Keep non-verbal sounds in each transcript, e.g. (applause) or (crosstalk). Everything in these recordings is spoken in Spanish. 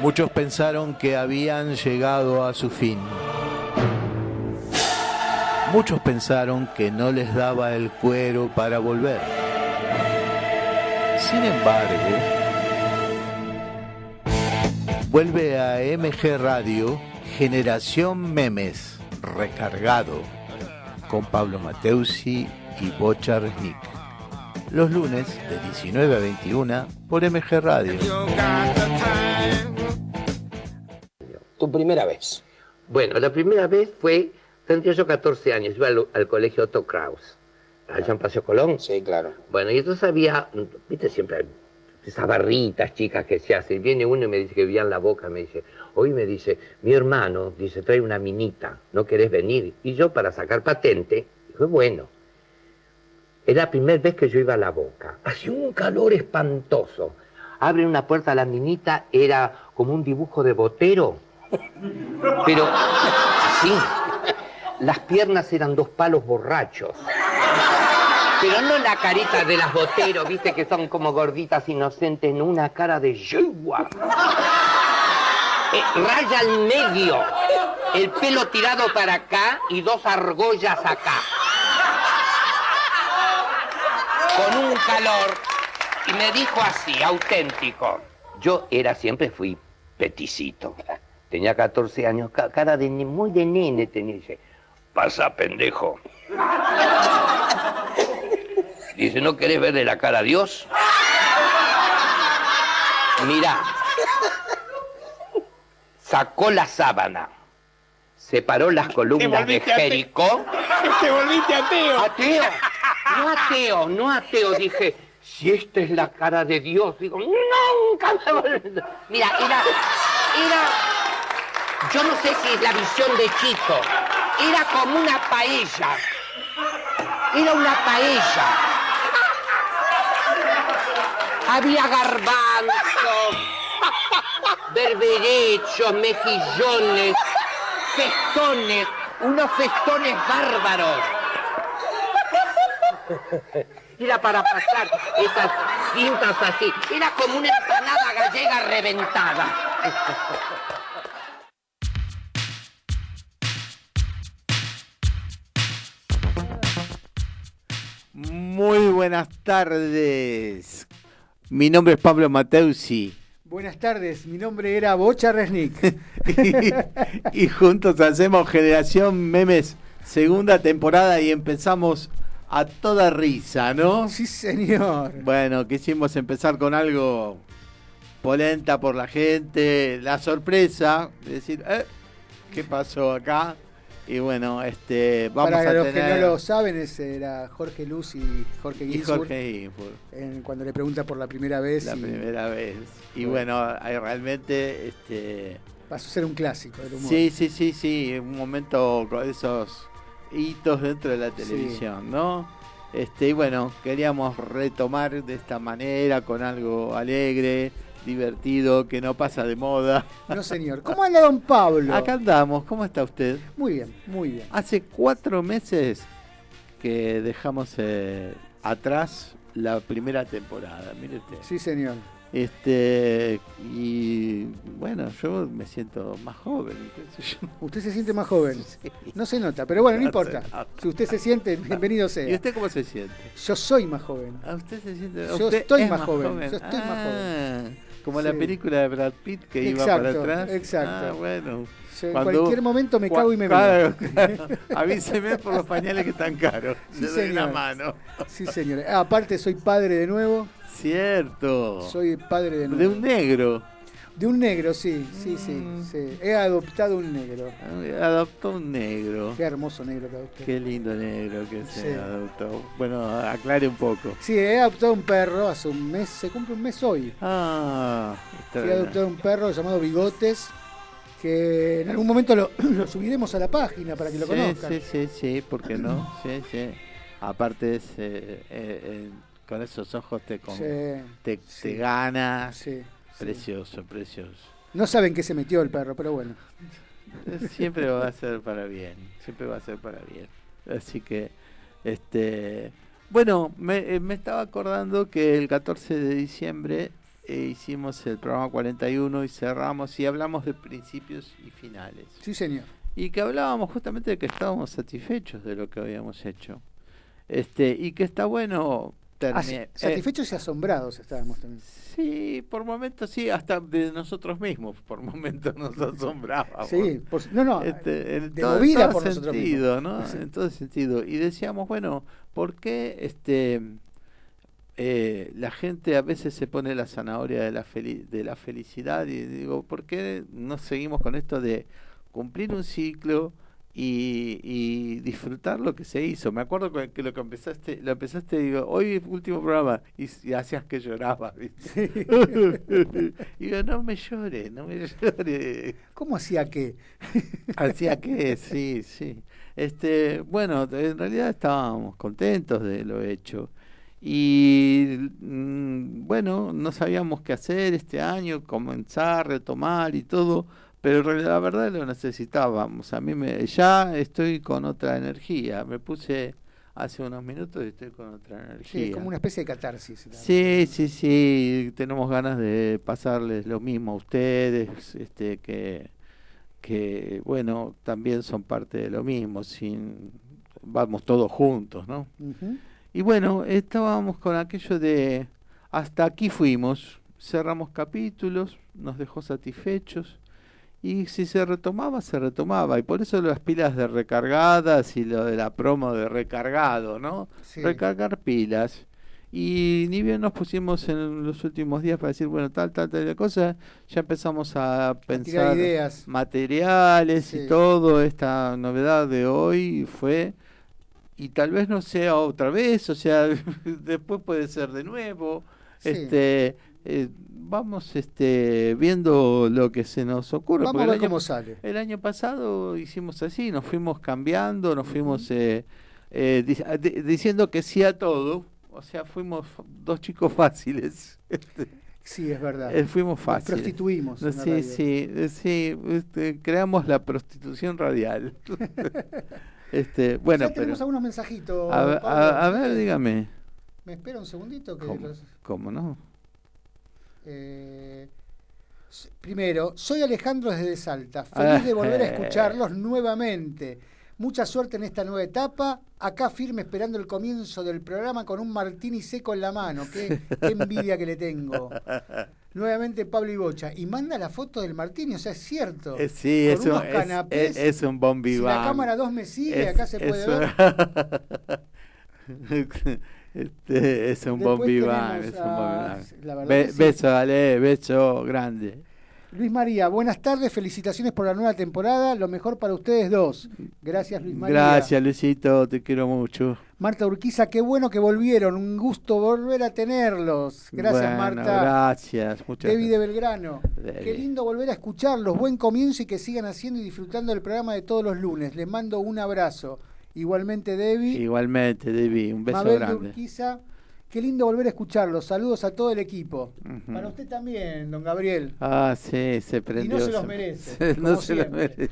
Muchos pensaron que habían llegado a su fin. Muchos pensaron que no les daba el cuero para volver. Sin embargo, vuelve a MG Radio Generación Memes recargado con Pablo Mateusi y Bocha Resnick. Los lunes de 19 a 21 por MG Radio. Tu primera vez. Bueno, la primera vez fue, tendría yo 14 años, iba al, al colegio Otto Kraus, en Paseo Colón. Sí, claro. Bueno, y entonces había, viste, siempre esas barritas chicas que se hacen. Viene uno y me dice que vivía en la boca, me dice, hoy me dice, mi hermano, dice, trae una minita, ¿no querés venir? Y yo para sacar patente, dije, bueno. Era la primera vez que yo iba a la boca. Hacía un calor espantoso. Abren una puerta a la minita, era como un dibujo de botero. Pero así. Las piernas eran dos palos borrachos. Pero no la carita de las boteros, viste que son como gorditas inocentes, no una cara de yegua. Eh, raya al medio, el pelo tirado para acá y dos argollas acá. Con un calor. Y me dijo así, auténtico. Yo era, siempre fui peticito. Tenía 14 años, ca- cara de muy de nene tenía. Dice, pasa pendejo. (laughs) Dice, ¿no querés verle la cara a Dios? Mirá. Sacó la sábana. Separó las columnas de. Jericó. (laughs) Te volviste ateo. Ateo. No ateo, no ateo. Dije, si esta es la cara de Dios, digo, nunca me volveré. Mira, era, era, yo no sé si es la visión de chico. Era como una paella. Era una paella. Había garbanzos, berberechos, mejillones, festones, unos festones bárbaros. Era para pasar esas cintas así. Era como una empanada gallega reventada. Muy buenas tardes. Mi nombre es Pablo Mateusi Buenas tardes, mi nombre era Bocha Resnick. (laughs) y, y juntos hacemos Generación Memes segunda temporada y empezamos a toda risa, ¿no? sí, señor. Bueno, quisimos empezar con algo polenta por la gente, la sorpresa, de decir, eh, ¿qué pasó acá? Y bueno, este, vamos Para a los tener... que no lo saben, ese era Jorge Luz y Jorge y Ginsburg, Jorge Ginsburg, en- cuando le pregunta por la primera vez. la y primera vez. Y Bueno. bueno, hay realmente, este, Pasó a ser un clásico del humor. sí, sí, sí, sí, un momento con esos hitos dentro de la televisión, ¿no? Este, y bueno, queríamos retomar de esta manera, con algo alegre, divertido, que no pasa de moda. No, señor. ¿Cómo anda don Pablo? Acá andamos, ¿cómo está usted? Muy bien, muy bien. Hace cuatro meses que dejamos eh, atrás la primera temporada, mire usted. Sí, señor. Este, y bueno, yo me siento más joven. Usted se siente más joven. (laughs) Sí. No se nota, pero bueno, no No importa. nota. Si usted se siente, bienvenido ¿Y sea. usted cómo se siente? Yo soy más joven. ¿A usted se siente? Yo usted estoy es más joven, yo estoy más Ah, Como la película de Brad Pitt que iba para atrás. exacto. Ah, bueno. En cualquier momento me cago y me claro, veo. claro. (laughs) Avíseme por los pañales que están caros. Sí, Le doy una mano. Sí, señor. Ah, aparte, soy padre de nuevo. Cierto. Soy padre de nuevo. de un negro. De un negro, sí, sí, sí, Mm. sí. He adoptado un negro. Adoptó un negro. Qué hermoso negro que adopté. Qué lindo negro que se Sí. adoptó. Bueno, aclare un poco. Sí, he adoptado un perro hace un mes, se cumple un mes hoy. Ah, está Sí, he adoptado un perro llamado Bigotes, que en algún momento lo, (clears throat) lo subiremos a la página para que lo sí, conozcan. sí, sí, sí, ¿por qué no? (clears throat) Sí, sí. Aparte, es, eh, eh, eh, con esos ojos te, con- te, te gana. sí. Precioso, precioso. No saben qué se metió el perro, pero bueno. Siempre va a ser para bien, siempre va a ser para bien. Así que, este, bueno, me, eh, me estaba acordando que el 14 de diciembre eh, hicimos el programa 41 y cerramos y hablamos de principios y finales. Sí, señor. Y que hablábamos justamente de que estábamos satisfechos de lo que habíamos hecho. Este, y que está bueno Termi- satisfechos y asombrados estábamos también. eh, sí, por momentos sí, hasta de nosotros mismos, por (laughs) momentos nos asombrábamos. Sí, por- no, no, Este, en de todo, movida todo por nosotros sentido, mismos. ¿no? Sí. En todo sentido. Y decíamos, bueno, ¿por qué este eh, la gente a veces se pone la zanahoria de la, de la felicidad? Y digo, ¿por qué no seguimos con esto de cumplir un ciclo y, y disfrutar lo que se hizo? Me acuerdo que que lo que empezaste, lo empezaste, digo, hoy último programa, y, y hacías que lloraba, (laughs) ¿viste? y (laughs) digo, no me llore, no me (laughs) llore. ¿Cómo hacía qué? Hacía que, sí, sí. Este, bueno, en realidad estábamos contentos de lo hecho. Y mm, bueno, no sabíamos qué hacer este año, comenzar, retomar y todo, pero la verdad lo necesitábamos. A mí me, ya estoy con otra energía. Me puse hace unos minutos y estoy con otra energía. Sí, como una especie de catarsis. Sí, sí, sí, tenemos ganas de pasarles lo mismo a ustedes, este, que, que bueno, también son parte de lo mismo, sin, vamos todos juntos, ¿no? Ujú. Y bueno, estábamos con aquello de, hasta aquí fuimos, cerramos capítulos, nos dejó satisfechos, y si se retomaba, se retomaba, y por eso las pilas de recargadas y lo de la promo de recargado, ¿no? Sí. recargar pilas. Y ni bien nos pusimos en los últimos días para decir, bueno, tal, tal, tal cosa, ya empezamos a pensar ideas. materiales Sí. y todo. Esta novedad de hoy fue, y tal vez no sea otra vez, o sea, (laughs) después puede ser de nuevo. Sí. Este, eh, vamos este, viendo lo que se nos ocurre. Vamos a ver año cómo sale. el año pasado hicimos así, nos fuimos cambiando, nos fuimos eh, eh, di- a- di- diciendo que sí a todo. O sea, fuimos dos chicos (laughs) fáciles. Este, Sí, es verdad. eh, fuimos Nos fáciles. prostituimos. No, en la sí, sí, eh, sí, este, creamos la prostitución radial. (laughs) este, bueno, ya tenemos pero algunos mensajitos. a ver, dígame, ¿Me espera un segundito? Que ¿cómo, los- cómo no? Eh, primero, soy Alejandro desde Salta. Feliz de volver a escucharlos (laughs) nuevamente. Mucha suerte en esta nueva etapa. Acá firme esperando el comienzo del programa con un martini seco en la mano. Qué, qué envidia que le tengo. (laughs) Nuevamente Pablo y Bocha. Y manda la foto del martini, o sea, es cierto. Eh, sí, es un, es, canapés. es- es un si la cámara 2 me sigue, acá se puede ver. (laughs) este, es un bon vivant, bon Be-. Beso, Ale, beso grande. Luis María, buenas tardes, felicitaciones por la nueva temporada, lo mejor para ustedes dos. Gracias Luis María. Gracias, Luisito, te quiero mucho. Marta Urquiza, qué bueno que volvieron, un gusto volver a tenerlos. Gracias Bueno, Marta. Gracias, muchas de gracias. Belgrano, Debbie. qué lindo volver a escucharlos, buen comienzo y que sigan haciendo y disfrutando del programa de todos los lunes. Les mando un abrazo. Igualmente Debbie, Igualmente, Debbie, un beso Mabel de grande. Urquiza, qué lindo volver a escucharlos. Saludos a todo el equipo. Para usted también, don Gabriel. Ah, sí, se prendió. se los (laughs) se- merece, no se los merece.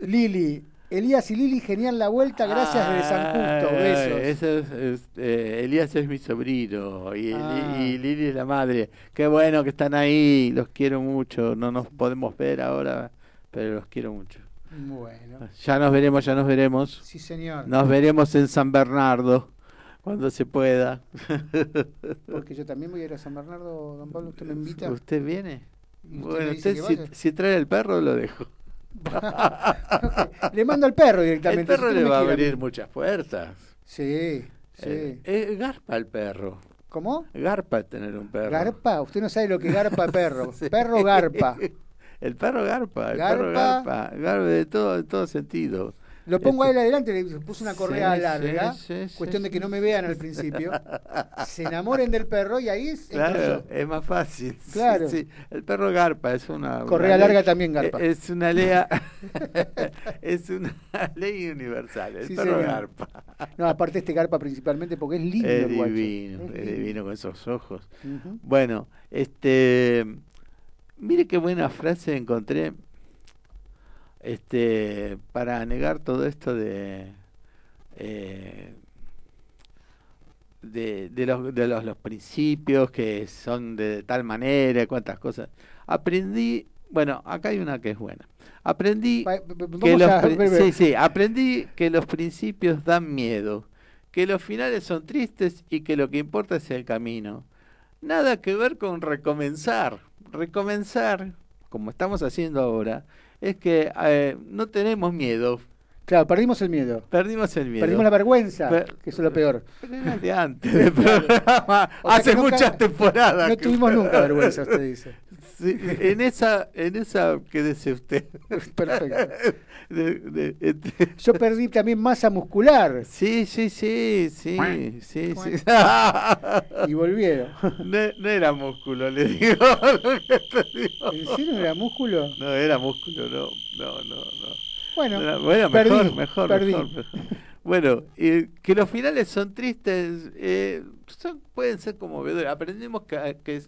Lili, Elías y Lili, genial la vuelta, gracias desde San Justo, besos. eso es, es- eh, Elías es mi sobrino y, Ah. y Lili es la madre. Qué bueno que están ahí, los quiero mucho. No nos podemos ver ahora, pero los quiero mucho. Bueno, Ya nos veremos, ya nos veremos. sí señor, Nos veremos en San Bernardo cuando se pueda. porque yo también voy a ir a San Bernardo, don Pablo, ¿usted me invita? ¿Usted viene? ¿Y usted Bueno, usted si, trae el perro lo dejo. (laughs) Le mando al perro El directamente. si perro le va a abrir muchas puertas. Sí, sí. Eh, eh, garpa el perro. ¿Cómo? Garpa tener un perro. ¿Garpa? Usted no sabe lo que garpa perro. (laughs) Sí. Perro garpa. (laughs) El perro garpa, el Garpa. perro garpa, garpa de todo, de todo sentido. Lo pongo a Este- él adelante, le puse una correa Sí, larga. sí, sí, cuestión de que no me vean al principio. (laughs) Se enamoren del perro y ahí es Claro, es más fácil. Claro. El perro garpa es una Correa una larga también garpa. eh, Es una lea, (laughs) (laughs) es una ley universal. El perro garpa. No, aparte este garpa principalmente porque es lindo Es el divino, Es divino con esos ojos. Bueno, este, mire qué buena frase encontré, este, para negar todo esto de, eh, de, de, los, de los, los principios que son de tal manera, cuántas cosas. Aprendí, bueno, acá hay una que es buena. Aprendí que los, a- sí, sí, aprendí que los principios dan miedo, que los finales son tristes y que lo que importa es el camino. Nada que ver con recomenzar. Recomenzar, como estamos haciendo ahora, es que eh, no tenemos miedo, Claro, perdimos el miedo. perdimos el miedo. Perdimos la vergüenza, Per- que eso es lo peor. Pero de antes del programa, O sea hace nunca- muchas temporadas. No tuvimos nunca vergüenza, usted dice. Sí, en esa, en esa, quédese usted. Perfecto. (laughs) De- de- este- Yo perdí también masa muscular Sí, sí, sí, sí, sí, sí. (laughs) y volvieron. No, no era músculo, le digo. (laughs) ¿En serio no era músculo? No era músculo, no, no, no, no. Bueno, Era- bueno, perdí, mejor, mejor, perdí. mejor, mejor. Bueno, eh, que los finales son tristes, eh, son- pueden ser conmovedores. Aprendimos que, que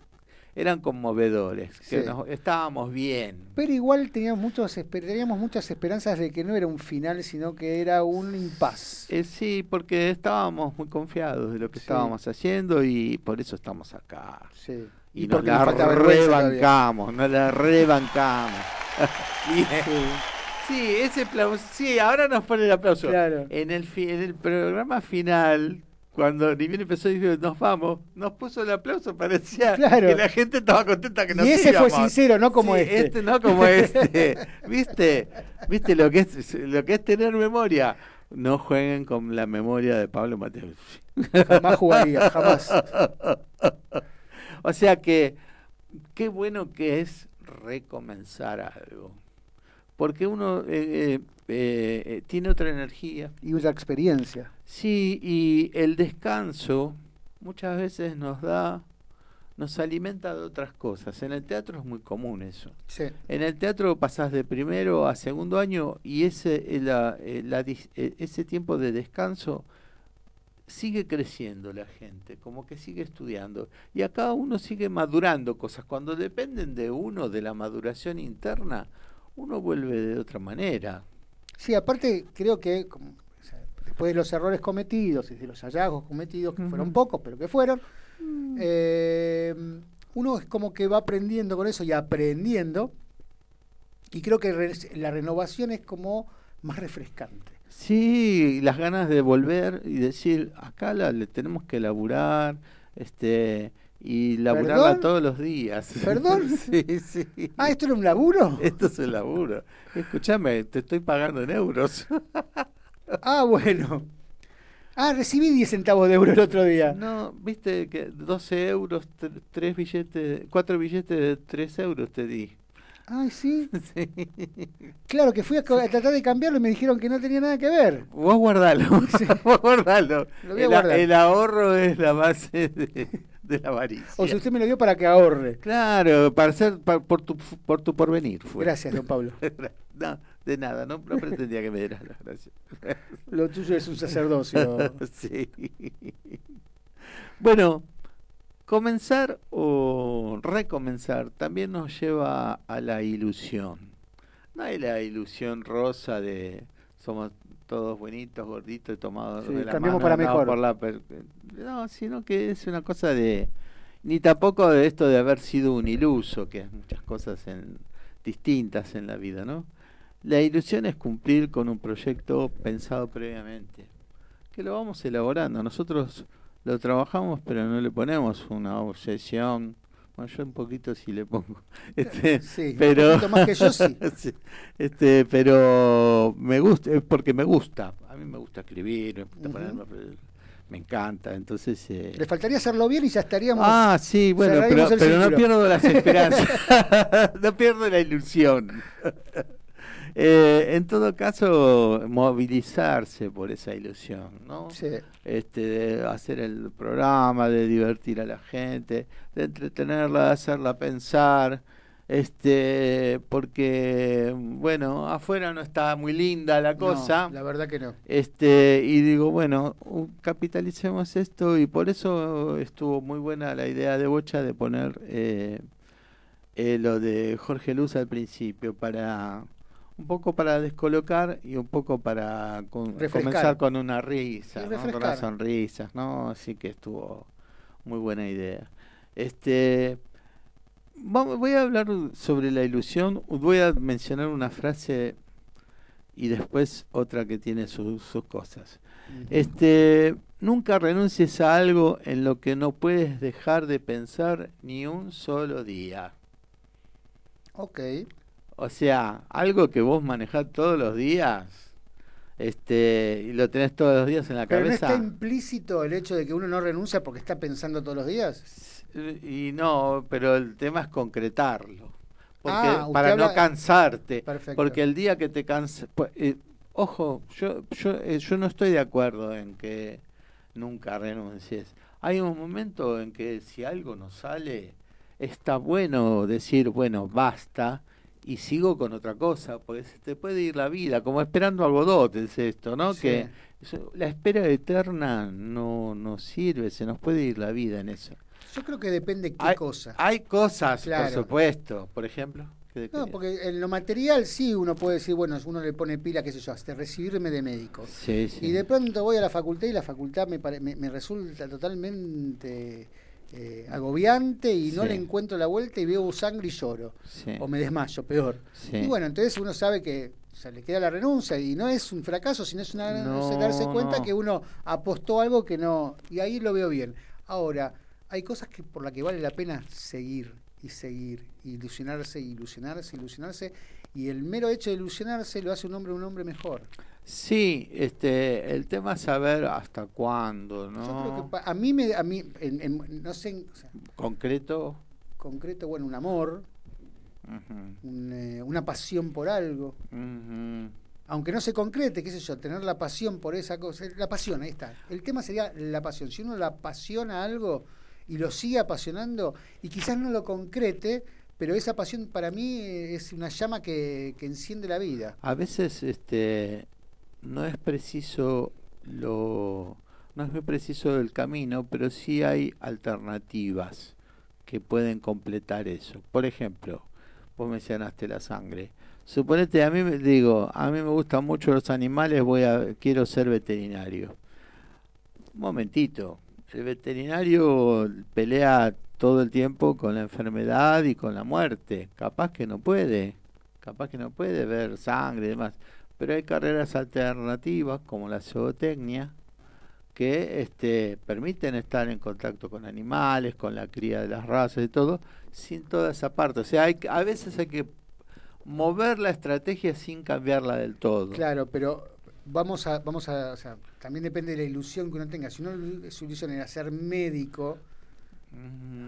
eran conmovedores, que Sí. nos- estábamos bien. pero igual teníamos, muchos, teníamos muchas esperanzas de que no era un final, sino que era un impas. Eh, sí, porque estábamos muy confiados de lo que Sí. estábamos haciendo y por eso estamos acá. Sí. Y, Y nos la rebancamos, nos la rebancamos. (laughs) Sí, ese aplauso, sí, ahora nos pone el aplauso. claro. En el fi- en el programa final, cuando bien empezó y dijo, nos vamos, nos puso el aplauso, parecía Claro. que la gente estaba contenta que nos Y ese fue sincero, no como Sí, este. no como (laughs) este. ¿Viste? ¿Viste lo que es lo que es tener memoria? No jueguen con la memoria de Pablo Mateo. Jamás jugaría, jamás. (laughs) O sea que qué bueno que es recomenzar algo. Porque uno eh, eh, eh, tiene otra energía. Y otra experiencia. Sí, y el descanso muchas veces nos da, nos alimenta de otras cosas. En el teatro es muy común eso. Sí. En el teatro pasás de primero a segundo año y ese, eh, la- eh, la ese tiempo de descanso sigue creciendo la gente, como que sigue estudiando. Y acá uno sigue madurando cosas. Cuando dependen de uno, de la maduración interna, uno vuelve de otra manera. Sí, aparte creo que como, o sea, después de los errores cometidos y de los hallazgos cometidos, que fueron pocos, pero que fueron, eh, uno es como que va aprendiendo con eso y aprendiendo. Y creo que re- la renovación es como más refrescante. Sí, las ganas de volver y decir, acá la, le tenemos que laburar, este, y laburarla ¿Perdón? todos los días. (laughs) ¿Perdón? sí, sí. Ah, ¿esto era un laburo? Esto es el laburo. Escúchame, te estoy pagando en euros. (laughs) Ah, bueno. Ah, recibí 10 centavos de euro el otro día. No, viste que 12 euros, tr- tres billetes, cuatro billetes de 3 euros te di. Ay, sí. (laughs) Sí. Claro, que fui a, tratar de cambiarlo y me dijeron que no tenía nada que ver. Vos guardalo, vos guardalo. Lo voy a el, guardar. el ahorro es la base de, de la avaricia. O sea, usted me lo dio para que ahorre. Claro, para ser, por, tu, por tu porvenir. Fue. Gracias, don Pablo. (laughs) No, de nada, no, no pretendía que me dieras las gracias. Lo tuyo es un sacerdocio. (laughs) sí. Bueno, comenzar o recomenzar también nos lleva a la ilusión. No hay la ilusión rosa de somos todos buenitos, gorditos, tomados Sí, de la mano, para mejor. por la per- no, sino que es una cosa de ni tampoco de esto de haber sido un iluso, que es muchas cosas en, distintas en la vida, ¿no? La ilusión es cumplir con un proyecto pensado previamente, que lo vamos elaborando. Nosotros lo trabajamos, pero no le ponemos una obsesión. Bueno, yo un poquito sí le pongo. Este, Sí, pero, un poquito más que yo (laughs) sí. Sí, Este, pero me gusta, es porque me gusta. A mí me gusta escribir, me gusta ponerme- me encanta. Entonces, eh, Le faltaría hacerlo bien y ya estaríamos. Ah, sí, bueno, pero, no pierdo las (laughs) esperanzas, (laughs) no pierdo la ilusión. (laughs) Eh, en todo caso, movilizarse por esa ilusión, ¿no? Sí. Este, de hacer el programa, de divertir a la gente, de entretenerla, de hacerla pensar, este, porque, bueno, afuera no está muy linda la cosa. No, la verdad que no. Este, y digo, bueno, capitalicemos esto y por eso estuvo muy buena la idea de Bocha de poner eh, eh, lo de Jorge Luz al principio para un poco para descolocar y un poco para comenzar con una risa, con una sonrisa, ¿no? Así que estuvo muy buena idea. Este, vamos, voy a hablar sobre la ilusión, voy a mencionar una frase y después otra que tiene sus cosas. Este, nunca renuncies a algo en lo que no puedes dejar de pensar ni un solo día. Ok. O sea, algo que vos manejás todos los días, este, y lo tenés todos los días en la cabeza. ¿Pero no está implícito el hecho de que uno no renuncia porque está pensando todos los días? Y no, pero el tema es concretarlo. Porque, ah, para no cansarte. Porque el día que te cansas... Pues, eh, ojo, yo, yo, eh, yo no estoy de acuerdo en que nunca renuncies. Hay un momento en que si algo no sale, está bueno decir, bueno, basta y sigo con otra cosa, porque se te puede ir la vida, como esperando algodón es esto, ¿no? Que la espera eterna no, no sirve, se nos puede ir la vida en eso. Yo creo que depende qué hay, cosa. Hay cosas, por supuesto, por ejemplo. No, porque en lo material sí uno puede decir, bueno, uno le pone pila, qué sé yo, hasta recibirme de médico. Sí, sí. Y de pronto voy a la facultad y la facultad me, me, me resulta totalmente eh, agobiante y no le encuentro la vuelta y veo sangre y lloro. O me desmayo, peor. Y bueno, entonces uno sabe que se le queda la renuncia y no es un fracaso, sino es una darse cuenta que uno apostó algo que no. Y ahí lo veo bien. Ahora, hay cosas que por las que vale la pena seguir y seguir, ilusionarse, ilusionarse, ilusionarse. Y el mero hecho de ilusionarse lo hace un hombre un hombre mejor. Sí, este, el tema es saber hasta cuándo, ¿no? Yo creo que a mí, me, a mí no sé... ¿Concreto? Concreto, bueno, un amor, eh, una pasión por algo. Aunque no se concrete, qué sé yo, tener la pasión por esa cosa. La pasión, ahí está. El tema sería la pasión. Si uno la apasiona algo y lo sigue apasionando y quizás no lo concrete, pero esa pasión para mí es una llama que, que enciende la vida. A veces este no es preciso lo no es muy preciso el camino, pero sí hay alternativas que pueden completar eso. Por ejemplo, vos mencionaste la sangre. Suponete, a mí me digo, a mí me gustan mucho los animales, voy a quiero ser veterinario. Un momentito, el veterinario pelea todo el tiempo con la enfermedad y con la muerte. Capaz que no puede, capaz que no puede ver sangre y demás pero hay carreras alternativas como la zootecnia que este, permiten estar en contacto con animales, con la cría de las razas y todo, sin toda esa parte. O sea, hay, a veces hay que mover la estrategia sin cambiarla del todo. Claro, pero vamos a, vamos a, o sea, también depende de la ilusión que uno tenga. Si uno su ilusión era ser médico,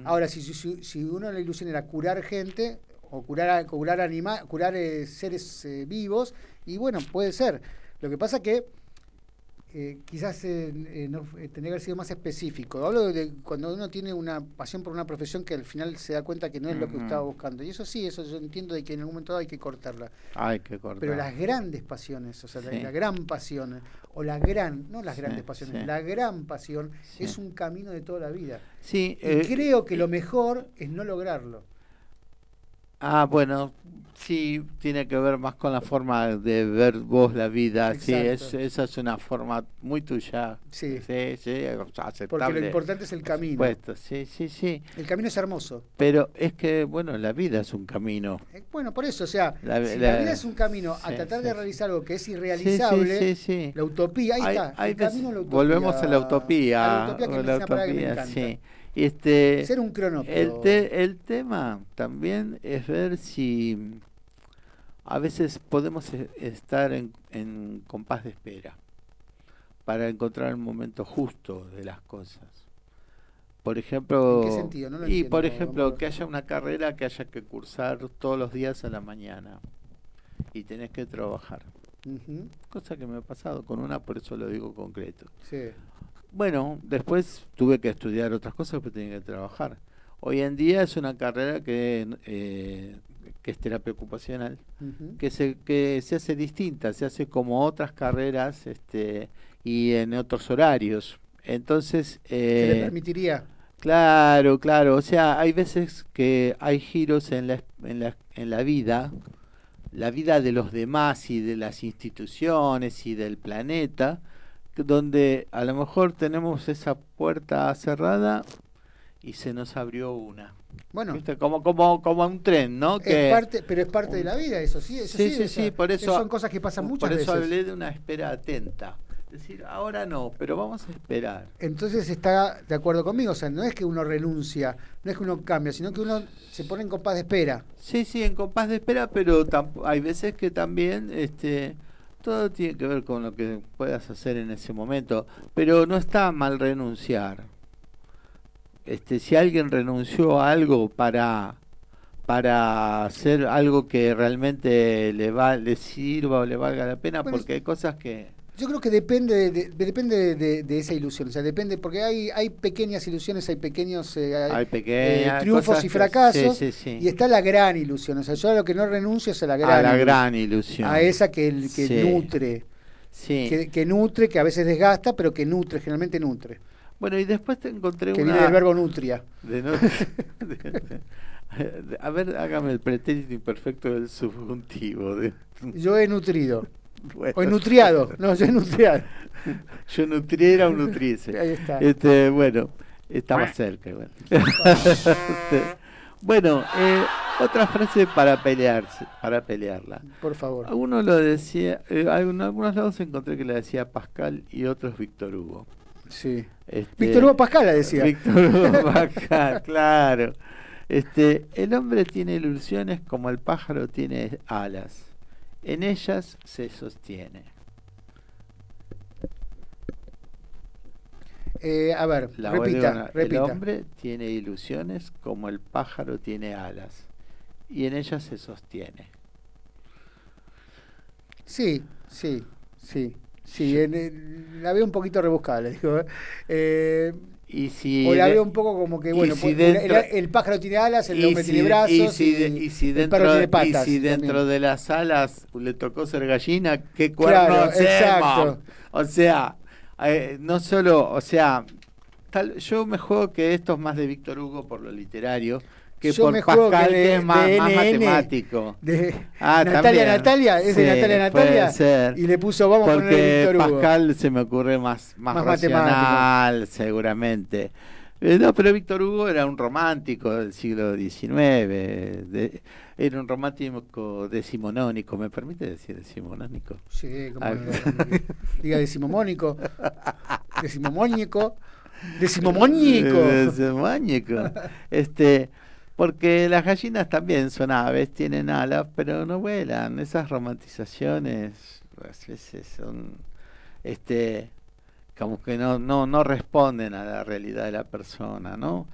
ahora si, si, si uno la ilusión era curar gente, o curar, curar, anima, curar eh, seres eh, vivos, y bueno, puede ser. Lo que pasa que eh, quizás no, tendría que haber sido más específico. Hablo de cuando uno tiene una pasión por una profesión que al final se da cuenta que no es lo que estaba buscando. Y eso sí, eso yo entiendo de que en algún momento hay que cortarla. Hay que cortarla. Pero las grandes pasiones, o sea, la, gran pasión, o la gran, no las grandes pasiones, la gran pasión es un camino de toda la vida. Sí, y creo que lo mejor es no lograrlo. Ah, bueno, sí, tiene que ver más con la forma de ver vos la vida. Sí, es, esa es una forma muy tuya. Sí, sí, sí aceptable. Porque lo importante es el camino. sí, sí, sí. El camino es hermoso. Pero es que, bueno, la vida es un camino. Eh, bueno, por eso, o sea, la, si la, vida es un camino a tratar de realizar algo que es irrealizable, la utopía, ahí está. el camino la utopía, volvemos a la utopía. A la utopía que, la utopía, me sí. Este, Ser un El, el tema también es ver si a veces podemos e, estar en, en compás de espera para encontrar el momento justo de las cosas. Por ejemplo, ¿En qué sentido? No y por ejemplo, que haya una carrera que haya que cursar todos los días a la mañana y tenés que trabajar. Cosa que me ha pasado con una, por eso lo digo concreto. Sí. Bueno, después tuve que estudiar otras cosas, pero tenía que trabajar. Hoy en día es una carrera que, eh, que es terapia ocupacional, que, se, que se hace distinta, se hace como otras carreras este, y en otros horarios. Entonces... Eh, ¿Se le permitiría? Claro, claro. O sea, hay veces que hay giros en la, en la, en la vida la vida de los demás y de las instituciones y del planeta, donde a lo mejor tenemos esa puerta cerrada y se nos abrió una. Bueno, Como, como, como un tren, ¿no? es parte, pero es parte de la vida, eso sí, eso Sí, sí, sí, por eso- son cosas que pasan muchas Por eso veces. hablé de una espera atenta. Es decir, ahora no, pero vamos a esperar. Entonces está de acuerdo conmigo, o sea, no es que uno renuncia, no es que uno cambia, sino que uno se pone en compás de espera. Sí, sí, en compás de espera, pero hay veces que también este, todo tiene que ver con lo que puedas hacer en ese momento, pero no está mal renunciar. Este, si alguien renunció a algo para para hacer algo que realmente le va le sirva o le valga la pena, Bueno, porque hay cosas que Yo creo que depende de, de- depende de, esa ilusión, o sea, depende, porque hay, hay pequeñas ilusiones, hay pequeños eh, hay eh, triunfos cosas y que- fracasos, sí, sí, sí. y está la gran ilusión, o sea, yo a lo que no renuncio es a la gran, a la ilusión, gran ilusión. a esa que, el- que nutre, que, que nutre, que a veces desgasta, pero que nutre, generalmente nutre, Bueno, y después te encontré que una viene del verbo nutria. De no- (laughs) a ver, hágame el pretérito imperfecto del subjuntivo. de- Yo he nutrido, bueno. o he nutriado, no, yo nutriado. (laughs) Yo nutriera o nutriese. Ahí está. Este, bueno, estaba cerca igual. Este, (laughs) bueno, eh, otra frase para pelearse, para pelearla. Por favor. Algunos lo decía, eh, en algunos lados encontré que le decía Pascal y otros Víctor Hugo. Sí. Este, Víctor Hugo Pascal la decía. Víctor Hugo (laughs) Pascal, claro. Este, el hombre tiene ilusiones como el pájaro tiene alas. En ellas se sostiene. Eh, a ver, La repita. El hombre tiene ilusiones como el pájaro tiene alas. Y en ellas se sostiene. Sí, sí, sí. Sí, en- la veo un poquito rebuscada, le digo. ¿eh? Y si o la veo un poco como que, y bueno, si pues, dentro- el, el pájaro tiene alas, el y hombre si- tiene brazos, y si, de- y y si el dentro, perro tiene y patas. si dentro también. de las alas le tocó ser gallina, ¿qué cuerno Claro, exacto. O sea, eh, no solo, o sea, tal, yo me juego que esto es más de Víctor Hugo por lo literario que Yo por me Pascal, que que, de- es más, de más NN, matemático. De Ah, Natalia también. Natalia, es de Natalia Natalia. ser. Y le puso, vamos a ponerle Porque Víctor Hugo. Pascal se me ocurre más, más, Más racional, seguramente. Eh, no, pero Víctor Hugo era un romántico del siglo XIX, de- era un romántico decimonónico, ¿me permite decir decimonónico? Sí, como Ah, (laughs) diga decimomónico, (laughs) decimomónico, decimomónico. Eh, Decimonónico. Este, porque las gallinas también son aves, tienen alas, pero no vuelan. Esas romantizaciones a veces son, este, como que no, no, no responden a la realidad de la persona, ¿no?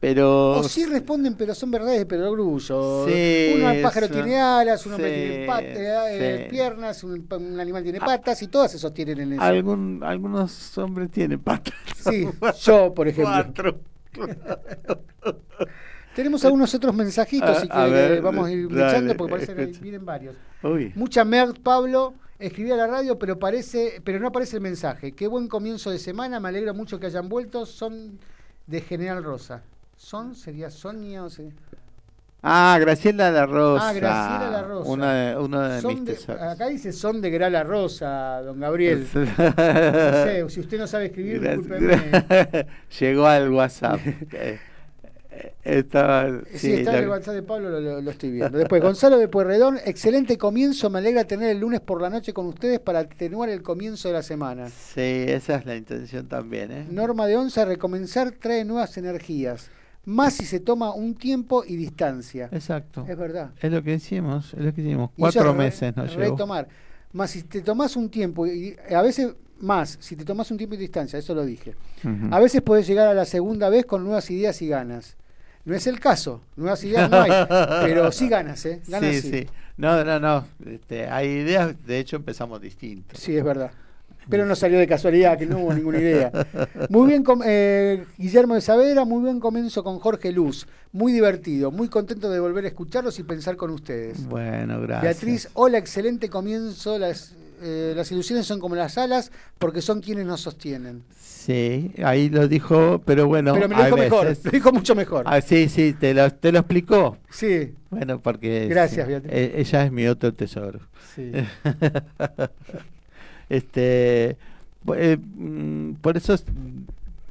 Pero O sí responden, pero son verdades de perogrullo. Sí, uno al pájaro tiene alas, un hombre tiene pat- eh, sí. piernas, un, un animal tiene patas y todas se sostienen en eso. algún, algunos hombres tienen patas. Sí, (laughs) yo, por ejemplo. Cuatro. (laughs) Tenemos algunos otros mensajitos, A- si a quiere que ver, vamos a ir dale, echando, porque parece que vienen varios. Uy. Mucha merd, Pablo. Escribí a la radio, pero parece, pero no aparece el mensaje. Qué buen comienzo de semana, me alegra mucho que hayan vuelto. Son de General Rosa. ¿Son? ¿Sería Sonia o se- Ah, Graciela La Rosa. Ah, Graciela La Rosa. Una de, uno de mis de- acá dice son de Grala Rosa, don Gabriel. (laughs) No sé, si usted no sabe escribir, discúlpeme. (laughs) Llegó al WhatsApp. (laughs) Eh, Estaba. Sí, sí, está en el WhatsApp de Pablo, lo, lo- lo estoy viendo. Después, Gonzalo de Pueyrredón, excelente comienzo, me alegra tener el lunes por la noche con ustedes para atenuar el comienzo de la semana. Sí, esa es la intención también, ¿eh? Norma de Onza, recomenzar trae nuevas energías, más si se toma un tiempo y distancia. Exacto. Es verdad. Es lo que hicimos, es lo que hicimos. Cuatro meses nos llevó. Retomar. Más si te tomás un tiempo, y a veces más, si te tomás un tiempo y distancia, eso lo dije. A veces podés llegar a la segunda vez con nuevas ideas y ganas. No es el caso, nuevas ideas no hay, pero sí (laughs) ganas, ¿eh? Ganas sí, sí. sí. No, no, no. Este, hay ideas, de hecho empezamos distintos. Sí, es verdad. Pero no salió de casualidad, que no hubo ninguna idea. (laughs) Muy bien, eh, Guillermo de Saavedra, muy buen comienzo con Jorge Luz. Muy divertido, muy contento de volver a escucharlos y pensar con ustedes. Bueno, gracias. Beatriz, hola, excelente comienzo. Las, eh, las ilusiones son como las alas porque son quienes nos sostienen. Sí, ahí lo dijo, pero bueno. Pero me lo dijo mejor, lo dijo mucho mejor. Ah, sí, sí, te lo, te lo explicó. Sí. Bueno, porque. Gracias, Beatriz. Eh, ella es mi otro tesoro. Sí. (laughs) este. eh, mm, por eso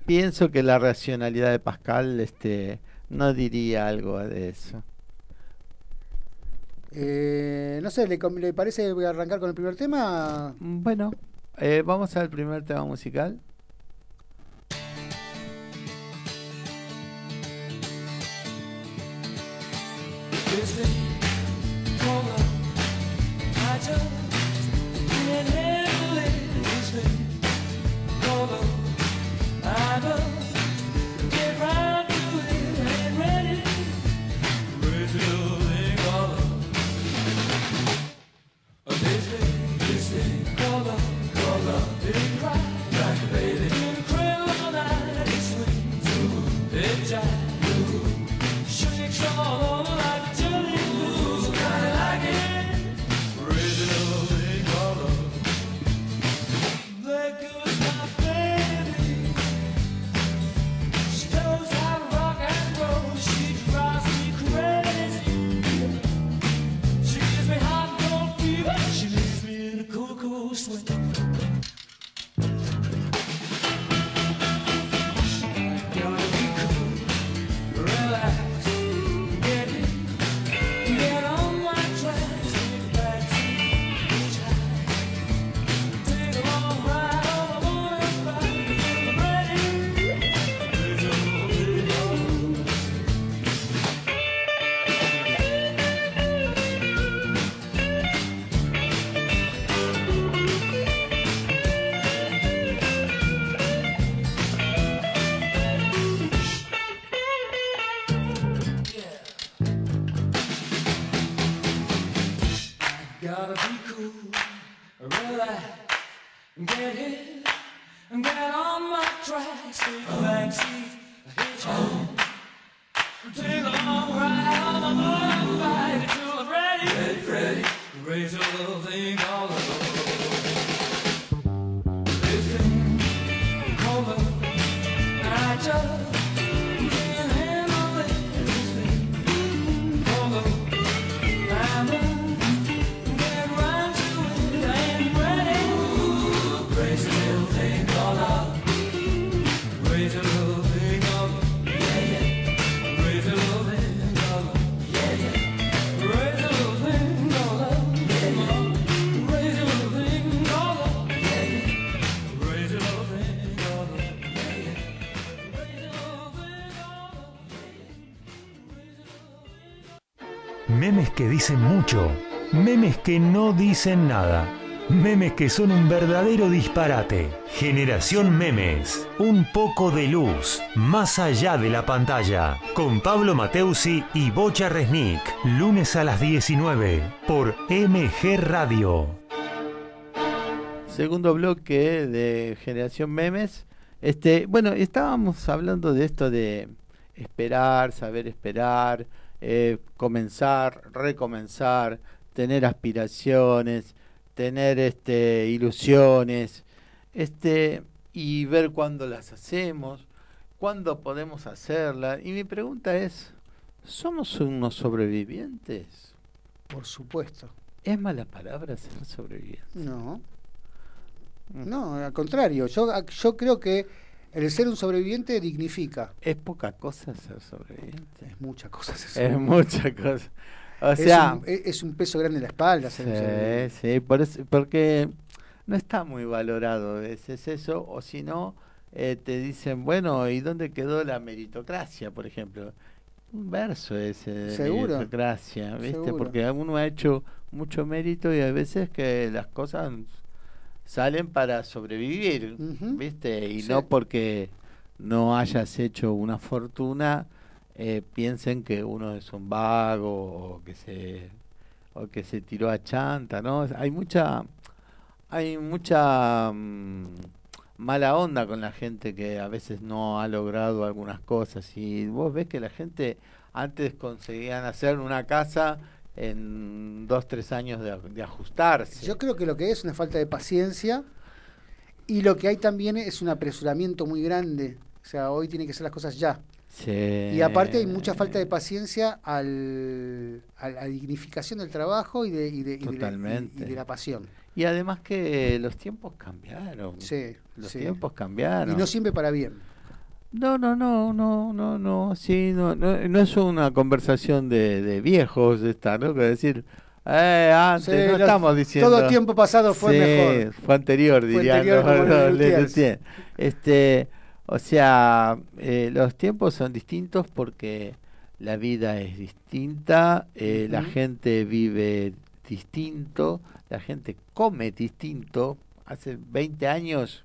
pienso que la racionalidad de Pascal este, no diría algo de eso. Eh, no sé, ¿le, ¿le parece que voy a arrancar con el primer tema? Bueno, eh, vamos al primer tema musical. whistling. Que dicen mucho, memes que no dicen nada, memes que son un verdadero disparate. Generación Memes, un poco de luz, más allá de la pantalla, con Pablo Mateusi y Bocha Resnick, lunes a las 19, por MG Radio. Segundo bloque de Generación Memes. Este, bueno, estábamos hablando de esto de esperar, saber esperar, eh, comenzar, recomenzar, tener aspiraciones, tener este, ilusiones, este, y ver cuándo las hacemos, cuándo podemos hacerlas. Y mi pregunta es, ¿somos unos sobrevivientes? Por supuesto. ¿Es mala palabra ser sobreviviente? No. Mm. No, al contrario. Yo, yo creo que el ser un sobreviviente dignifica. Es poca cosa ser sobreviviente. Es muchas cosas. eso. Es mucha cosa. O Es sea, un, es, es un peso grande en la espalda. ser sobreviviente. sí, sí, por eso- porque no está muy valorado a veces eso, o si no, eh, te dicen, bueno, ¿y dónde quedó la meritocracia, por ejemplo? Un verso ese de Seguro. meritocracia, ¿viste? Seguro. Porque uno ha hecho mucho mérito y a veces que las cosas salen para sobrevivir. ¿viste? Y Sí. no porque no hayas hecho una fortuna, eh, piensen que uno es un vago o que se o que se tiró a chanta, ¿no? Hay mucha hay mucha mm, mala onda con la gente que a veces no ha logrado algunas cosas y vos ves que la gente antes conseguían hacer una casa en dos, tres años de, de ajustarse. Yo creo que lo que es una falta de paciencia y lo que hay también es un apresuramiento muy grande. O sea, hoy tienen que ser las cosas ya. Sí. Y aparte hay mucha falta de paciencia al, a la dignificación del trabajo y de, y de, y de la- y- Totalmente. y de la pasión. Y además que los tiempos cambiaron. Sí, Los sí. tiempos cambiaron. Y no siempre para bien. No, no, no, no, no, no, sí, no, no, no es una conversación de, de viejos esta, ¿no? Que decir, eh, antes, Sí, no los- estamos diciendo. Todo tiempo pasado fue Sí, mejor. Fue anterior, Fue dirían anterior. (laughs) Lelutiers. Este, o sea, eh, los tiempos son distintos porque la vida es distinta, eh, la Ujú. gente vive distinto, la gente come distinto. Hace 20 años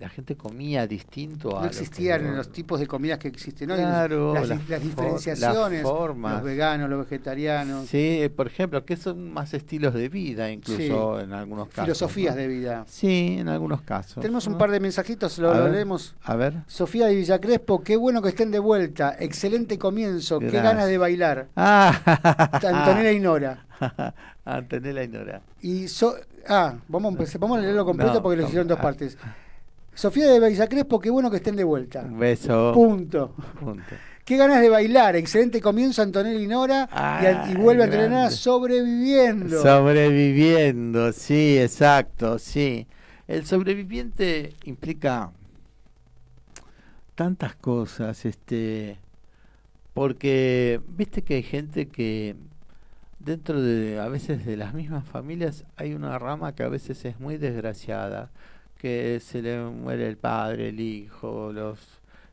la gente comía distinto a No existían hoy. los tipos de comidas que existen hoy. Claro, las, diferenciaciones, las formas. los veganos, los vegetarianos, Sí, por ejemplo, que son más estilos de vida, incluso en algunos casos. filosofías ¿no? de vida. Sí, en algunos casos. Tenemos un par de mensajitos, lo, A lo ver. leemos. A ver. Sofía de Villacrespo, qué bueno que estén de vuelta. Excelente comienzo, qué ganas de bailar. Ah, Antonella y Nora. (laughs) Antonella y Nora. Y so- ah, vamos a, empezar- vamos a leerlo completo No, porque lo hicieron en dos partes. Sofía de Villacrespo, qué bueno que estén de vuelta. Un beso. Punto. Punto. Qué ganas de bailar. Excelente comienzo, Antonella y Nora. y, a- y Ay, vuelve Nora grande. sobreviviendo. Sobreviviendo, sí, exacto, sí. El sobreviviente implica tantas cosas, este, porque viste que hay gente que dentro de a veces de las mismas familias hay una rama que a veces es muy desgraciada, que se le muere el padre, el hijo, los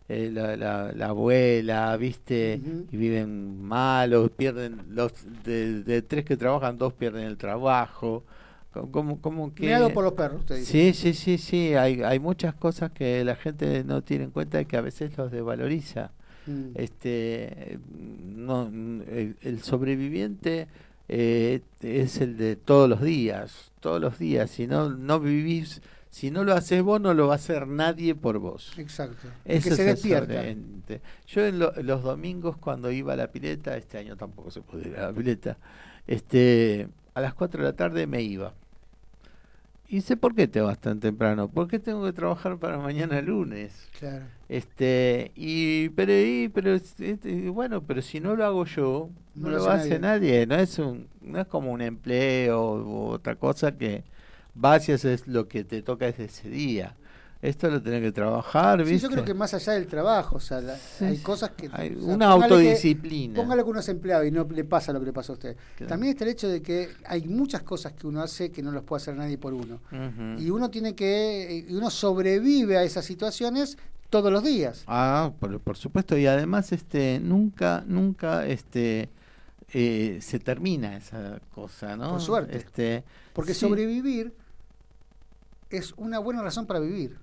eh, la, la, la abuela, viste, y viven mal, o pierden los de, de tres que trabajan, dos pierden el trabajo, co- como, como que Mirado por los perros, usted dice. Sí, sí, sí, sí, hay, hay muchas cosas que la gente no tiene en cuenta y que a veces los desvaloriza. Mm. Este, no, el, el sobreviviente eh, es el de todos los días, todos los días. Si no, no vivís, si no lo haces vos, no lo va a hacer nadie por vos. Exacto. Eso que se es el despierta. Yo en lo- los domingos cuando iba a la pileta, este año tampoco se puede ir a la pileta, este, a las 4 de la tarde me iba. Y sé por qué te vas tan temprano, porque tengo que trabajar para mañana lunes. Claro. Este, y pero y, pero este, bueno, pero si no lo hago yo, no, lo hace nadie. no es un no es como un empleo u otra cosa que vas y haces lo que te toca es ese día. Esto lo tenés que trabajar, Sí, ¿viste? yo creo que más allá del trabajo, o sea, la- Sí, hay sí. cosas que... Hay o sea, una póngale que- autodisciplina. Póngale que uno es empleado y no le pasa lo que le pasó a usted. Claro. También está el hecho de que hay muchas cosas que uno hace que no los puede hacer nadie por uno. Y uno tiene que... Y uno sobrevive a esas situaciones todos los días. Ah, por, por supuesto, y además este nunca nunca este eh, se termina esa cosa, ¿no? Por suerte. Este, Porque sí. sobrevivir es una buena razón para vivir.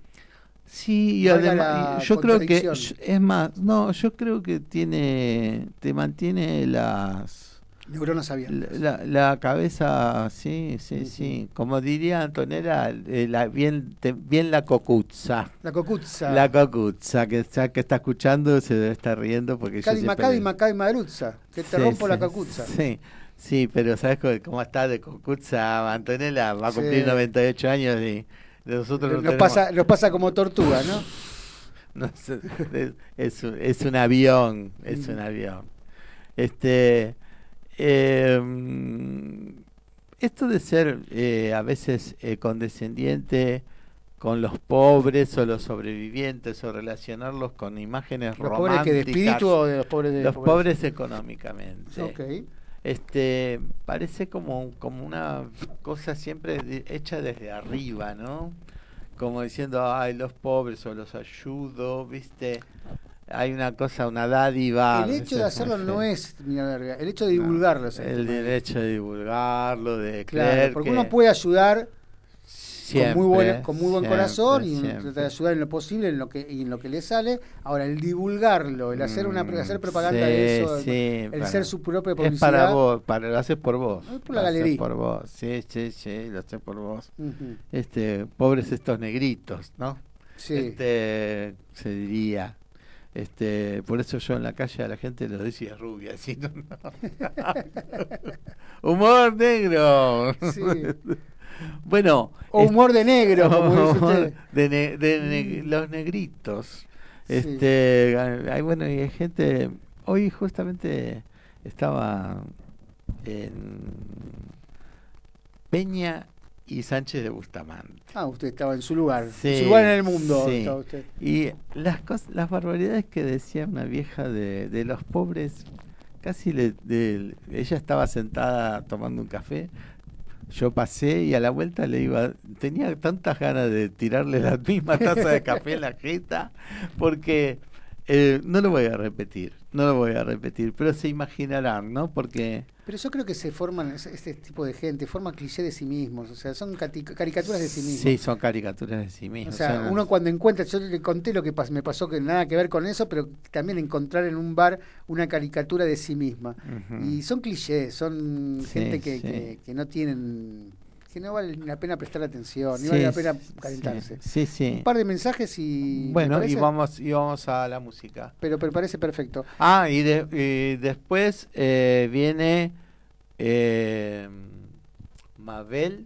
Sí, y además yo creo que es más, no, yo creo que tiene te mantiene las Neuronas abiertas. la, la cabeza, sí, sí, sí, como diría Antonella, eh, la, bien te- bien la cocuzza. La cocuzza. La cocuzza, que está, que está escuchando se debe estar riendo porque Cadima Druzza, que te Sí, rompo la cocuzza. Sí, sí, pero ¿sabes cómo, está de cocuzza Antonella? Va a Sí. cumplir 98 años y nosotros no Nos tenemos- pasa, nos pasa como tortuga, ¿no? (laughs) es, es un, es un avión, es un Mm. avión. Este, eh, esto de ser eh, a veces eh, condescendiente con los pobres o los sobrevivientes o relacionarlos con imágenes ¿Los pobres que de románticas, espíritu o de los pobres de los pobres económicamente. Ok. Este parece como, como una cosa siempre de- hecha desde arriba, ¿no? Como diciendo, ay, los pobres o los ayudo, ¿viste? Hay una cosa, una dádiva. El hecho de hacerlo no es ni la verga, el hecho de divulgarlo es el El derecho de divulgarlo, de Claro, creer porque que uno puede ayudar siempre, con muy buen, con muy buen siempre, corazón y uno siempre. trata de ayudar en lo posible en lo que y en lo que le sale. Ahora el divulgarlo, el hacer una Mm, hacer propaganda sí, de eso, sí, el para- ser su propia Es publicidad. para vos, para, lo haces por vos. Es por la lo haces galería. por vos, sí, sí, sí, lo haces por vos. Ujú, Este, pobres estos negritos, ¿no? Sí. Este, se diría. Este, por eso yo en la calle a la gente lo decía rubia, no, no. (laughs) Humor negro. Sí. Bueno, O humor de negro, (laughs) como dice humor usted. de, ne- de ne- los negritos. Sí. Este, hay bueno y hay gente. Hoy justamente estaba en Peña y Sánchez de Bustamante. Ah, usted estaba en su lugar. en su lugar en el mundo. sí. usted. Y las cos- las barbaridades que decía una vieja de, de los pobres, casi le, de- ella estaba sentada tomando un café, yo pasé y a la vuelta le iba, tenía tantas ganas de tirarle la misma taza de café en la jeta, porque eh, no lo voy a repetir, no lo voy a repetir, pero se imaginarán, ¿no? Porque Pero yo creo que se forman, este tipo de gente, forma clichés de sí mismos, o sea, son caricaturas de sí mismos. sí, son caricaturas de sí O mismos. sea, son- uno cuando encuentra, yo le conté lo que pas- me pasó que nada que ver con eso, pero también encontrar en un bar una caricatura de sí misma. Y son clichés, son Sí, gente que, sí. que, que no tienen, que no vale ni la pena prestar atención, ni vale la pena calentarse. Sí, sí. Un par de mensajes y... ¿me Bueno, y vamos, y vamos a la música. Pero, pero parece perfecto. Ah, y, de- y después eh, viene eh, Mabel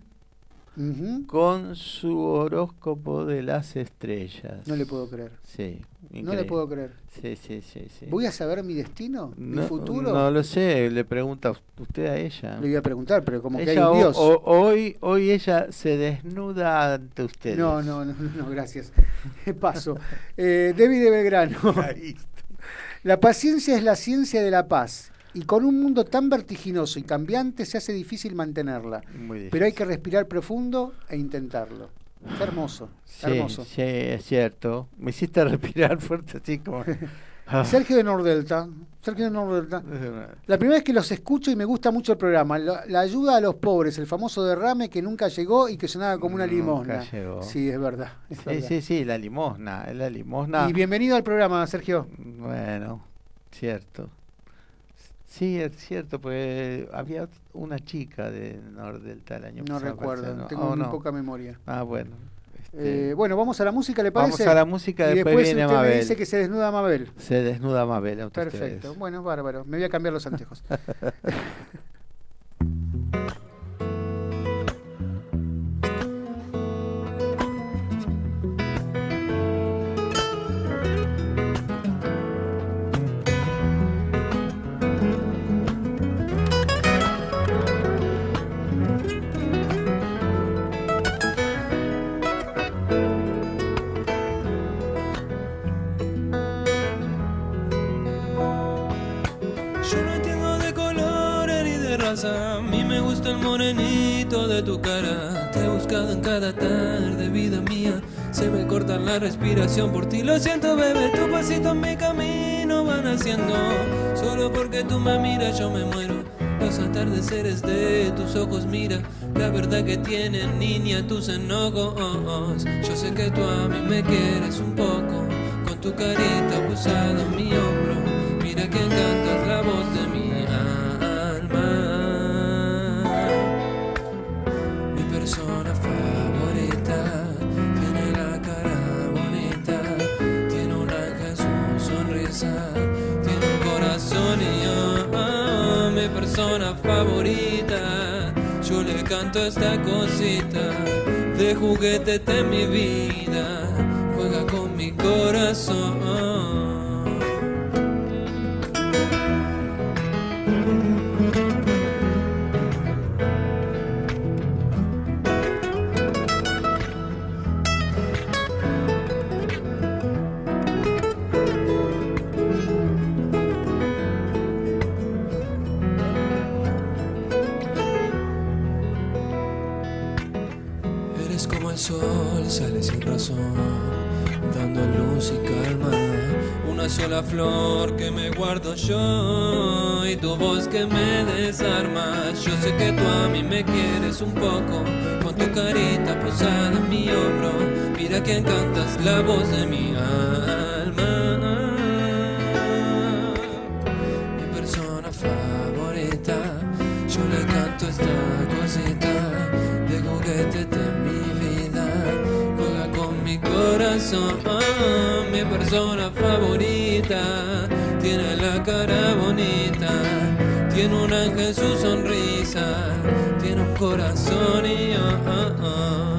Con su horóscopo de las estrellas. No le puedo creer. Sí, No le puedo creer. Sí, sí, sí, sí. ¿Voy a saber mi destino? no, ¿Mi futuro? No lo sé, le pregunta usted a ella. Le iba a preguntar, pero como que hay un Dios. ho- hoy, hoy ella se desnuda ante ustedes. No, no, no, no, no, gracias. (laughs) Paso. Eh, David de Belgrano. (laughs) La paciencia es la ciencia de la paz. Y con un mundo tan vertiginoso y cambiante se hace difícil mantenerla. Muy Pero hay que respirar profundo e intentarlo. Qué hermoso, Sí, hermoso. sí, es cierto. Me hiciste (laughs) respirar fuerte así como... (laughs) Sergio de Nordelta. Sergio de Nordelta. La primera vez que los escucho y me gusta mucho el programa. La, la ayuda a los pobres, el famoso derrame que nunca llegó y que sonaba como una Nunca limosna. llegó. Sí, es verdad. es Sí, verdad. sí, sí, la limosna, es la limosna. Y bienvenido al programa, Sergio. Bueno, cierto. Sí, es cierto, porque había una chica de Nordelta el año No pasado. recuerdo, ¿no? tengo Oh, muy no. poca memoria. Ah, bueno. este, Eh, bueno, vamos a la música, ¿le parece? Vamos a la música, y después viene usted me Mabel. dice que se desnuda Mabel. Se desnuda Mabel. Perfecto. Bueno, bárbaro. Me voy a cambiar los anteojos. (laughs) de tu cara. Te he buscado en cada tarde, vida mía. Se me corta la respiración por ti. Lo siento, bebé. Tu pasito en mi camino van haciendo. Solo porque tú me miras, yo me muero. Los atardeceres de tus ojos, mira. La verdad que tienen, niña, tus enojos. Yo sé que tú a mí me quieres un poco. Con tu carita posada en mi hombro. Mira que encantas la voz de mi Yo le canto esta cosita de juguete de mi vida, juega con mi corazón. Una sola flor que me guardo yo y tu voz que me desarma. Yo sé que tú a mí me quieres un poco, con tu carita posada en mi hombro. Mira que encantas la voz de mi alma. Mi persona favorita, yo le canto esta cosita de juguete de mi vida. Juega con mi corazón, mi persona favorita. Tiene la cara bonita, tiene un ángel su sonrisa, tiene un corazón y ah.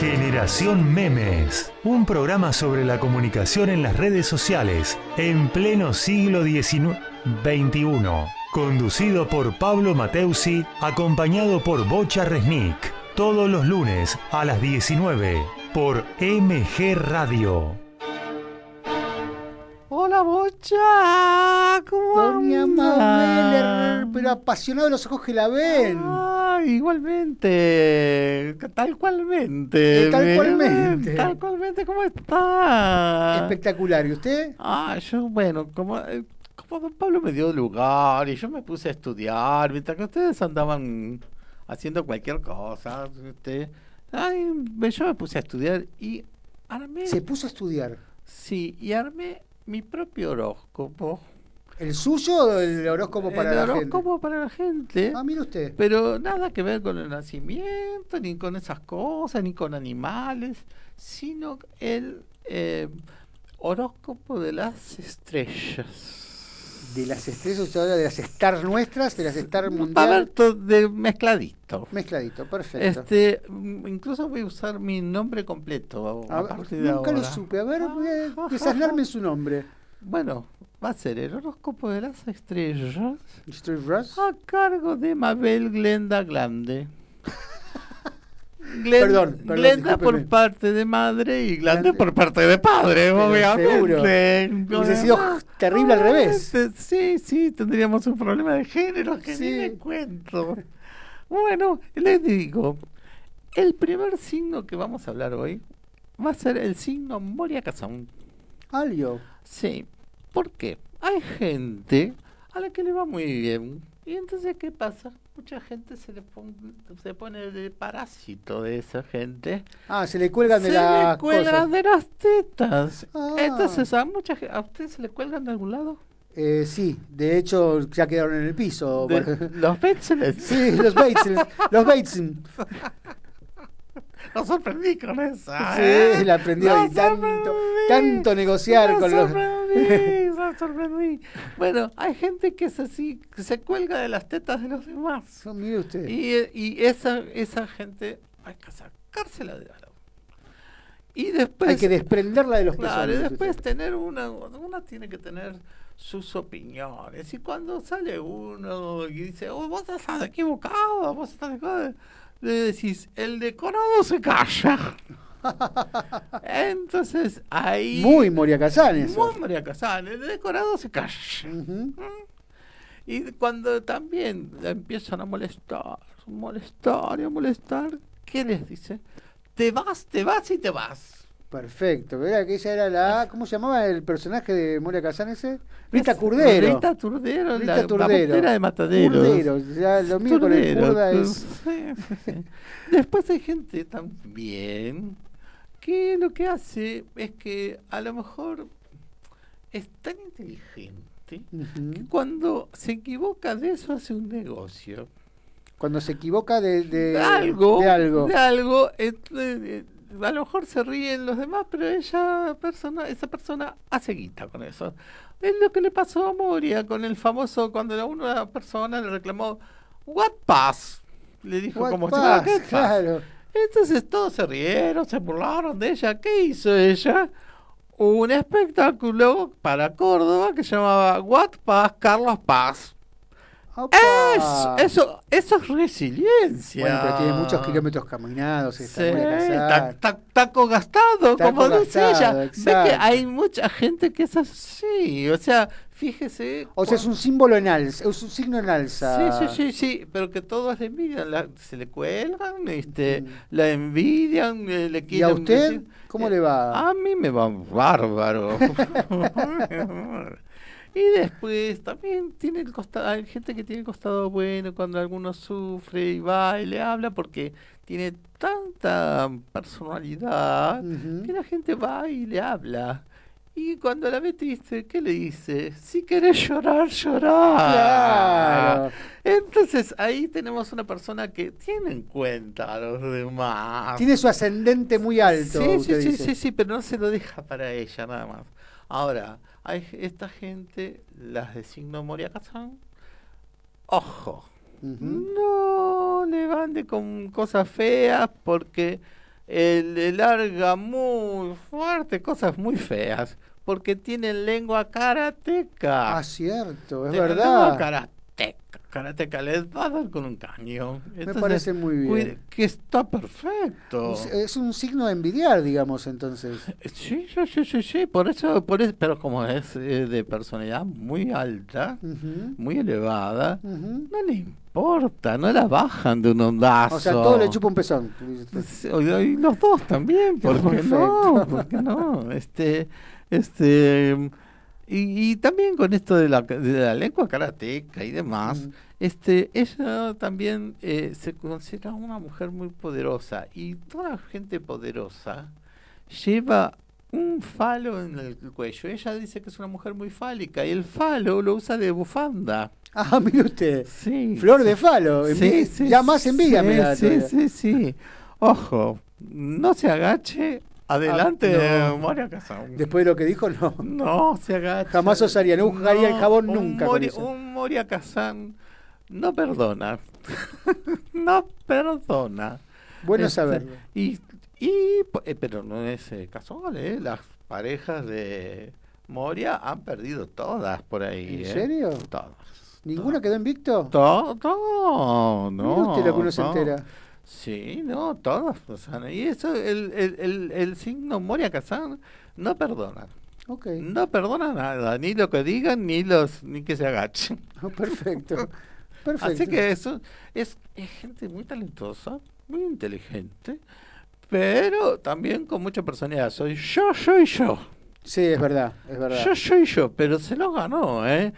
Generación Memes, un programa sobre la comunicación en las redes sociales en pleno siglo XIX XXI, conducido por Pablo Mateusi, acompañado por Bocha Resnick, todos los lunes a las 19 por MG Radio. Hola, Bocha. ¿Cómo Doña? Mabel, pero apasionado los ojos que la ven. Ah, igualmente. Tal cualmente. Eh, tal Me- cualmente. Tal cualmente, ¿cómo está? Espectacular. ¿Y usted? Ah, yo, bueno, como, eh, como don Pablo me dio lugar y yo me puse a estudiar, mientras que ustedes andaban haciendo cualquier cosa, este, ay, yo me puse a estudiar y armé, Se puso a estudiar. sí, y armé mi propio horóscopo. ¿El suyo o el horóscopo para el la horóscopo gente? para la gente. Ah, mire usted. Pero nada que ver con el nacimiento, ni con esas cosas, ni con animales, sino el eh, horóscopo de las estrellas. De las estrellas, de las stars nuestras, de las stars Va a to- de mezcladito. Mezcladito, perfecto. Este, mm, incluso voy a usar mi nombre completo a, A ver, partir de nunca lo ahora. supe. A ver, voy a ah, desasnarme su nombre. Bueno, va a ser el horóscopo de las estrellas Rush. a cargo de Mabel Glenda Glande. (laughs) Glen- Perdón, perdón, Glenda por parte de madre y Glande- por parte de padre, obviamente. seguro. Hubiese sido terrible al revés. Sí, sí, tendríamos un problema de género que Sí. ni le cuento. Bueno, les digo, el primer signo que vamos a hablar hoy va a ser el signo Moria Kazan. Alio. Sí, ¿por qué? Hay gente a la que le va muy bien. Y entonces, ¿qué pasa? Mucha gente se le pon- se pone de parásito de esa gente. Ah, se le cuelgan de se las le cuelgan cosas. de las tetas. Ah. Entonces, a mucha ¿a ustedes se le cuelgan de algún lado? Eh, sí, de hecho ya quedaron en el piso. De- los Betzels. Sí, los Bates. Los Bates. (laughs) Los sorprendí con esa. Sí, ¿eh? la aprendió Los y tanto, tanto negociar con los. sorprendí, (laughs) los sorprendí. Bueno, hay gente que es así, que se cuelga de las tetas de los demás. No, mire usted. Y, y esa, esa gente hay que sacársela de lado. Y después, Hay que desprenderla de los claro, y pezones. después tener una, una tiene que tener sus opiniones. Y cuando sale uno y dice, oh, vos estás equivocado, vos estás equivocado, le decís, el decorado se calla. Entonces ahí. Muy Moria Kazan eso. Muy Moria Kazan. El decorado se calla. Y cuando también empiezan a molestar, molestar y a molestar, ¿qué les dice? Te vas, te vas y te vas. Perfecto, ¿verdad? Que ella era la. ¿Cómo se llamaba el personaje de Moria Kazan ese? Rita Curdero. Rita Turdero, Rita la, Turdero. de Mataderos. Curdero, ya lo mío con el tu- es. Después hay gente también que lo que hace es que a lo mejor es tan inteligente que cuando se equivoca de eso hace un negocio. Cuando se equivoca de, de, de algo, de algo. de algo, a lo mejor se ríen los demás, pero ella, persona, esa persona hace guita con eso. Es lo que le pasó a Moria con el famoso, cuando una persona le reclamó, What pass? Le dijo What como pass, fuera, "¿Qué pass?". claro. Entonces todos se rieron, se burlaron de ella. ¿Qué hizo ella? Un espectáculo para Córdoba que se llamaba What Paz Carlos Paz. Es, eso, eso es resiliencia. Bueno, pero tiene muchos kilómetros caminados. Esta Sí, ta- ta- taco gastado, Taco como dice ella. Ve que exacto. hay mucha gente que es así. O sea, fíjese. O sea, es un símbolo en alza, es un signo en alza. Sí, sí, sí, sí, pero que todos le envidian, la- se le cuelgan, este, Mm. la envidian, eh, le ¿Y a quieren usted? decir- ¿Cómo Eh, le va? A mí me va bárbaro. (laughs) (laughs) y después también tiene el costado, hay gente que tiene el costado bueno cuando alguno sufre y va y le habla porque tiene tanta personalidad Ujú. que la gente va y le habla. Y cuando la ve triste, ¿qué le dice? Si querés llorar, llorar. Claro. Entonces ahí tenemos una persona que tiene en cuenta a los demás. Tiene su ascendente muy alto. Sí, sí, sí, dice. sí, sí, pero no se lo deja para ella nada más. Ahora, hay esta gente, las de signo Moria Kazan, ojo, Ujú. no le bande con cosas feas porque él le larga muy fuerte cosas muy feas. Porque tienen lengua karateca. Ah, cierto, es Tienen verdad. lengua les va a dar con un cañón. Me parece muy bien. Que está perfecto. Es- un signo de envidiar, digamos, entonces. Sí, sí, sí, sí, sí, por eso, por eso, pero como es eh, de personalidad muy alta, muy elevada, no le importa, no la bajan de un ondazo. O sea, todo le chupa un pezón. Y los dos también, ¿por qué no? Perfecto. ¿Por qué no? Este, este, y, y también con esto de la, de la lengua karateca y demás, Mm. este, ella también eh, se considera una mujer muy poderosa y toda la gente poderosa lleva un falo en el cuello. Ella dice que es una mujer muy fálica y el falo lo usa de bufanda. Ah, (laughs) mire usted. Sí. Flor de falo. Sí, sí, ya más envidia me sí, sí, sí. Ojo, no se agache adelante Ah, no. Moria Kazan. Después de lo que dijo, no. No se agache. Jamás osaría, no jugaría el jabón un nunca un Moria Kazan no perdona. (laughs) no perdona. Bueno Este, saberlo. Y, y, eh, pero no es eh, casual, ¿eh? Las parejas de Moria han perdido todas por ahí. ¿En ¿eh? serio? Todas. ¿Ninguno quedó invicto? Todo, todo, no. Mire usted lo que uno se no. entera. Sí, no, todas. o sea, y eso, el, el, el, el signo Moria Kazan no perdona. Ok. No perdona nada, ni lo que digan, ni los ni que se agachen. (laughs) Oh, perfecto. (laughs) Perfecto. Así que eso es, es gente muy talentosa, muy inteligente, pero también con mucha personalidad. Soy yo, soy yo. Sí, es verdad, es verdad. Yo soy yo, pero se lo ganó, ¿eh?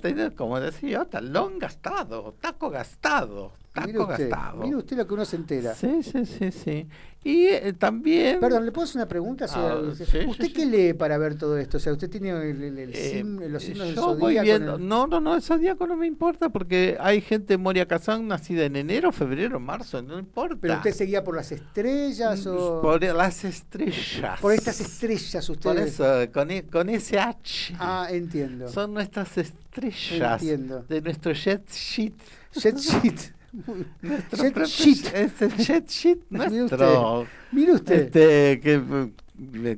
Tiene, como decía, talón gastado, taco gastado, Mire usted, gastado. mire usted lo que uno se entera. Sí, sí, sí, sí. Y eh, también... Perdón, ¿le puedo hacer una pregunta? Ah, sí, ¿Usted sí, qué sí. lee para ver todo esto? O sea, ¿usted tiene el, el- el eh, sim- los signos del yo voy zodíaco? viendo, el- no, no, no, el zodíaco no me importa porque hay gente Moria Kazan nacida en enero, febrero, marzo, no importa. ¿Pero usted seguía por las estrellas o...? Mm, Por las estrellas. Por estas estrellas Por ustedes... eso, con, e- con ese H. Ah, entiendo. Son nuestras estrellas Entiendo. de nuestro jet sheet. Jet sheet. (laughs) (laughs) Nuestro Jet sheet. Es el jet sheet (laughs) Mire nuestro. Mire usted. Este, que,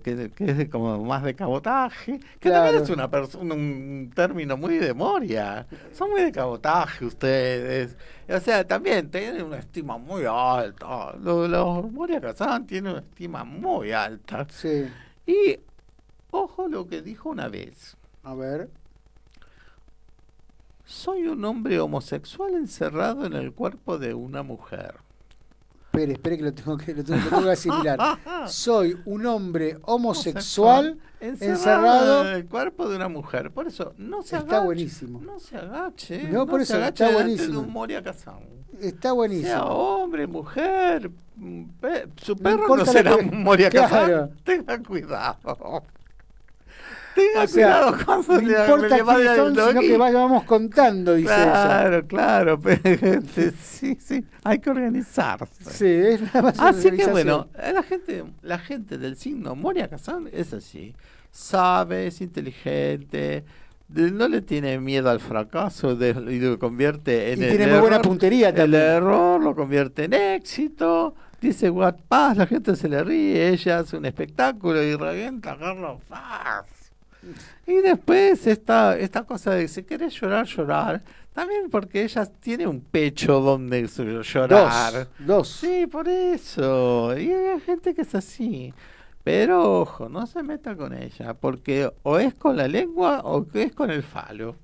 que, que es como más de cabotaje, que Claro. también es una persona, un término muy de Moria. Son muy de cabotaje ustedes. O sea, también tienen una estima muy alta. Los, los Moria Kazan tienen una estima muy alta. Sí. Y ojo lo que dijo una vez. A ver. Soy un hombre homosexual encerrado en el cuerpo de una mujer. Espere, espere que lo tengo que, lo tengo, lo tengo que asimilar. (laughs) Soy un hombre homosexual encerrado. en el cuerpo de una mujer. Por eso, no se Está agache. buenísimo. No se agache. No, por se eso, agache está buenísimo. de un Moria Kazan. Está Sea buenísimo. hombre, mujer, pe- su No perro no, será un Moria (laughs) Claro. Kazan. Tenga cuidado. Tenga O sea, cuidado cuando no le, importa quiénes son, el sino que vayamos contando, dice ella. Claro, claro, (laughs) pero sí, sí, hay que organizarse. Sí, es nada más Así que bueno, la gente, la gente del signo Moria Kazan es así. Sabe, es inteligente, no le tiene miedo al fracaso de- y lo convierte en Y el tiene muy buena puntería El también. error lo convierte en éxito. Dice What Paz, la gente se le ríe, ella hace un espectáculo y revienta a Carlos Paz. Y después esta, esta cosa de si querés llorar, llorar. También porque ella tiene un pecho donde llorar. Dos. Dos. Sí, por eso. Y hay gente que es así. Pero ojo, no se meta con ella, porque o es con la lengua o que es con el falo.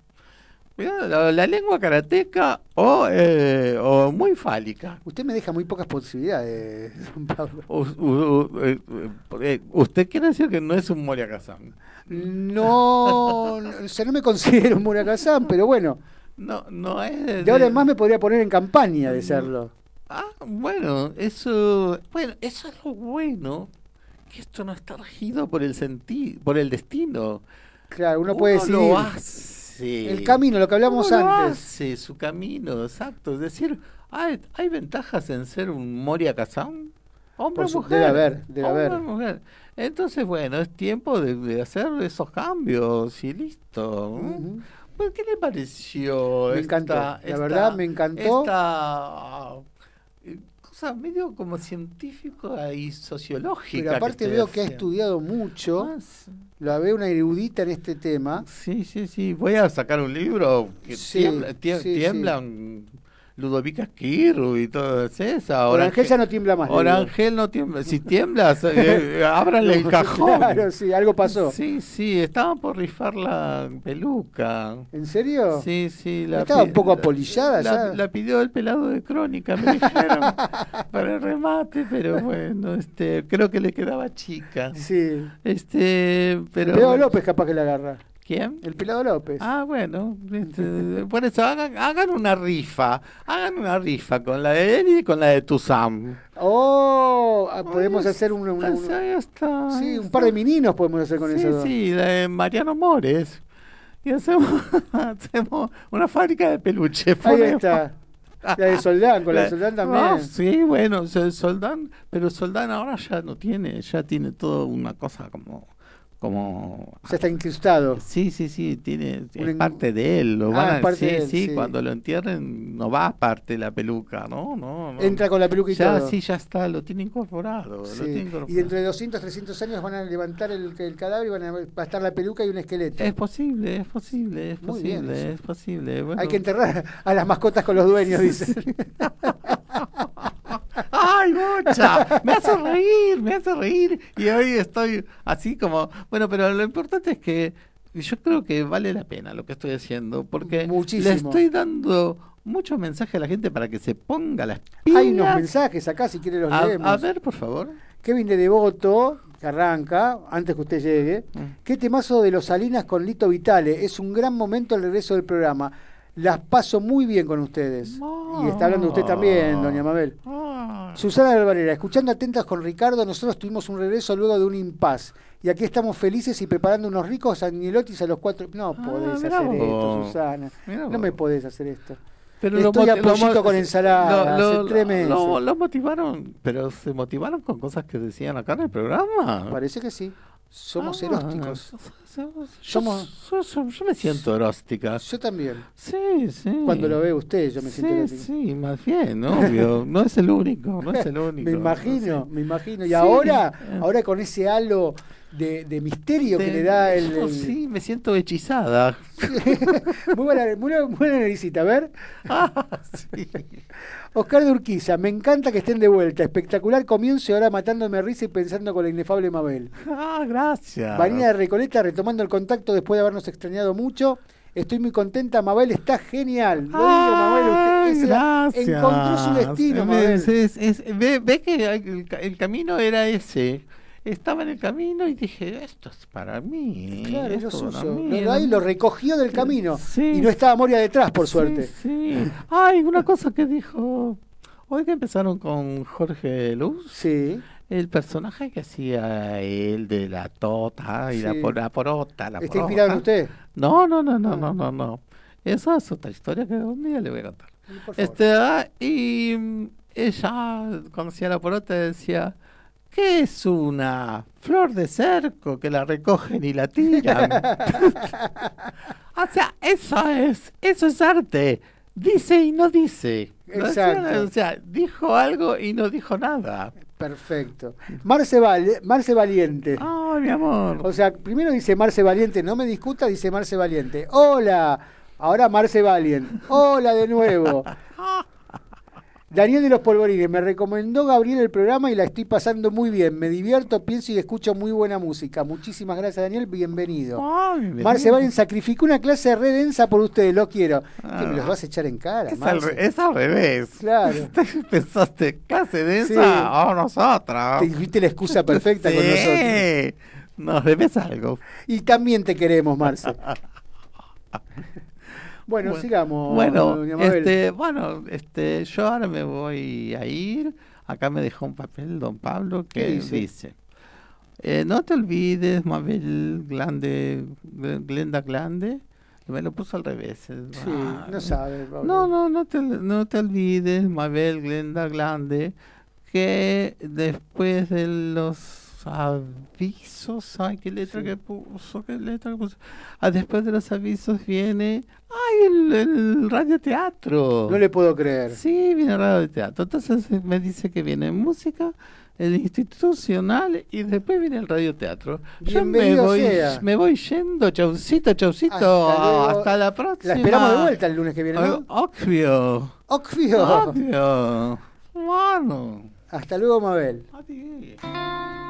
La, la lengua karateca o, eh, o muy fálica. Usted me deja muy pocas posibilidades, don (laughs) Pablo. U- u- u- eh, eh, usted quiere decir que no es un Moria Kazan. No, no, o sea, no me considero un Murakazam, pero bueno, No, no es. de- de ahora en más me podría poner en campaña de serlo. Ah, bueno, eso, bueno, eso es lo bueno, que esto no está regido por el sentido, por el destino. Claro, uno puede Uno decidir lo hace. el camino, lo que hablamos Uno lo antes. hace, su camino, exacto. Es decir, ¿hay, hay ventajas en ser un Moria Kazan? Hombre o mujer. debe haber, debe Hombre haber. mujer. Entonces, bueno, es tiempo de, de hacer esos cambios y listo. Pues, ¿Qué le pareció? Me esta- encantó, la esta- verdad, me encantó. Esta eh, cosa medio como científica y sociológica. Pero aparte veo que ha estudiado mucho, Ah, sí. la veo una erudita en este tema. Sí, sí, sí. Voy a sacar un libro que Sí, tiembla- tie- sí, sí. tiemblan Ludovica Esquirru y todo esa. Orangel ya no tiembla más. Orangel no tiembla. Si tiemblas, eh, (laughs) ábranle el (laughs) cajón. Claro, sí, algo pasó. Sí, sí, estaban por rifar la peluca. ¿En serio? Sí, sí. ¿No estaba un poco apolillada la, ya? la pidió el pelado de crónica, me dijeron, (laughs) para el remate, pero bueno, este, creo que le quedaba chica. Sí. Este, pero... Pelado López capaz que la agarra. ¿Quién? El Pelado López. Ah, bueno, este, (laughs) por eso hagan, hagan una rifa, hagan una rifa con la de él y con la de Tuzam. Oh, ah, podemos hacer un, un- un- Ahí está, sí, ahí un par de mininos podemos hacer con sí, eso. Sí, la de Mariano Mores. Y hacemos, (laughs) hacemos una fábrica de peluche. Ahí ponemos. está. La de Soldán, con la, de Soldán también. Ah, sí, bueno, Soldán, pero Soldán ahora ya no tiene, ya tiene todo una cosa como, como Ya está incrustado. Sí, sí, sí, tiene, es en- parte de él. Lo Ah, van a, parte sí, de él, sí, sí. cuando lo entierren no va aparte la peluca, ¿no? no, no. Entra con la peluca y ya, todo. sí, ya está, lo tiene incorporado. Lo Sí. tiene Y incorporado. de 200, 300 años van a levantar el, el cadáver y van a, va a estar la peluca y un esqueleto. Es posible, es posible, es Muy posible, es posible. bueno. Hay que enterrar a las mascotas con los dueños, dicen. (laughs) ¡Ay, Bocha! Me hace reír, me hace reír. Y hoy estoy así como. Bueno, pero lo importante es que yo creo que vale la pena lo que estoy haciendo, porque Muchísimo. le estoy dando mucho mensaje a la gente para que se ponga las pilas. Hay unos mensajes acá, si quiere los a, leemos. a ver, por favor. Kevin de Devoto, que arranca, antes que usted llegue. Mm. Qué temazo de los Salinas con Lito Vitale. Es un gran momento el regreso del programa. Las paso muy bien con ustedes. Y está hablando usted también, doña Mabel. Ah. Susana Alvarera, escuchando atentas con Ricardo, nosotros tuvimos un regreso luego de un impas. Y aquí estamos felices y preparando unos ricos agnielotis a los cuatro. No Ah, podés hacer esto. Susana. Mirá No me podés hacer esto. Pero Estoy moti- a pollito con ensalada, lo- hace lo- tres meses. lo- lo motivaron, pero se motivaron con cosas que decían acá en el programa. Parece que sí. Somos Ah, erósticos. (laughs) Somos- yo- yo- yo me siento eróstica. Yo también. Sí, sí. Cuando lo ve usted, yo me siento Sí, erótico. sí, más bien, obvio. (laughs) No es el único, no es el único. Me imagino, me imagino. Y Sí. ahora, ahora con ese halo de, de misterio que le da el. Sí, me siento hechizada. (laughs) muy buena, muy buena, naricita, a ver. Sí. (laughs) Oscar de Urquiza, me encanta que estén de vuelta. Espectacular comienzo y ahora matándome de risa y pensando con la inefable Mabel. Ah, gracias. Vanina de Recoleta retomando el contacto después de habernos extrañado mucho. Estoy muy contenta, Mabel está genial. Lo digo, Mabel, Ay, usted esa- gracias. encontró su destino, Mabel. es- es- es- ve, ve que el camino era ese. Estaba en el camino y dije, esto es para mí. Claro, es esto para suyo. mí, Lo, ahí lo recogió del camino. Sí. Y no estaba Moria detrás, por suerte. Sí, sí. Ay, una cosa que dijo. Hoy que empezaron con Jorge Luz, Sí. el personaje que hacía él de la tota y la, por- la porota. La ¿Está porota. inspirado en usted? No, no, no, no, Ah. no, no, no. Esa es otra historia que un día le voy a contar. Este, ah, y mm, ella, cuando hacía la porota, decía, ¿qué es una flor de cerco que la recogen y la tiran? (laughs) o sea, eso es, eso es arte. Dice y no dice. Exacto. O sea, dijo algo y no dijo nada. Perfecto. Marce, Val- Marce Valiente. Ay, mi amor. O sea, primero dice Marce Valiente, no me discuta, dice Marce Valiente. Hola. Ahora Marce Valiente. Hola de nuevo. (laughs) Daniel de los Polvorines, me recomendó Gabriel el programa y la estoy pasando muy bien. Me divierto, pienso y escucho muy buena música. Muchísimas gracias, Daniel. Bienvenido. Ay, bienvenido. Marce Valiente sacrificó una clase re densa por ustedes, lo quiero. Ah. que me los vas a echar en cara, Es al, es al revés. Claro. (laughs) Pensaste clase de Sí. o nosotros. Te viste la excusa perfecta con nosotros. Nos debes algo. Y también te queremos, Marce. (laughs) Bueno, Bueno, sigamos. Bueno, este, bueno, este, yo ahora me voy a ir. Acá me dejó un papel don Pablo ¿Qué que dice? dice, eh, no te olvides, Mabel Glande, Glenda Glande. Me lo puso al revés. el- Sí, ah, no sabe. Pablo. No, no, no te, no te olvides, Mabel Glenda Glande, que después de los avisos, ay, qué letra Sí. que puso, qué letra que puso. Ah, después de los avisos viene, el, el radioteatro. No le puedo creer. Sí, viene el radioteatro. Entonces eh, me dice que viene música, el institucional y después viene el radioteatro. Yo me voy, sea. me voy yendo, chaucito, chaucito, Hasta luego. hasta la próxima. La esperamos de vuelta el lunes que viene, ¿no? Obvio. Ocfio. Obvio. Bueno. Hasta luego, Mabel. Adiós.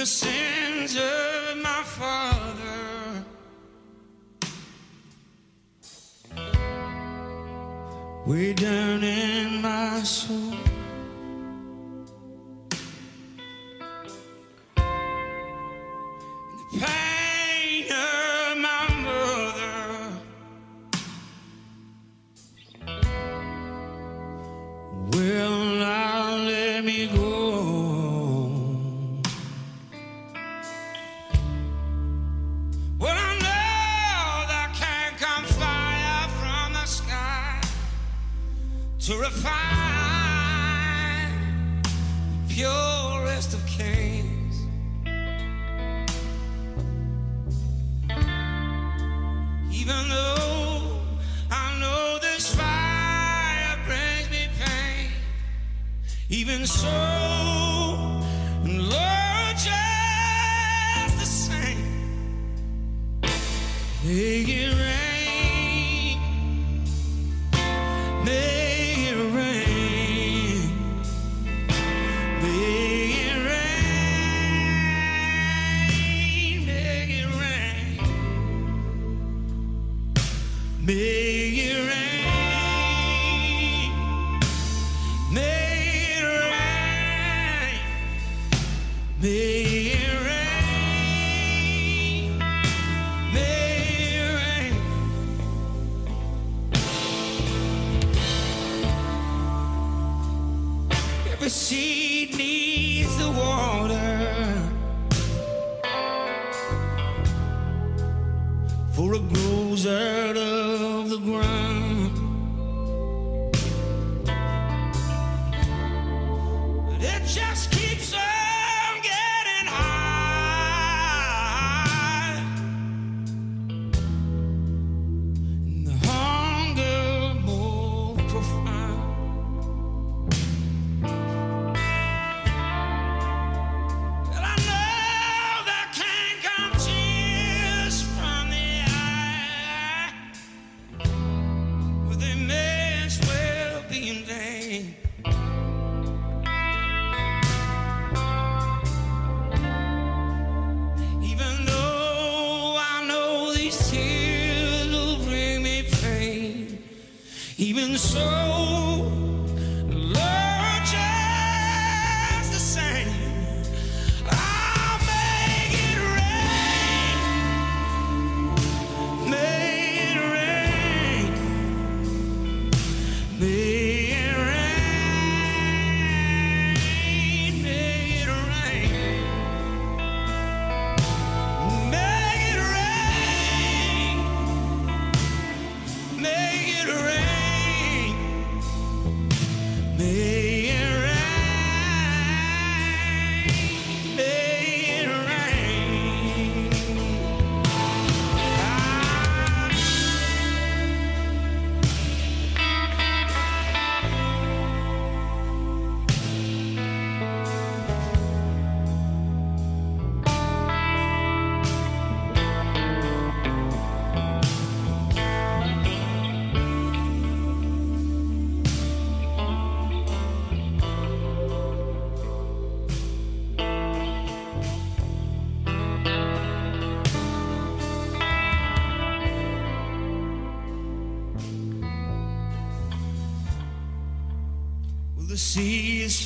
The sins of my father. Way down in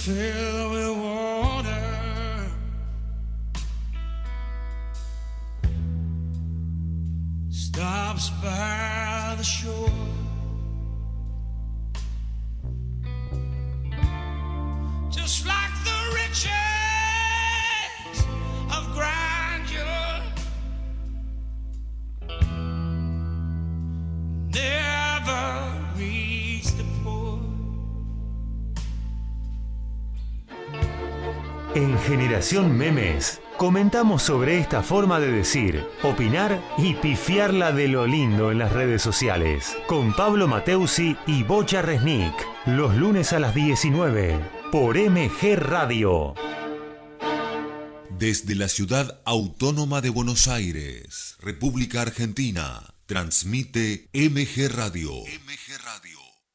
sea Memes comentamos sobre esta forma de decir, opinar y pifiarla de lo lindo en las redes sociales. Con Pablo Mateusi y Bocha Resnick. Los lunes a las 19 por MG Radio. Desde la ciudad autónoma de Buenos Aires, República Argentina, transmite MG Radio. MG Radio.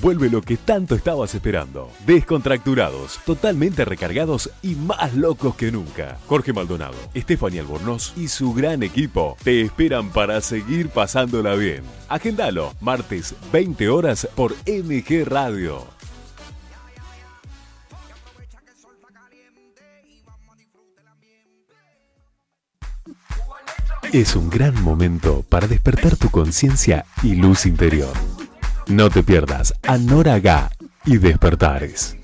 Vuelve lo que tanto estabas esperando. Descontracturados, totalmente recargados y más locos que nunca. Jorge Maldonado, Estefanía Albornoz y su gran equipo te esperan para seguir pasándola bien. Agendalo, martes 20 horas por MG Radio. Es un gran momento para despertar tu conciencia y luz interior. No te pierdas a Nora Gá y Despertares.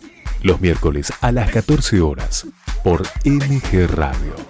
Los miércoles a las 14 horas por MG Radio.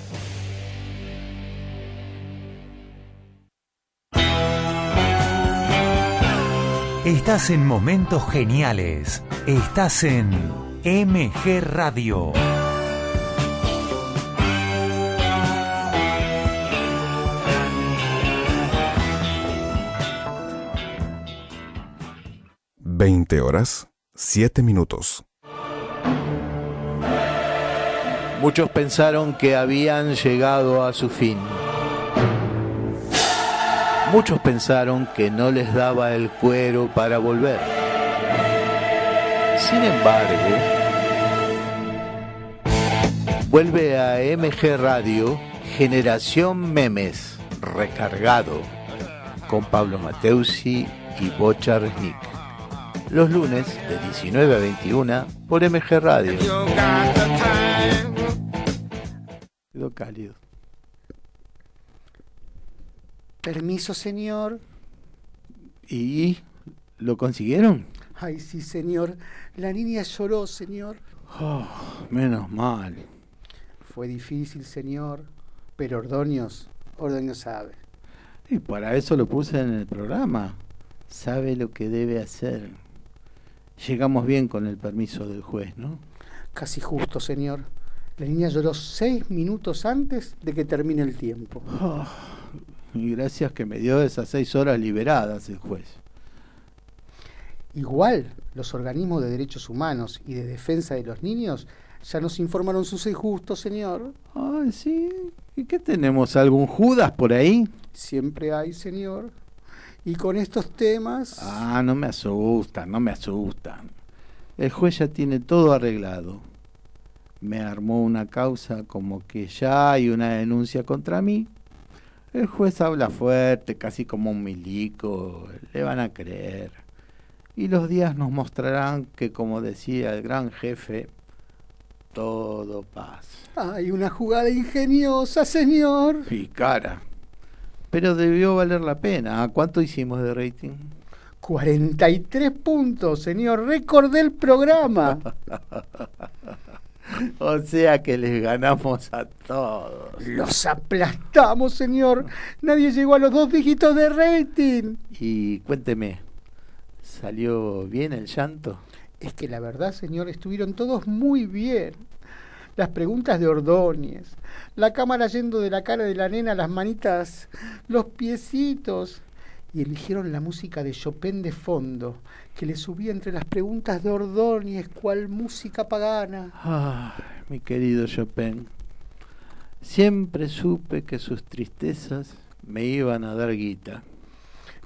Estás en momentos geniales. Estás en MG Radio. Veinte horas, siete minutos. Muchos pensaron que habían llegado a su fin. Muchos pensaron que no les daba el cuero para volver. Sin embargo, vuelve a MG Radio Generación Memes recargado con Pablo Mateusi y Bocha Resnick. Los lunes de 19 a 21 por MG Radio. Quedó cálido. Permiso, señor. ¿Y lo consiguieron? Ay, sí, señor. La niña lloró, señor. Oh, menos mal. Fue difícil, señor. Pero Ordóñez, Ordóñez sabe. Y para eso lo puse en el programa. Sabe lo que debe hacer. Llegamos bien con el permiso del juez, ¿no? Casi justo, señor. La niña lloró seis minutos antes de que termine el tiempo. Oh, y gracias que me dio esas seis horas liberadas el juez. Igual, los organismos de derechos humanos y de defensa de los niños ya nos informaron sus injustos, señor. Ay, sí. ¿Y qué tenemos? ¿Algún Judas por ahí? Siempre hay, señor. Y con estos temas... Ah, no me asustan, no me asustan. El juez ya tiene todo arreglado. Me armó una causa como que ya hay una denuncia contra mí. El juez habla fuerte, casi como un milico. Le van a creer. Y los días nos mostrarán que, como decía el gran jefe, todo pasa. Hay una jugada ingeniosa, señor. Y cara. Pero debió valer la pena. ¿A cuánto hicimos de rating? 43 puntos, señor. Récord del programa. (laughs) (laughs) o sea que les ganamos a todos. Los aplastamos, señor. Nadie llegó a los dos dígitos de rating. Y cuénteme, ¿salió bien el llanto? Es que la verdad, señor, estuvieron todos muy bien. Las preguntas de Ordóñez, la cámara yendo de la cara de la nena a las manitas, los piecitos. Y eligieron la música de Chopin de fondo, que le subía entre las preguntas de Ordóñez, cual música pagana. Ah, mi querido Chopin. Siempre supe que sus tristezas me iban a dar guita.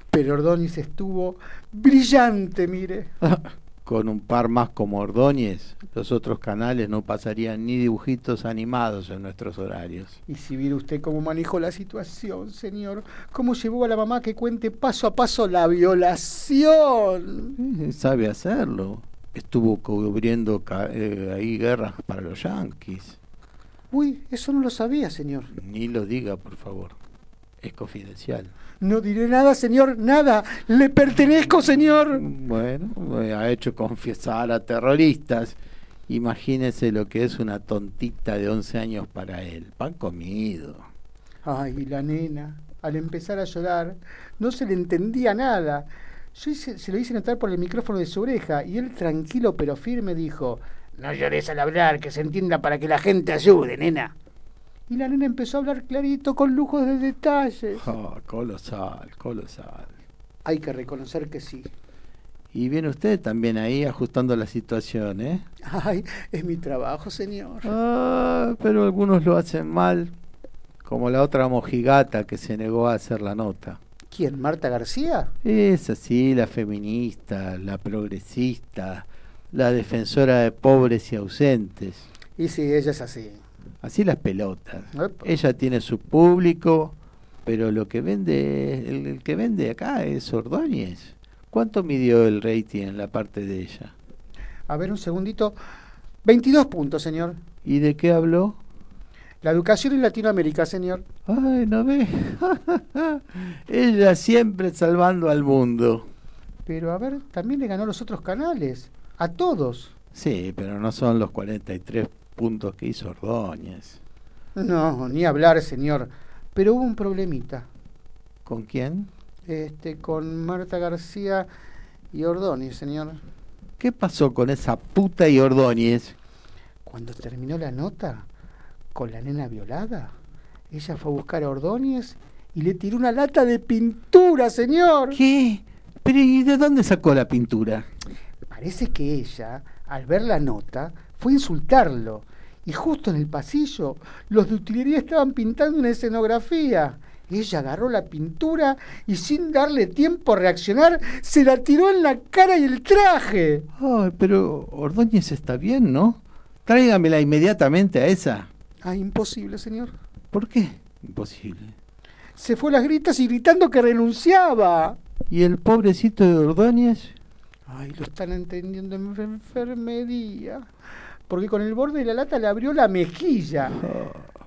Pero Ordóñez estuvo brillante, mire. (laughs) Con un par más como Ordóñez, los otros canales no pasarían ni dibujitos animados en nuestros horarios. Y si viera usted cómo manejó la situación, señor, cómo llevó a la mamá que cuente paso a paso la violación. Eh, Sabe hacerlo. Estuvo cubriendo eh, ahí guerras para los yanquis. Uy, eso no lo sabía, señor. Ni lo diga, por favor. Es confidencial. No diré nada, señor, nada. Le pertenezco, señor. Bueno, eh, ha hecho confesar a terroristas. Imagínese lo que es una tontita de 11 años para él. Pan comido. Ay, la nena, al empezar a llorar, no se le entendía nada. Yo hice- se lo hice notar por el micrófono de su oreja y él, tranquilo pero firme, dijo: No llores al hablar, que se entienda para que la gente ayude, nena. Y la nena empezó a hablar clarito, con lujos de detalles. Ah, (laughs) colosal, colosal. Hay que reconocer que sí. Y viene usted también ahí ajustando la situación, ¿eh? Ay, es mi trabajo, señor. Ah, pero algunos lo hacen mal, como la otra mojigata que se negó a hacer la nota. ¿Quién? ¿Marta García? Es así, la feminista, la progresista, la defensora de pobres y ausentes. Y sí, ella es así. Así las pelotas. Epa. Ella tiene su público, pero lo que vende, el, el que vende acá es Ordóñez. ¿Cuánto midió el rating en la parte de ella? A ver, un segundito. 22 puntos, señor. ¿Y de qué habló? La educación en Latinoamérica, señor. Ay, no ve. (laughs) ella siempre salvando al mundo. Pero a ver, también le ganó los otros canales. A todos. Sí, pero no son los 43 puntos que hizo Ordóñez. No, ni hablar, señor. Pero hubo un problemita. ¿Con quién? Este, con Marta García y Ordóñez, señor. ¿Qué pasó con esa puta y Ordóñez? Cuando terminó la nota, con la nena violada, ella fue a buscar a Ordóñez y le tiró una lata de pintura, señor. ¿Qué? ¿Pero y de dónde sacó la pintura? Parece que ella, al ver la nota, fue a insultarlo. Y justo en el pasillo, los de utilería estaban pintando una escenografía. Ella agarró la pintura y sin darle tiempo a reaccionar, se la tiró en la cara y el traje. Ay, pero Ordóñez está bien, ¿no? Tráigamela inmediatamente a esa. Ah, imposible, señor. ¿Por qué? Imposible. Se fue a las gritas y gritando que renunciaba. ¿Y el pobrecito de Ordóñez? Ay, lo están entendiendo en enfermería. Porque con el borde de la lata le abrió la mejilla.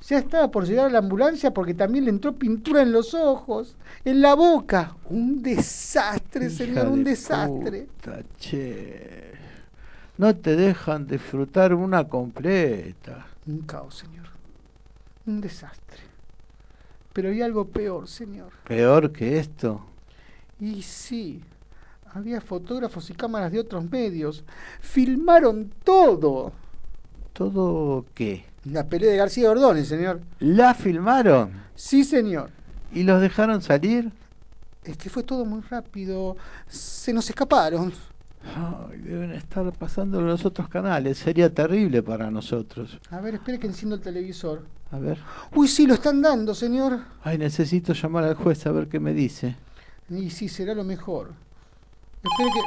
Ya estaba por llegar a la ambulancia porque también le entró pintura en los ojos, en la boca. Un desastre, Hija señor, un de desastre. puta, che. No te dejan disfrutar una completa. Un caos, señor. Un desastre. Pero hay algo peor, señor. Peor que esto. Y sí, había fotógrafos y cámaras de otros medios. Filmaron todo. ¿Todo qué? La pelea de García Ordóñez, señor. ¿La filmaron? Sí, señor. ¿Y los dejaron salir? Es que fue todo muy rápido. Se nos escaparon. Ay, deben estar pasando en los otros canales. Sería terrible para nosotros. A ver, espere que enciendo el televisor. A ver. Uy, sí, lo están dando, señor. Ay, necesito llamar al juez a ver qué me dice. Y sí, será lo mejor. Espere que...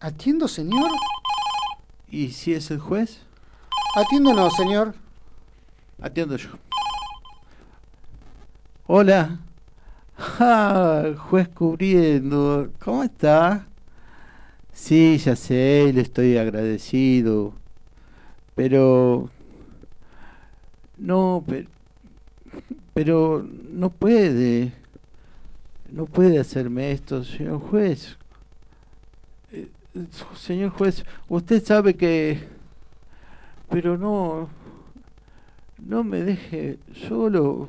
¿Atiendo, señor? ¿Y si es el juez? Atiendo no, señor. Atiendo yo. Hola. Ah, juez cubriendo. ¿Cómo está? Sí, ya sé, le estoy agradecido. Pero... No, pero... Pero no puede. No puede hacerme esto, señor juez. Señor juez, usted sabe que... Pero no... No me deje solo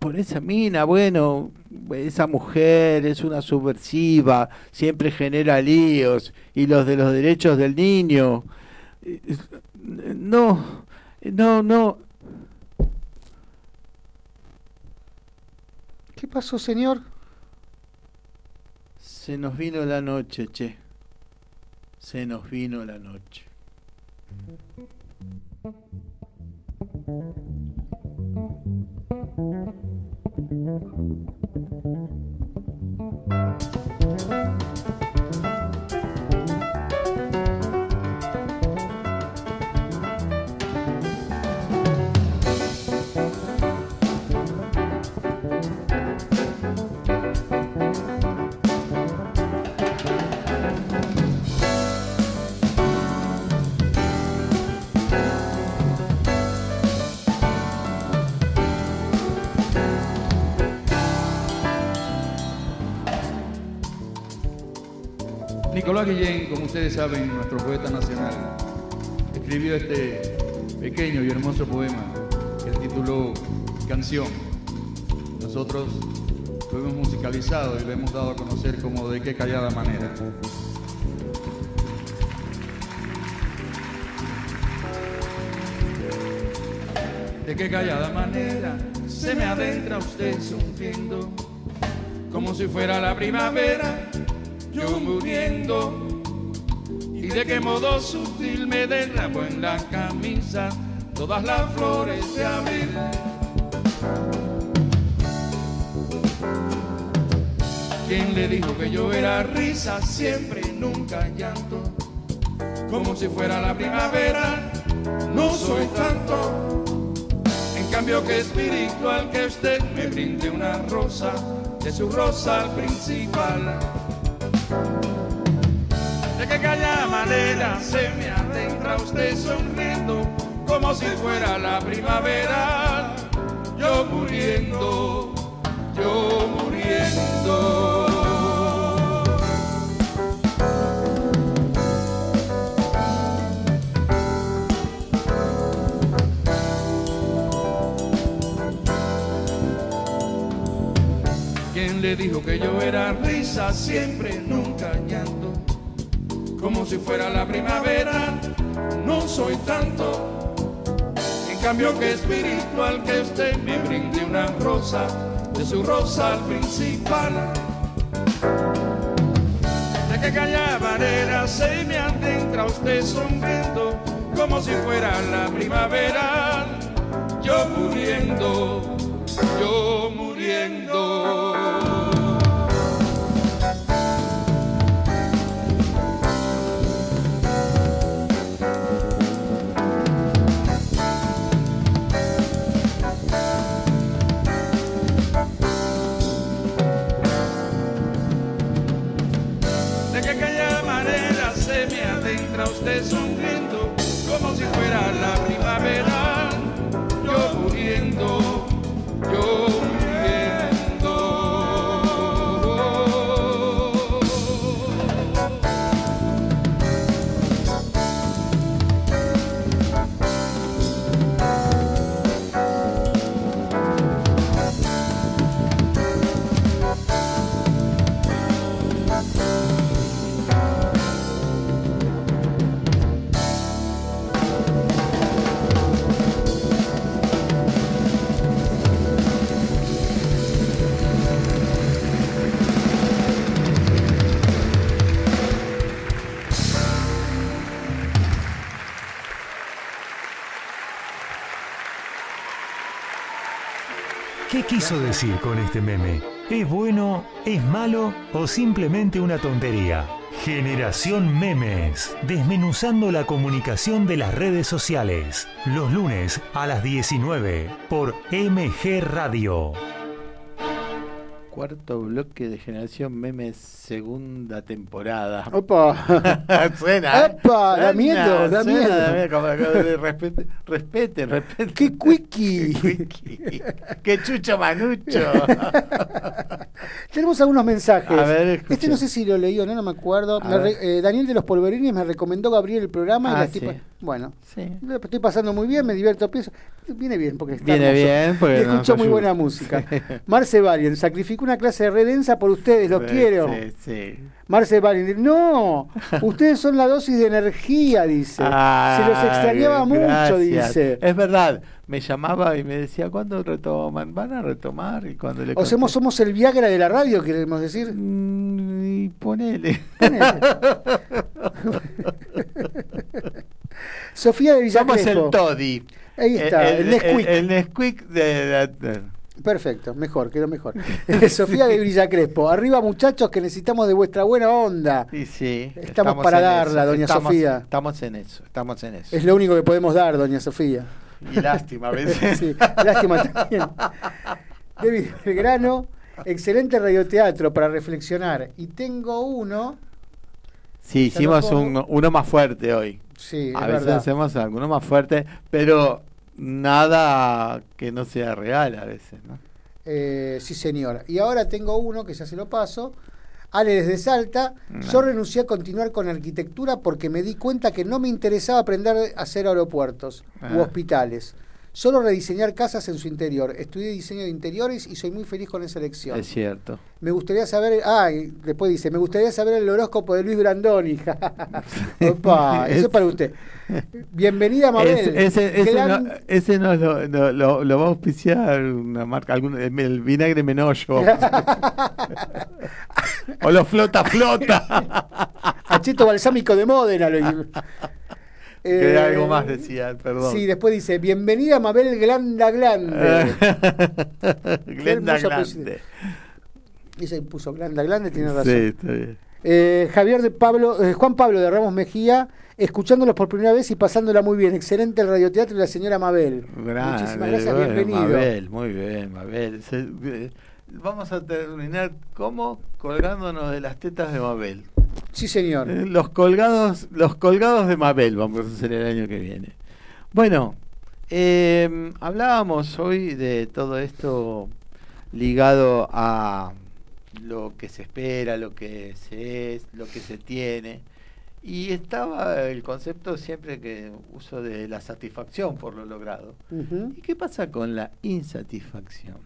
por esa mina, bueno, esa mujer es una subversiva, siempre genera líos, y los de los derechos del niño. No, no, no. ¿Qué pasó, señor? Se nos vino la noche, che. Se nos vino la noche. Nicolás Guillén, como ustedes saben, nuestro poeta nacional, escribió este pequeño y hermoso poema que tituló Canción. Nosotros lo hemos musicalizado y lo hemos dado a conocer como de qué callada manera. De qué callada manera se me adentra usted sonriendo, como si fuera la primavera, yo muriendo. Y de qué modo sutil me derramo en la camisa todas las flores de abril. ¿Quién le dijo que yo era risa siempre nunca llanto? Como si fuera la primavera, no soy tanto. En cambio que espiritual que usted me brinde una rosa de su rosa principal. Calla manera se me adentra usted sonriendo como si fuera la primavera. Yo muriendo, yo muriendo. ¿Quién le dijo que yo era risa siempre, nunca? Como si fuera la primavera, no soy tanto. En cambio que espiritual que usted me brinde una rosa de su rosa principal. De que calla se me adentra usted sonriendo como si fuera la primavera. Yo muriendo, yo muriendo. Este meme? ¿Es bueno, es malo o simplemente una tontería? Generación Memes, desmenuzando la comunicación de las redes sociales, los lunes a las 19 por MG Radio. Cuarto bloque de Generación Memes, segunda temporada. (laughs) Opa. (laughs) suena. ¿eh? Epa, da miedo, da miedo. respeten, respeten. (laughs) ¡Qué quickie! ¡Qué chucho manucho! Tenemos algunos mensajes. A ver, escucha. este no sé si lo leí o no, no me acuerdo. Me re- eh, Daniel de los Polverines me recomendó Gabriel el programa y Ah, la sí. tipa- Bueno, Sí. lo estoy pasando muy bien, me divierto. pienso- Viene bien porque está Viene hermoso. bien, porque Y escucho muy buena música. (laughs) Marce Valien, sacrificó una clase de redensa por ustedes, los Sí, quiero. Sí, sí. Marce Valien, no, ustedes son la dosis de energía, dice. Se los extrañaba mucho, gracias. dice. Es verdad, me llamaba y me decía, ¿cuándo retoman? ¿Van a retomar? Y cuando le O somos, somos el Viagra de la radio, queremos decir. Mm, y ponele. (laughs) (laughs) Sofía de Somos Villacrespo. el Toddy. Ahí está, el, Nesquik. El, Nesquik de, Perfecto, mejor, quedó mejor. (laughs) Sofía de Villa Crespo. Arriba, muchachos, que necesitamos de vuestra buena onda. Sí, sí. Estamos para darla, eso, doña estamos- Sofía. Estamos en eso, estamos en eso. Es lo único que podemos dar, doña Sofía. Y lástima a veces. (laughs) Sí, lástima también. David Belgrano, excelente radioteatro para reflexionar. Y tengo uno. Sí, hicimos un- uno más fuerte hoy. Sí, a es veces verdad. hacemos alguno más fuerte, pero nada que no sea real a veces, ¿no? Eh, sí, señor. Y ahora tengo uno que ya se lo paso. Ale desde Salta, yo renuncié a continuar con arquitectura porque me di cuenta que no me interesaba aprender a hacer aeropuertos Ah. u hospitales. Solo rediseñar casas en su interior. Estudié diseño de interiores y soy muy feliz con esa elección. Es cierto. Me gustaría saber, ah, y después dice, me gustaría saber el horóscopo de Luis Brandoni. (laughs) Opa, eso es para usted. Bienvenida Mabel. Ese, ese, ese Gran- no, ese no lo, no- lo- lo va a auspiciar una marca, algún, el vinagre menollo. (laughs) o lo flota flota. (laughs) Acheto balsámico de Módena. Eh, algo más decía, perdón. Sí, después dice, bienvenida Mabel Glanda Glande. (laughs) Glenda Glande. apellido. Dice, puso Glanda Glande, tiene razón. Sí, está bien. Eh, Javier de Pablo, eh, Juan Pablo de Ramos Mejía, escuchándolos por primera vez y pasándola muy bien. Excelente el radioteatro y la señora Mabel. Grande, Muchísimas gracias, bueno, bienvenido. Mabel, muy bien, Mabel. Se- eh, vamos a terminar como colgándonos de las tetas de Mabel. Sí, señor. Eh, Los colgados, los colgados de Mabel vamos a hacer el año que viene. Bueno, eh, hablábamos hoy de todo esto ligado a lo que se espera, lo que se es, lo que se tiene. Y estaba el concepto siempre que uso de la satisfacción por lo logrado. ¿Y qué pasa con la insatisfacción?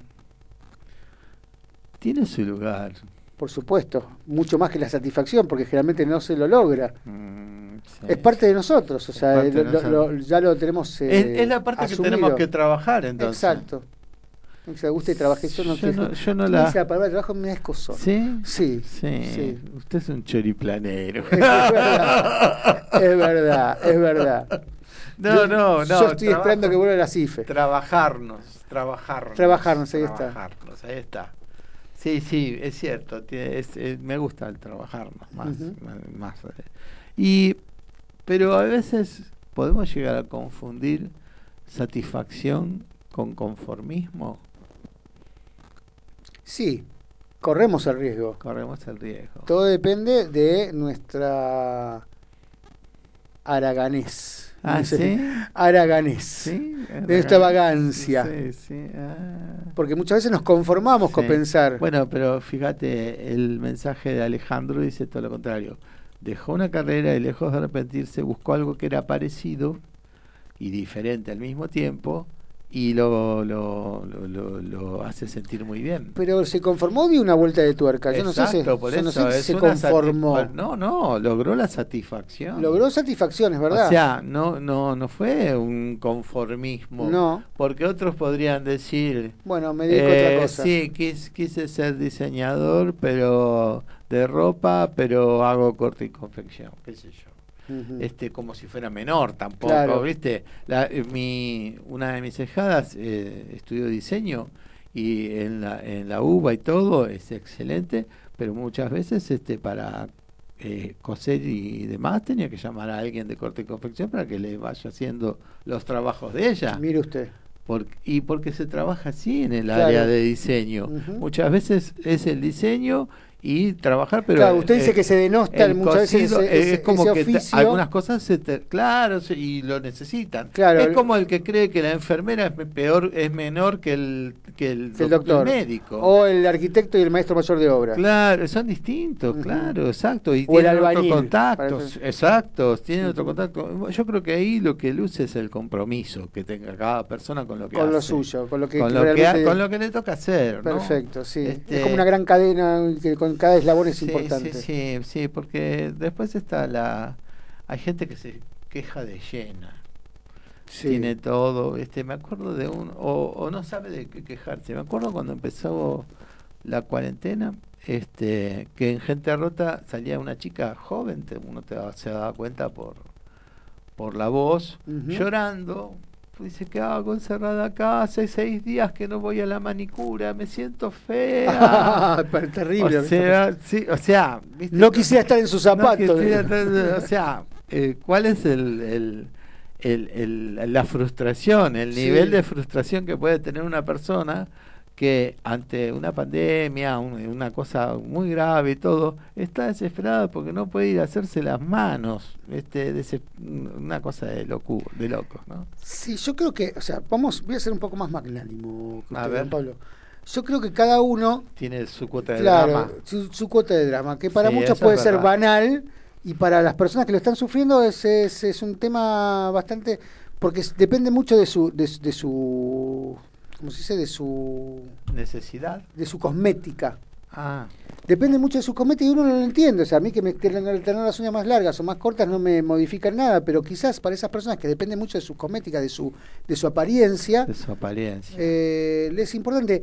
Tiene su lugar. Por supuesto, mucho más que la satisfacción, porque generalmente no se lo logra. Mm, sí. Es parte de nosotros, o sea, de lo- lo- nosotros. lo- ya lo tenemos. eh, Es, es la parte que tenemos que trabajar entonces. Exacto. O sea, usted trabaje, yo no Yo no- yo no la- la palabra trabajo me da escozón. ¿Sí? Sí. Sí. Sí. Usted es un choriplanero. Es verdad, es verdad, es verdad. No, Yo- no, no. Yo estoy trabajo- esperando que vuelva la CIFE. Trabajarnos, trabajarnos. Trabajarnos, ahí está. Trabajarnos, ahí está. Sí, sí, es cierto. tiene- es- eh, me gusta el trabajarnos más. Ujú. más, más, eh. y, pero a veces podemos llegar a confundir satisfacción con conformismo. Sí, corremos el riesgo. Corremos el riesgo. Todo depende de nuestra araganés. Ah, Dice, ¿sí? Araganés. Sí, De nuestra vagancia. Sí, ah. Porque muchas veces nos conformamos con pensar. Bueno, pero fíjate, el mensaje de Alejandro dice todo lo contrario. Dejó una carrera y lejos de arrepentirse buscó algo que era parecido y diferente al mismo tiempo y lo, lo, lo, lo- lo hace sentir muy bien. Pero se conformó de una vuelta de tuerca. Yo no sé si, Exacto, por yo no eso, sé si es se conformó. No, no, logró la satisfacción. Logró satisfacciones, ¿verdad? O sea, no, no, no fue un conformismo. No. Porque otros podrían decir, Bueno, me dedico a otra eh, cosa. Sí, quis- quise ser diseñador, pero de ropa, pero hago corte y confección, qué sé yo. Este, como si fuera menor tampoco, Claro. ¿viste? La, eh, mi, una de mis hijadas eh, estudió diseño y en la, en la UBA y todo es excelente, pero muchas veces este para eh, coser y demás tenía que llamar a alguien de corte y confección para que le vaya haciendo los trabajos de ella. Mire usted. Por- y porque se trabaja así en el Claro. área de diseño. Muchas veces es el diseño y trabajar, pero... Claro, usted dice que se denosta el muchas veces cosido, ese- es como ese que oficio. algunas cosas se te- claro y lo necesitan Claro, es el- como el que cree que la enfermera es peor es menor que el que el, El doc- doctor. médico O el arquitecto y el maestro mayor de obra. Claro, son distintos, Ujú. claro, exacto. Y O el tienen otro albañil, contacto, parece. exacto, tienen otro contacto. Yo creo que ahí lo que luce es el compromiso que tenga cada persona con lo que Con lo hace. suyo, con lo que con, lo que ha- con lo que le toca hacer. ¿no? Perfecto, sí. Este, Es como una gran cadena que con cada eslabón es sí, importante. Sí, sí, sí, porque después está la... Hay gente que se queja de llena. Sí. Tiene todo. Este, me acuerdo de un... O, o no sabe de qué quejarse. Me acuerdo cuando empezó la cuarentena, este, que en Gente Rota salía una chica joven, te- uno te se daba cuenta por, por la voz, llorando. Dice, ¿qué hago encerrada acá? Hace seis días que no voy a la manicura, me siento fea. (laughs) Terrible. O sea, sí, o sea, ¿viste? No quisiera estar en sus zapatos. No quisiera estar- o sea, eh, ¿cuál es el, el- el- el- la frustración, el Sí. nivel de frustración que puede tener una persona que ante una pandemia, un- una cosa muy grave y todo, está desesperada porque no puede ir a hacerse las manos, este, una cosa de locu, de locos, ¿no? Sí, yo creo que, o sea, vamos, voy a ser un poco más magnánimo A ver. Pablo. Yo creo que cada uno Tiene su cuota de claro, drama. Su, su cuota de drama, que para Sí, muchos puede ser banal y para las personas que lo están sufriendo es, es, es un tema bastante... porque depende mucho de su... De, su- de su ¿Cómo se dice? De su... Necesidad. De su cosmética. Ah, Depende mucho de su cosmética y uno no lo entiende. O sea, a mí que me tener las uñas más largas o más cortas no me modifican nada, pero quizás para esas personas que dependen mucho de su cosmética, de su, de su apariencia, de su apariencia. eh, les es importante.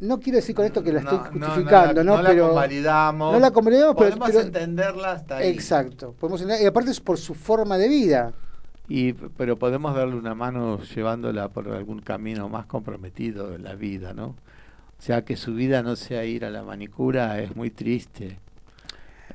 No quiero decir con esto que la estoy No, justificando, no ¿no? la- no la convalidamos. No la convalidamos, pero, Podemos pero- entenderla hasta ahí. Exacto. Podemos entender- y aparte es por su forma de vida. Y, pero podemos darle una mano llevándola por algún camino más comprometido de la vida, ¿no? O sea, que su vida no sea ir a la manicura es muy triste.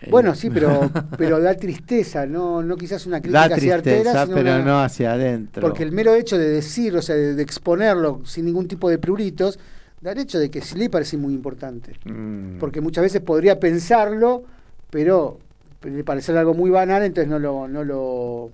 Eh, Bueno, sí, pero (laughs) pero da tristeza, no no quizás una crítica da hacia artera, tristeza, sino pero una- no hacia adentro. Porque el mero hecho de decir, o sea, de, de exponerlo sin ningún tipo de pruritos, da el hecho de que sí le parece muy importante. Mm. Porque muchas veces podría pensarlo, pero le parecer algo muy banal, entonces no lo, no lo,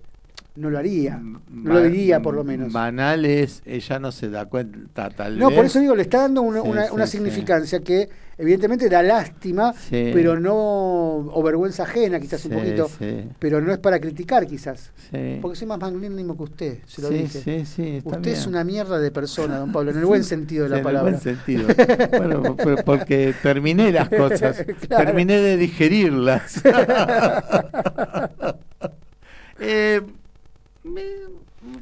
no lo haría. No lo diría, por lo menos. Banal es, ella no se da cuenta, tal No, vez. por eso digo, le está dando una, Sí, una, sí, una sí. significancia que evidentemente da lástima, pero no, o vergüenza ajena quizás un poquito, pero no es para criticar quizás. Porque soy más magnánimo que usted, se lo dije. usted bien. es una mierda de persona, don Pablo, en el buen sentido de la En el palabra. buen sentido. (laughs) bueno, porque terminé las cosas, (laughs) Claro. terminé de digerirlas. (laughs) Eh,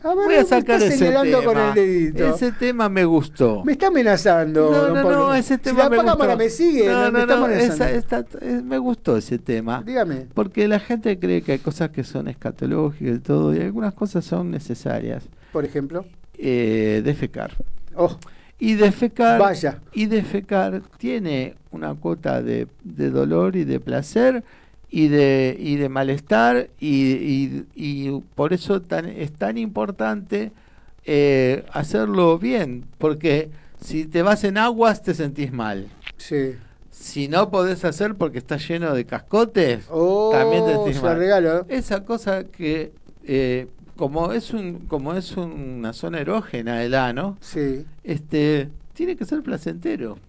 A ver, voy a me sacar ese tema. con el dedito. Ese tema me gustó. Me está amenazando. No, no, no, ese tema me gustó. me sigue, No, me no, no, amenazando. esa- esta- eh, me gustó ese tema. Dígame. Porque la gente cree que hay cosas que son escatológicas y todo, y algunas cosas son necesarias. Por ejemplo. Eh, defecar. Oh, Y defecar, Vaya. y defecar tiene una cuota de, de dolor y de placer y de, y de malestar y, y- y por eso tan, es tan importante eh, hacerlo bien, porque si te vas en aguas te sentís mal. sí. Si no podés hacer porque está lleno de cascotes, Oh, también te sentís mal. regalo. ¿eh? Esa cosa que eh, como es un como es una zona erógena el ano, Sí, este tiene que ser placentero.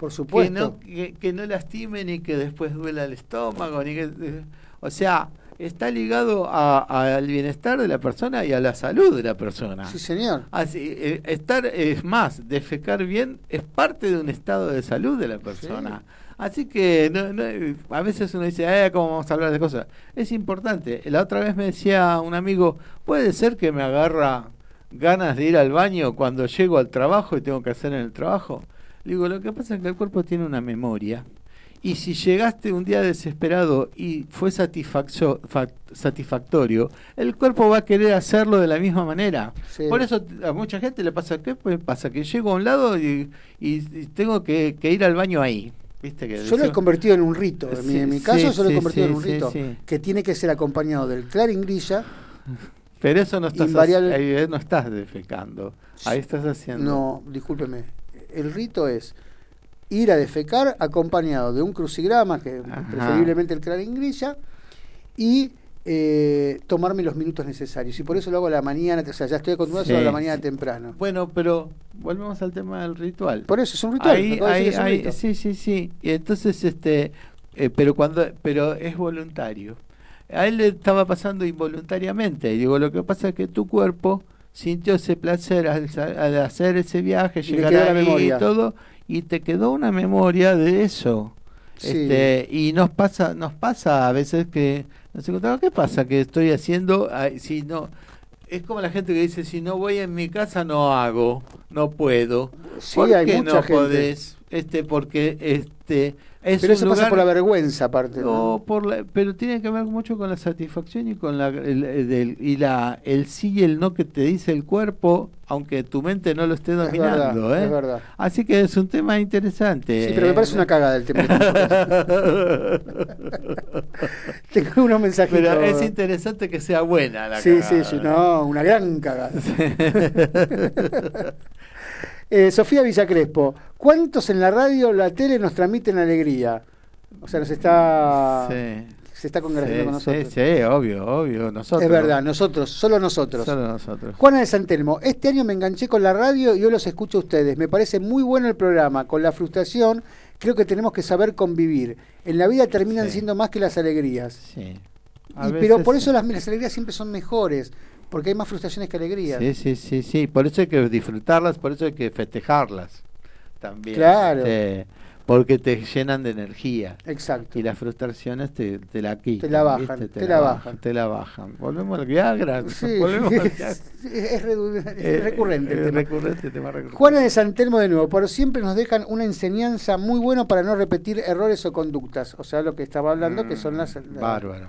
Por Que supuesto. no, que, que no lastime ni que después duela el estómago, ni que, eh, o sea, está ligado a- al bienestar de la persona y a la salud de la persona. Sí, señor. Así, eh, estar es más, defecar bien es parte de un estado de salud de la persona. Así que no, no, eh, a veces uno dice, eh, ¿cómo vamos a hablar de cosas? Es importante. La otra vez me decía un amigo, puede ser que me agarra ganas de ir al baño cuando llego al trabajo y tengo que hacer en el trabajo. Digo, lo que pasa es que el cuerpo tiene una memoria. Y si llegaste un día desesperado y fue satisfactorio, el cuerpo va a querer hacerlo de la misma manera. Sí. Por eso a mucha gente le pasa, ¿qué pasa? Que llego a un lado y, y- y tengo que, que ir al baño ahí. ¿Viste? Que Yo lo he convertido en un rito. En mi, Sí, en mi caso, sí, yo lo he convertido en un rito que tiene que ser acompañado del clarín grilla. Pero eso no estás, ahí no estás defecando. Ahí estás haciendo. No, discúlpeme. El rito es ir a defecar acompañado de un crucigrama, que Ajá. preferiblemente el clarín grilla, y eh, tomarme los minutos necesarios. Y por eso lo hago a la mañana, o sea, ya estoy acostumbrado hacerlo a la Sí, mañana sí. temprano. Bueno, pero volvemos al tema del ritual. Por eso es un ritual. Ahí, acabo de ahí, decir que es un ahí, rito. sí, sí, sí. Y entonces, este, eh, pero cuando, pero es voluntario. A él le estaba pasando involuntariamente. Y digo, lo que pasa es que tu cuerpo sintió ese placer al, hacer ese viaje, llegar ahí memoria. y todo, y te quedó una memoria de eso. Sí. Este, y nos pasa, nos pasa a veces que nos encontramos, ¿qué pasa? Que estoy haciendo, Ay, si no, es como la gente que dice, si no voy en mi casa no hago, no puedo. Sí, ¿Por hay qué mucha no gente. podés? Este, porque este es Pero eso pasa por la vergüenza, aparte. ¿no? por la- pero tiene que ver mucho con la satisfacción y con la el, el- del- y la el sí y el no que te dice el cuerpo, aunque tu mente no lo esté Es dominando, verdad, ¿eh? es verdad. Así que es un tema interesante. Sí, pero me parece una cagada el tema. (laughs) Tengo unos mensajitos. Pero es interesante que sea buena la Sí, cagada. sí, sí, no, una gran cagada. (laughs) Eh, Sofía Villacrespo, ¿cuántos en la radio la tele nos transmiten alegría? O sea, nos está... Sí. se está congratuando con nosotros. Sí, sí, obvio, obvio. Nosotros. Es verdad, nosotros, solo nosotros. Solo nosotros. Juana de Santelmo, este año me enganché con la radio y hoy los escucho a ustedes. Me parece muy bueno el programa. Con la frustración, creo que tenemos que saber convivir. En la vida terminan Sí. siendo más que las alegrías. Sí. Y- pero por eso las, las alegrías siempre son mejores, porque hay más frustraciones que alegrías. Sí, sí, sí, sí. Por eso hay que disfrutarlas, por eso hay que festejarlas también. Claro. Porque te llenan de energía. Exacto. Y las frustraciones te, te la quitan. Te la bajan, te la bajan. Te la bajan. Volvemos al Viagra. Sí, (laughs) Volvemos al Viagra. (laughs) es es Eh, recurrente. el eh, tema. recurrente, tema recurrente. Juana de Santelmo de nuevo, pero siempre nos dejan una enseñanza muy buena para no repetir errores o conductas. O sea, lo que estaba hablando, que son las... la- Mm, Bárbaro.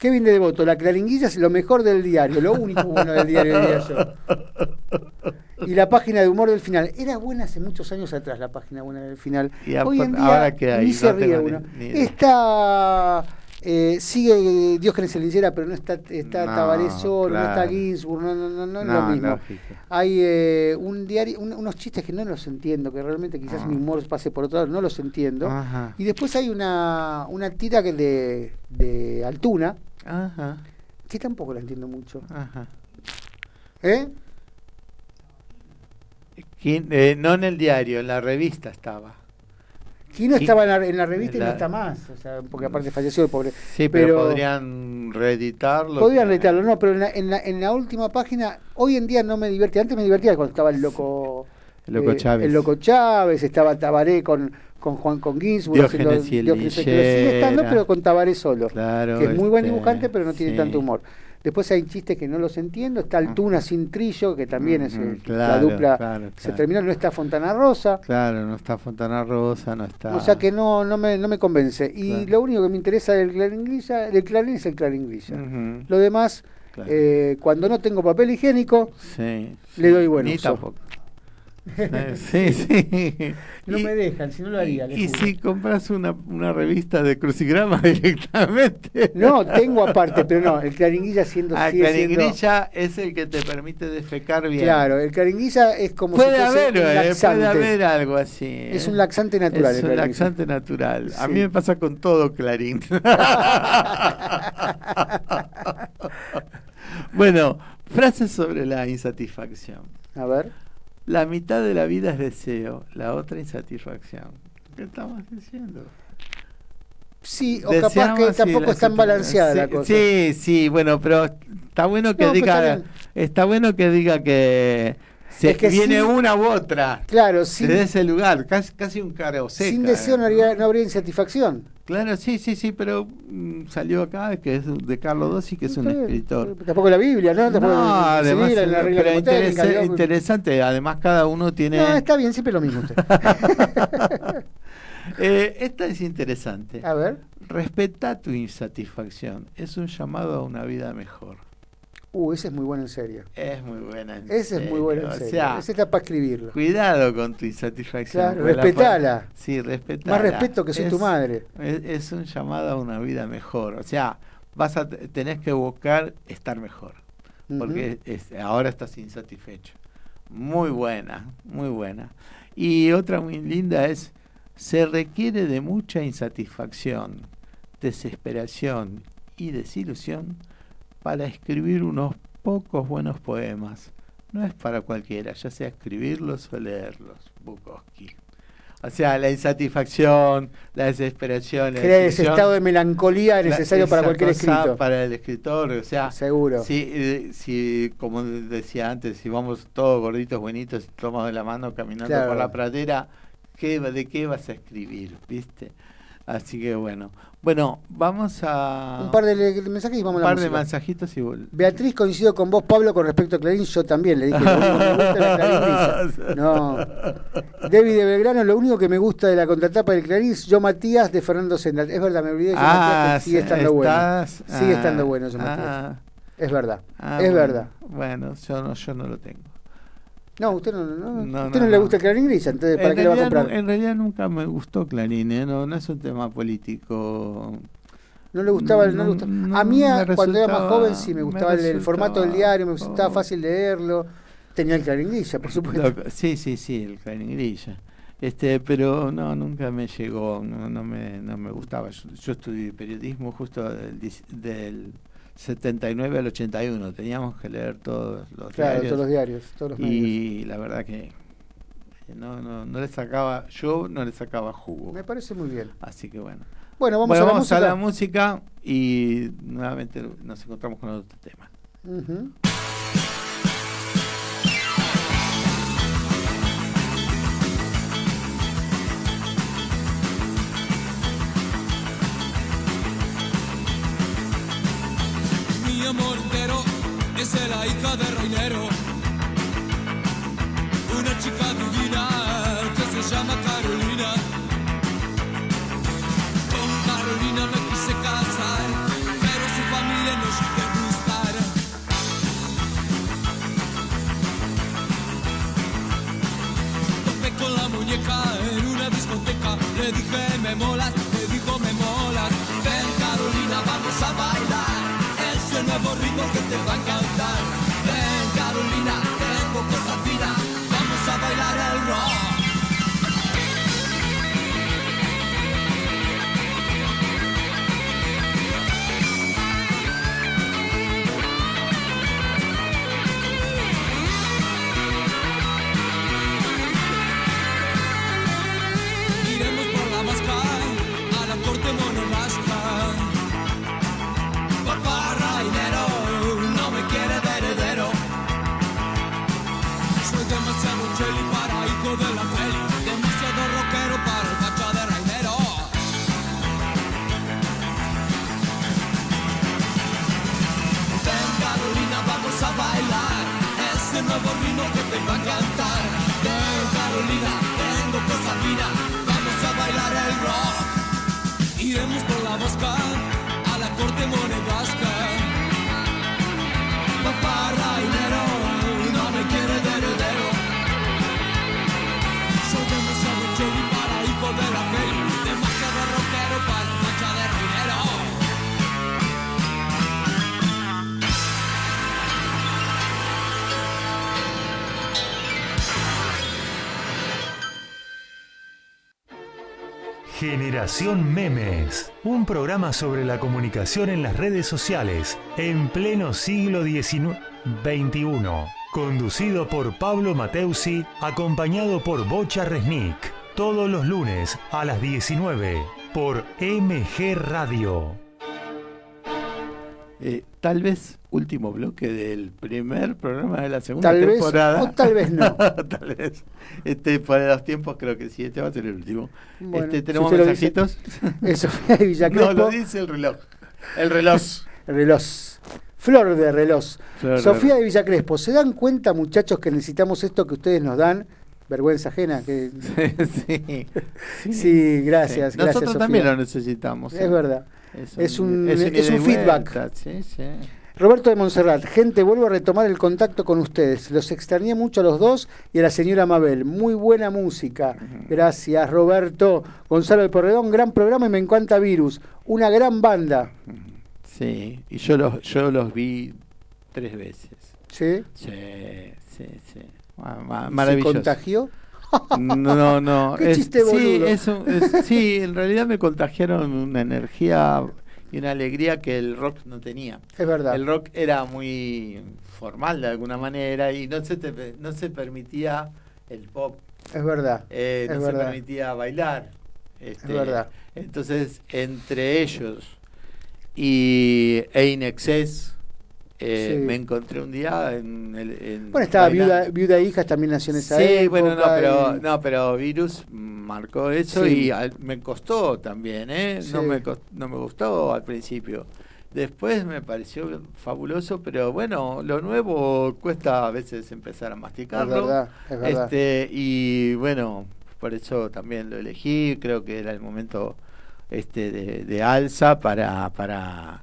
Kevin de Devoto, la claringuilla es lo mejor del diario, lo único bueno del diario, diría yo. Y la página de humor del final. Era buena hace muchos años atrás la página buena del final. Y Hoy en día ahora qué hay, ni se no ríe tengo ni- uno. ni. Está... eh, sigue Diógenes Elincera, pero no está, está No, Tabaré solo, no está claro. Ginsburg, no, no, no, no es lo mismo. lógico. Hay eh, un diario, un- unos chistes que no los entiendo, que realmente quizás Ah. mi humor pase por otro lado, no los entiendo. Ajá. Y después hay una, una tira que de, de Altuna, Ajá. que tampoco la entiendo mucho. Ajá. ¿Eh? ¿Quién? Eh, no en el diario, en la revista estaba. Quino estaba en la, en la revista y La- no está más, o sea, porque aparte falleció el pobre. Sí, pero, podrían reeditarlo. Podrían reeditarlo, no, pero en la, en, la, en la última página, hoy en día no me divertía. Antes me divertía cuando estaba el loco. eh, El loco Chávez. El loco Chávez, estaba Tabaré con, con Juan con Ginsburg. Haciendo- Diógenes, sigue estando, pero con Tabaré solo. Claro, que es muy buen este, dibujante, pero no tiene sí. tanto humor. Después hay chistes que no los entiendo. Está Altuna sin trillo, que también es eh, la dupla. claro, Se terminó, no está Fontana Rosa. Claro, no está Fontana Rosa, no está. O sea que no, no, me, no me convence. Y lo único que me interesa del clarín grilla, del clarín es el clarín grilla. Ujú. Lo demás, eh, cuando no tengo papel higiénico, Sí, le doy buen Ni uso. tampoco. Eh, sí, (laughs) sí. no Y- me dejan, si no lo haría. Y si compras una, una revista de crucigrama (laughs) directamente. No, tengo aparte, pero no, el claringuilla siendo Ah, sigue siendo- claringrilla es el que te permite defecar bien. Claro, el claringuilla es como Puede si haber, un eh, puede haber algo así. eh. Es un laxante natural. Es el un claringuilla. laxante natural. A mí me pasa con todo Clarín. (laughs) bueno, frases sobre la insatisfacción. A ver. La mitad de la vida es deseo, la otra insatisfacción. ¿Qué estamos diciendo? Sí, o capaz que sí, tampoco la es tan balanceada sí, la cosa. Sí, sí, bueno, pero está bueno que No, diga, está, bueno que diga que se Es que viene sin- una u otra Claro, desde ese lugar, casi, casi un caro seca. sin deseo no, haría- no habría insatisfacción. Claro, sí, sí, sí, pero mm, salió acá que es de Carlos Dossi, que es un escritor. Tampoco la Biblia, ¿no? Tampoco No, además, en la regla pero mnemotécnica, interesa- digamos. interesante, además cada uno tiene... No, está bien, siempre lo mismo usted. (laughs) Eh, esta es interesante. A ver. Respeta tu insatisfacción, es un llamado a una vida mejor. Uh, ese es muy bueno en serio. Es muy buena. en Ese es muy bueno en serio. serio. O sea, ese está para escribirlo. cuidado con tu insatisfacción. Claro, respetala. Sí, respetala. Más respeto que soy tu madre. Es, es un llamado a una vida mejor. O sea, vas a tenés que buscar estar mejor. Porque es- ahora estás insatisfecho. Muy buena, muy buena. Y otra muy linda es, se requiere de mucha insatisfacción, desesperación y desilusión para escribir unos pocos buenos poemas. No es para cualquiera, ya sea escribirlos o leerlos, Bukowski. O sea, la insatisfacción, la desesperación, la Crea ese estado de melancolía la- necesario para cualquier cosa escrito. Para el escritor, o sea, Seguro. si, eh, si, como decía antes, si vamos todos gorditos, buenitos, tomados de la mano caminando Claro. por la pradera, ¿qué, ¿de qué vas a escribir? ¿Viste? Así que bueno. Bueno, vamos a. Un par de, mensajes y vamos un a la par de mensajitos y vol- Beatriz, coincido con vos, Pablo, con respecto a Clarín. Yo también le dije lo único que me gusta de la Clarín. (laughs) No. David de Belgrano, lo único que me gusta de la contratapa del Clarín es Yo Matías de Fernando Sendal. Es verdad, me olvidé de Yo Ah, Matías, que sigue estando bueno. Sigue ah, estando bueno Yo Matías. ah. Es verdad, Ah, es bueno, verdad. Bueno, yo no, yo no lo tengo. No, usted no, no, No, usted no, no, le gusta el Clarín Grilla, entonces ¿para en, qué le va a comprar? en realidad nunca me gustó Clarín, ¿eh? no, no es un tema político. No le gustaba, el- no, le gustaba. a mí, cuando era más joven, sí me gustaba el, el formato del diario, me estaba fácil leerlo. Tenía el Clarín Grilla, por supuesto. Sí, sí, sí, el Clarín Grilla. Este, pero no, nunca me llegó, no, no me, no me gustaba. Yo, yo estudié periodismo justo del, del 79 al 81. Teníamos que leer todos los Claro, diarios. todos los diarios, todos los y la verdad que no, no, no le sacaba, yo no le sacaba jugo. Me parece muy bien. Así que bueno. Bueno, vamos a la música. la música y nuevamente nos encontramos con otro tema. Memes, un programa sobre la comunicación en las redes sociales en pleno siglo XIX XXI, conducido por Pablo Mateusi, acompañado por Bocha Resnick, todos los lunes a las 19 por MG Radio. Tal vez último bloque del primer programa de la segunda Tal vez, temporada. o tal vez no. (laughs) tal vez. Este, por los tiempos creo que sí, este va a ser el último. Bueno, este, si ¿Tenemos dice. mensajitos? (laughs) Es Sofía de Villacrespo. (laughs) No, lo dice el reloj. El reloj. reloj. Flor de reloj. Flor Sofía de Villacrespo, ¿se dan cuenta, muchachos, que necesitamos esto que ustedes nos dan? Vergüenza ajena. Que... sí. Sí, gracias. Sí. Nosotros también lo necesitamos. Es verdad. Es Es un- es un es feedback. vuelta, sí, sí. Roberto de Montserrat, gente, vuelvo a retomar el contacto con ustedes. Los extrañé mucho a los dos y a la señora Mabel. Muy buena música. Gracias, Roberto. Gonzalo del Porredón, gran programa y me encanta Virus. Una gran banda. Sí, y yo los, yo los vi tres veces. ¿Sí? Sí, sí, sí. Ma- ma- ¿Se Maravilloso. contagió? No, no. (laughs) Qué es- chiste sí, es un- es- sí, en realidad me contagiaron una energía y una alegría que el rock no tenía. Es verdad. El rock era muy formal de alguna manera y no se, te- no se permitía el pop. Es verdad. Eh, es no se verdad. permitía bailar. Este, verdad. Entonces, entre ellos y In Excess, eh, Sí. me encontré un día en el. en Bueno, estaba viuda, viuda e hija también nació en esa Sí, época. bueno, no, pero, y- no, pero Virus marcó eso Sí. y al- me costó también, ¿eh? No, Sí. me cos- no me gustó al principio. Después me pareció fabuloso, pero bueno, lo nuevo cuesta a veces empezar a masticarlo. Es verdad, es verdad. Este, y bueno, por eso también lo elegí, creo que era el momento este de, de alza para para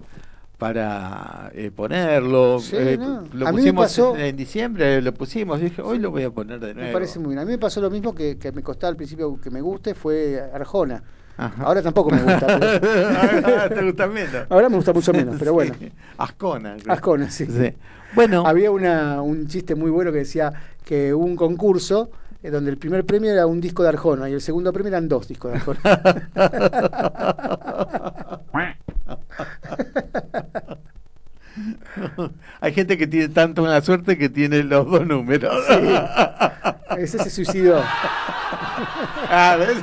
para eh, ponerlo. Sí, Eh, no. Lo pusimos pasó- en, en diciembre, lo pusimos, dije, hoy lo voy a poner de nuevo. Me parece muy bien. A mí me pasó lo mismo que, que me costaba al principio que me guste, fue Arjona. Ajá. Ahora tampoco me gusta. (laughs) pero- Ahora te gusta menos. Ahora me gusta mucho menos, pero bueno. (laughs) Sí. Ascona. creo. Ascona, sí. Sí. Bueno. Había una, un chiste muy bueno que decía que hubo un concurso eh, donde el primer premio era un disco de Arjona y el segundo premio eran dos discos de Arjona. (laughs) Hay gente que tiene tanto mala suerte que tiene los dos números. Ese se suicidó. Ah, ¿ves?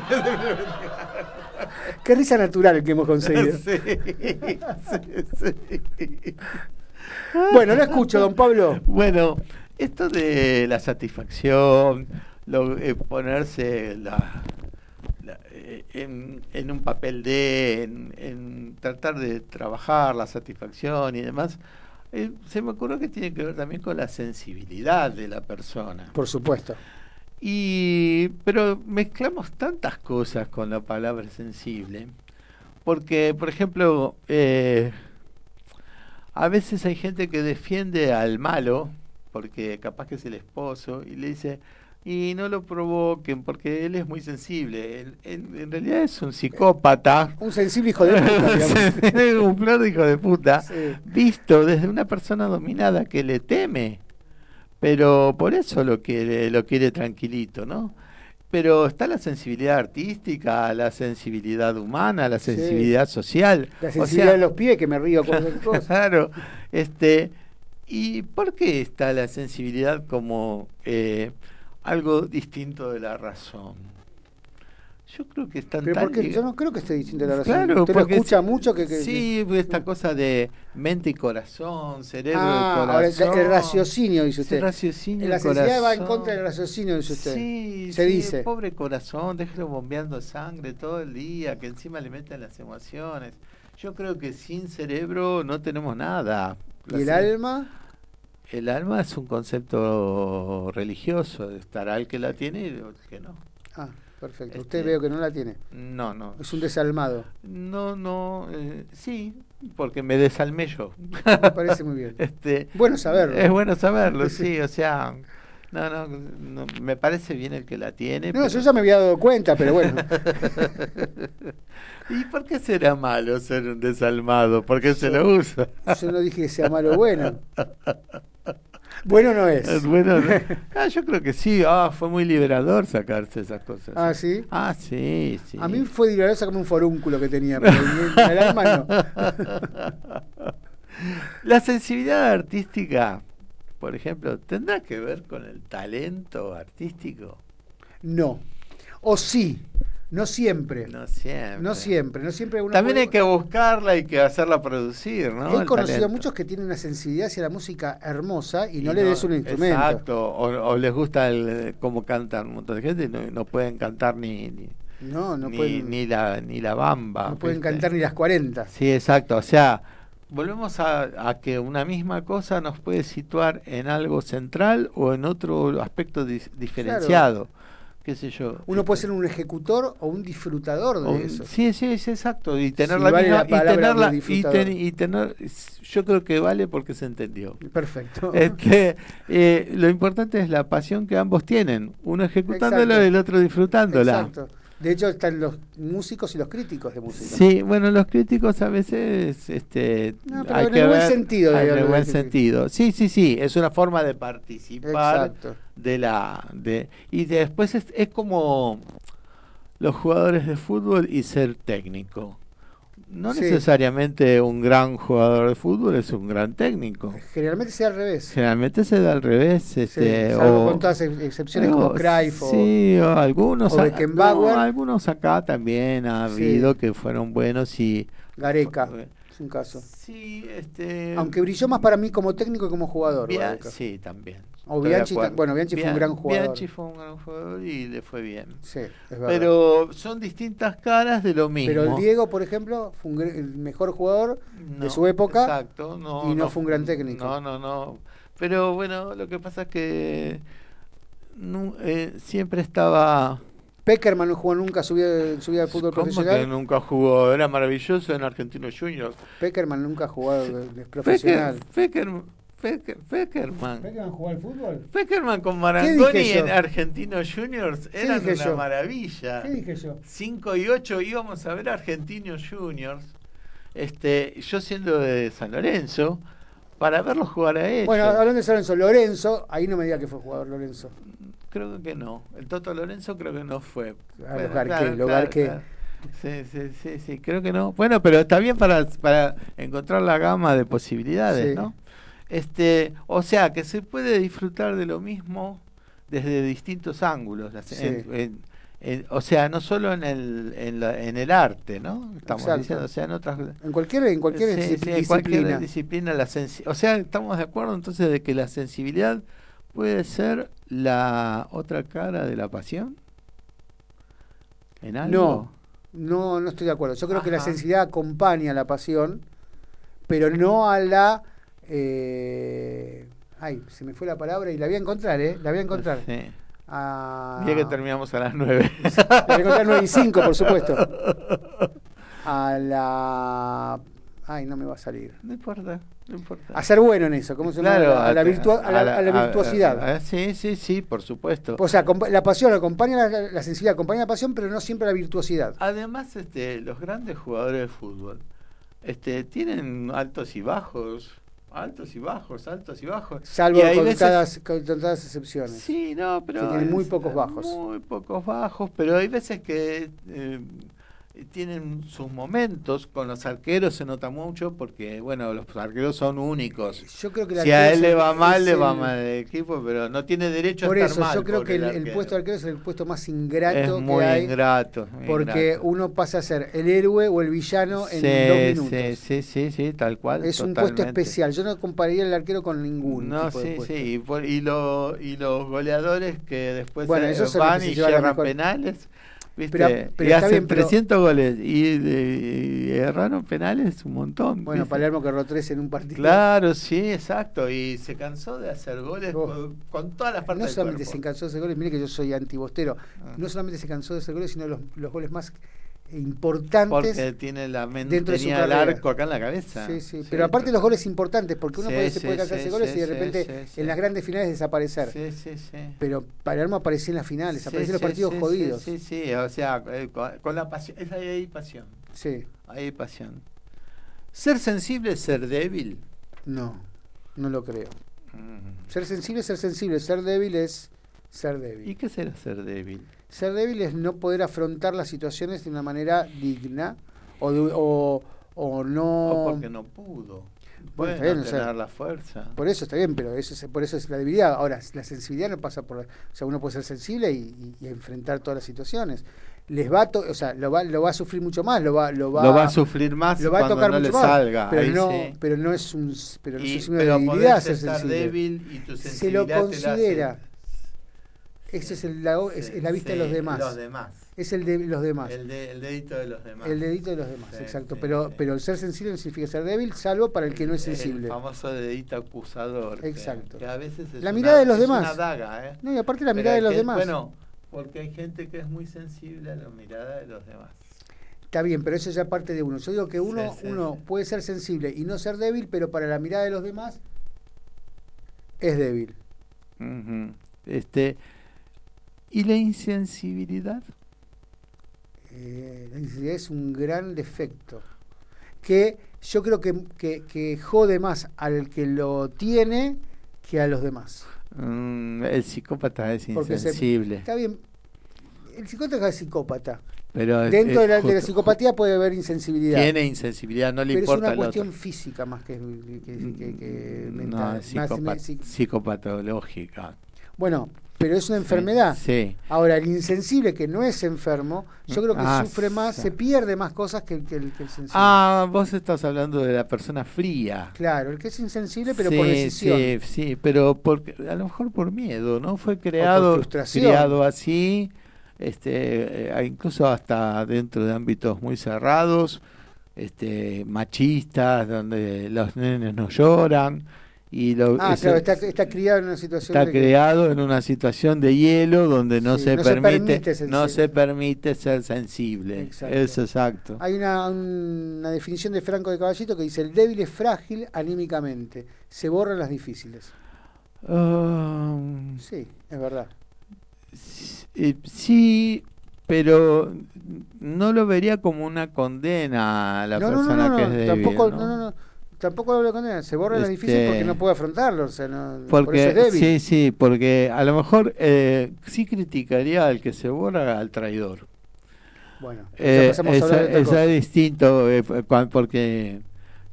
Qué risa natural que hemos conseguido. (laughs) Sí, sí, sí. Bueno, lo escucho, don Pablo. Bueno, esto de la satisfacción, lo, eh, ponerse la, la- eh, en, en un papel de, en, en tratar de trabajar la satisfacción y demás, eh, se me ocurrió que tiene que ver también con la sensibilidad de la persona. Por supuesto. Y, pero mezclamos tantas cosas con la palabra sensible, porque, por ejemplo, a veces hay gente que defiende al malo, porque capaz que es el esposo, y le dice, y no lo provoquen, porque él es muy sensible. Él- él en realidad es un psicópata. Un sensible hijo de (laughs) puta, digamos. un flor de hijo de puta, Sí. visto desde una persona dominada que le teme, pero por eso lo quiere, lo quiere tranquilito, ¿no? Pero está la sensibilidad artística, la sensibilidad humana, la Sí. sensibilidad social. La O sensibilidad sea, de los pies, que me río con cualquier (laughs) cosa. Claro, este, ¿y por qué está la sensibilidad como eh, algo distinto de la razón? Yo creo que están Pero tan porque yo no creo que esté diciendo la razón. Claro, Usted lo escucha mucho que, que- sí, esta cosa de mente y corazón, cerebro Ah, y ahora corazón. el raciocinio, dice usted. El raciocinio, La el sensibilidad va en corazón. contra del raciocinio, dice usted. Sí, Se sí, dice. pobre corazón, déjelo bombeando sangre todo el día, que encima le meten las emociones. Yo creo que sin cerebro no tenemos nada. ¿Y el alma? El alma es un concepto religioso, estará el que la tiene y el que no. Ah, perfecto. Este- Usted veo que no la tiene. No, no. Es un desalmado. No, no, eh, sí, porque me desalmé yo. Me parece muy bien. (laughs) Este, Bueno saberlo. Es bueno saberlo, (laughs) sí, o sea, no, no, no, me parece bien el que la tiene. No, pero- yo ya me había dado cuenta, pero bueno. (laughs) ¿Y por qué será malo ser un desalmado? Porque se lo usa. Yo no dije que sea malo o bueno. Bueno no es. Bueno, ¿no? Ah, yo creo que sí. Ah, fue muy liberador sacarse esas cosas. Ah, ¿sí? Ah, sí, sí. A mí fue divertido sacarme un forúnculo que tenía, pero el, el alma no. (laughs) La sensibilidad artística, por ejemplo, ¿tendrá que ver con el talento artístico? No. O sí. No siempre. No siempre. No siempre. No siempre uno También puede- hay que buscarla y que hacerla producir, ¿no? He El conocido a muchos que tienen una sensibilidad hacia la música hermosa y no Y le des un instrumento. Exacto, o, o les gusta el, cómo cantan un montón de gente y no, no pueden cantar ni, ni, No, no ni, pueden, ni la, ni la bamba. no pueden ¿viste? cantar ni las 40. Sí, exacto. O sea, volvemos a, a que una misma cosa nos puede situar en algo central o en otro aspecto diferenciado. ¿Qué sé yo? Uno puede ser un ejecutor o un disfrutador de O- eso. Sí, sí, sí, exacto. Y tener la vale misma. la y tenerla. Y, disfrutador. ten- y tener. Yo creo que vale porque se entendió. Perfecto. Este, eh, lo importante es la pasión que ambos tienen. Uno ejecutándola Exacto. y el otro disfrutándola. Exacto. De hecho, están los músicos y los críticos de música. Sí, bueno, los críticos a veces, este, No, pero hay en que el buen ver- sentido, en el buen sentido. Sí, sí, sí, es una forma de participar Exacto. de la, de y después es, es como los jugadores de fútbol y ser técnico. No Sí. necesariamente un gran jugador de fútbol es un gran técnico. Generalmente sea al revés. Generalmente se da al revés, Sí, este, salvo o- con todas ex- excepciones o- como Cruyff o- sí, o algunos, o a- Beckenbauer. no, algunos acá también ha Sí. habido que fueron buenos y Gareca. Es un caso. Sí, este Aunque brilló más para mí como técnico que como jugador. Bia- sí, también. O Bianchi, bueno, Bianchi fue un gran jugador. Bianchi fue un gran jugador y le fue bien. Sí, es verdad. Pero son distintas caras de lo mismo. Pero el Diego, por ejemplo, fue un el mejor jugador de su época exacto, no, y no, fue un gran técnico. No, no, no. Pero bueno, lo que pasa es que eh, siempre estaba. Peckerman no jugó nunca su vida, en su vida de fútbol ¿Cómo que profesional. nunca jugó? Era maravilloso en Argentino Juniors. Peckerman nunca ha jugado de, de profesional. Fecker, Feckerman. ¿Peckerman jugó al fútbol? Feckerman con ¿Qué Marangoni en Argentino Juniors ¿Qué eran una yo? maravilla. ¿Qué dije yo? 5 y 8 íbamos a ver Argentinos Juniors. Este, yo siendo de San Lorenzo, para verlos jugar a ellos. Bueno, hablando de San Lorenzo, Lorenzo, ahí no me diga que fue jugador Lorenzo. Creo que no. El Toto Lorenzo creo que no fue. Ah, Bueno, los Garqué, los Garqué. Sí, sí, sí, sí, creo que no. Bueno, pero está bien para, para encontrar la gama de posibilidades, Sí. ¿no? Este, o sea, que se puede disfrutar de lo mismo desde distintos ángulos. Sí. en- en- en- o sea, no solo en el, en, la- en el arte, ¿no? Estamos Exacto. diciendo, o sea, en otras En cualquier, en cualquier Sí, disci- sí, en cualquier disciplina. disciplina la o sea, estamos de acuerdo entonces de que la sensibilidad puede ser la otra cara de la pasión. ¿En algo? No, no, no estoy de acuerdo. Yo creo que la sensibilidad acompaña a la pasión, pero no a la... eh, ay, se me fue la palabra y la voy a encontrar, ¿eh? La voy a encontrar. Sí. A... Mira que terminamos a las nueve. (laughs) La voy a encontrar 9 y 5, por supuesto. A la... Ay, no me va a salir. No importa, no importa. A ser bueno en eso, ¿cómo se llama? Claro, a, la a- virtua- a la- a la- a la a- virtuosidad. sí, sí, sí, por supuesto. O sea, la pasión acompaña la, la sensibilidad, acompaña la pasión, pero no siempre la virtuosidad. Además, este, los grandes jugadores de fútbol este, tienen altos y bajos, altos y bajos, altos y bajos. Salvo Y con veces- contadas, contadas excepciones. Sí, no, pero tienen muy pocos bajos. Muy pocos bajos, pero hay veces que eh, tienen sus momentos. Con los arqueros se nota mucho porque, bueno, los arqueros son únicos. Yo creo que si a él le va mal, le va mal el equipo, pero no tiene derecho Por a estar eso, mal. yo creo que el, puesto de arquero es el puesto más ingrato Es que hay. ingrato, muy porque ingrato. uno pasa a ser el héroe o el villano en dos minutos. sí, sí, sí, sí, tal cual. es un puesto especial. Yo no compararía el arquero con ningún No, tipo de sí, puesto. sí. Y, por- y, lo- y los goleadores que después Bueno, eh, los van se y cierran penales. ¿Viste? Pero- pero y hacen bien, pero- 300 goles y, de- y erraron penales un montón. Bueno, ¿viste? Palermo que erró tres en un partido. Claro, sí, exacto. Y se cansó de hacer goles Oh. con, con todas las partes No solamente se cansó de hacer goles, mire que yo soy antibostero. Ah. No solamente se cansó de hacer goles, sino los, los goles más importantes. Porque tiene la mente, dentro de su el arco acá en la cabeza. Sí, sí, pero aparte los goles importantes, porque uno Sí, puede, se puede goles y de repente en las grandes finales desaparecer. Sí, sí, sí. Pero Palermo aparecía en las finales, Sí, aparecía en los partidos jodidos. Sí, sí, sí, o sea, eh, con, con la pasión. Es ahí hay pasión. Sí. Ahí hay pasión. Ser sensible es ser débil. No, no lo creo. Mm. Ser sensible es ser sensible, ser débil es ser débil. ¿Y qué será ser débil? Ser débil es no poder afrontar las situaciones de una manera digna o, de- o, o no... O porque no pudo. Bueno, o tener sea, la fuerza. Por eso está bien, pero eso es, por eso es la debilidad. Ahora, la sensibilidad no pasa por... O sea, uno puede ser sensible y, y- y enfrentar todas las situaciones. Les va a to- o sea, lo va, lo va a sufrir mucho más, lo va, lo va, Lo va a sufrir más lo va a cuando tocar no mucho le más, salga. Pero ahí no, sí. pero no es un, pero no Y- es un signo pero de debilidad ser sensible. débil y tu Se lo te considera. Ese es, el, la, es, la vista de los demás. Los demás. Es el de los demás. El, de- el dedito de los demás. El dedito de los demás, Sí, exacto. sí, pero, sí. pero el ser sensible no significa ser débil, salvo para el que no es El sensible. famoso dedito acusador. Exacto. Que, a veces es La una- mirada de los es demás. Una daga, ¿eh? No, y aparte la Pero mirada de los que- demás. Bueno, porque hay gente que es muy sensible a la mirada de los demás. Está bien, pero eso ya parte de uno. Yo digo que uno, Sí, sí, uno puede ser sensible y no ser débil, pero para la mirada de los demás es débil. Este, ¿Y la insensibilidad? Eh, la insensibilidad es un gran defecto que yo creo que, que, que jode más al que lo tiene que a los demás. Mm, el psicópata es Porque se- insensible. está bien, el psicópata es psicópata. Pero es- Dentro es de la, de la justo- psicopatía puede haber insensibilidad. Tiene insensibilidad, no le pero es importa una al cuestión otro. física más que, que, que- que No, mental. es Más- sí- psicopatológica. Bueno, pero es una enfermedad. Sí. Ahora, el insensible que no es enfermo, yo creo que Ah, sufre más, sí. se pierde más cosas que el, que el, que el sensible. Ah, vos estás hablando de la persona fría. Claro, el que es insensible, pero sí, por decisión. Sí, sí, pero porque, a lo mejor por miedo, ¿no? Fue creado, criado así, este, eh, incluso hasta dentro de ámbitos muy cerrados, este, machistas, donde los nenes no lloran. Y lo, Ah, claro, está, está criado en una situación está de que- creado en una situación de hielo donde no, Sí, se, no se permite, permite ser no sensible. se permite ser sensible. Exacto. Es exacto. Hay una, una definición de Franco de Caballito que dice, el débil es frágil anímicamente, se borran las difíciles. Ah, Sí, es verdad. Eh, sí, pero no lo vería como una condena a la no, no, no, persona no, que es débil. tampoco, ¿no? no, no, Tampoco lo condena, se borra la difícil Este, porque no puede afrontarlo, o sea, no, por eso Porque, es débil. sí, sí, porque a lo mejor eh, sí criticaría al que se borra al traidor. Bueno, Eh, esa cosa. es distinto, eh, porque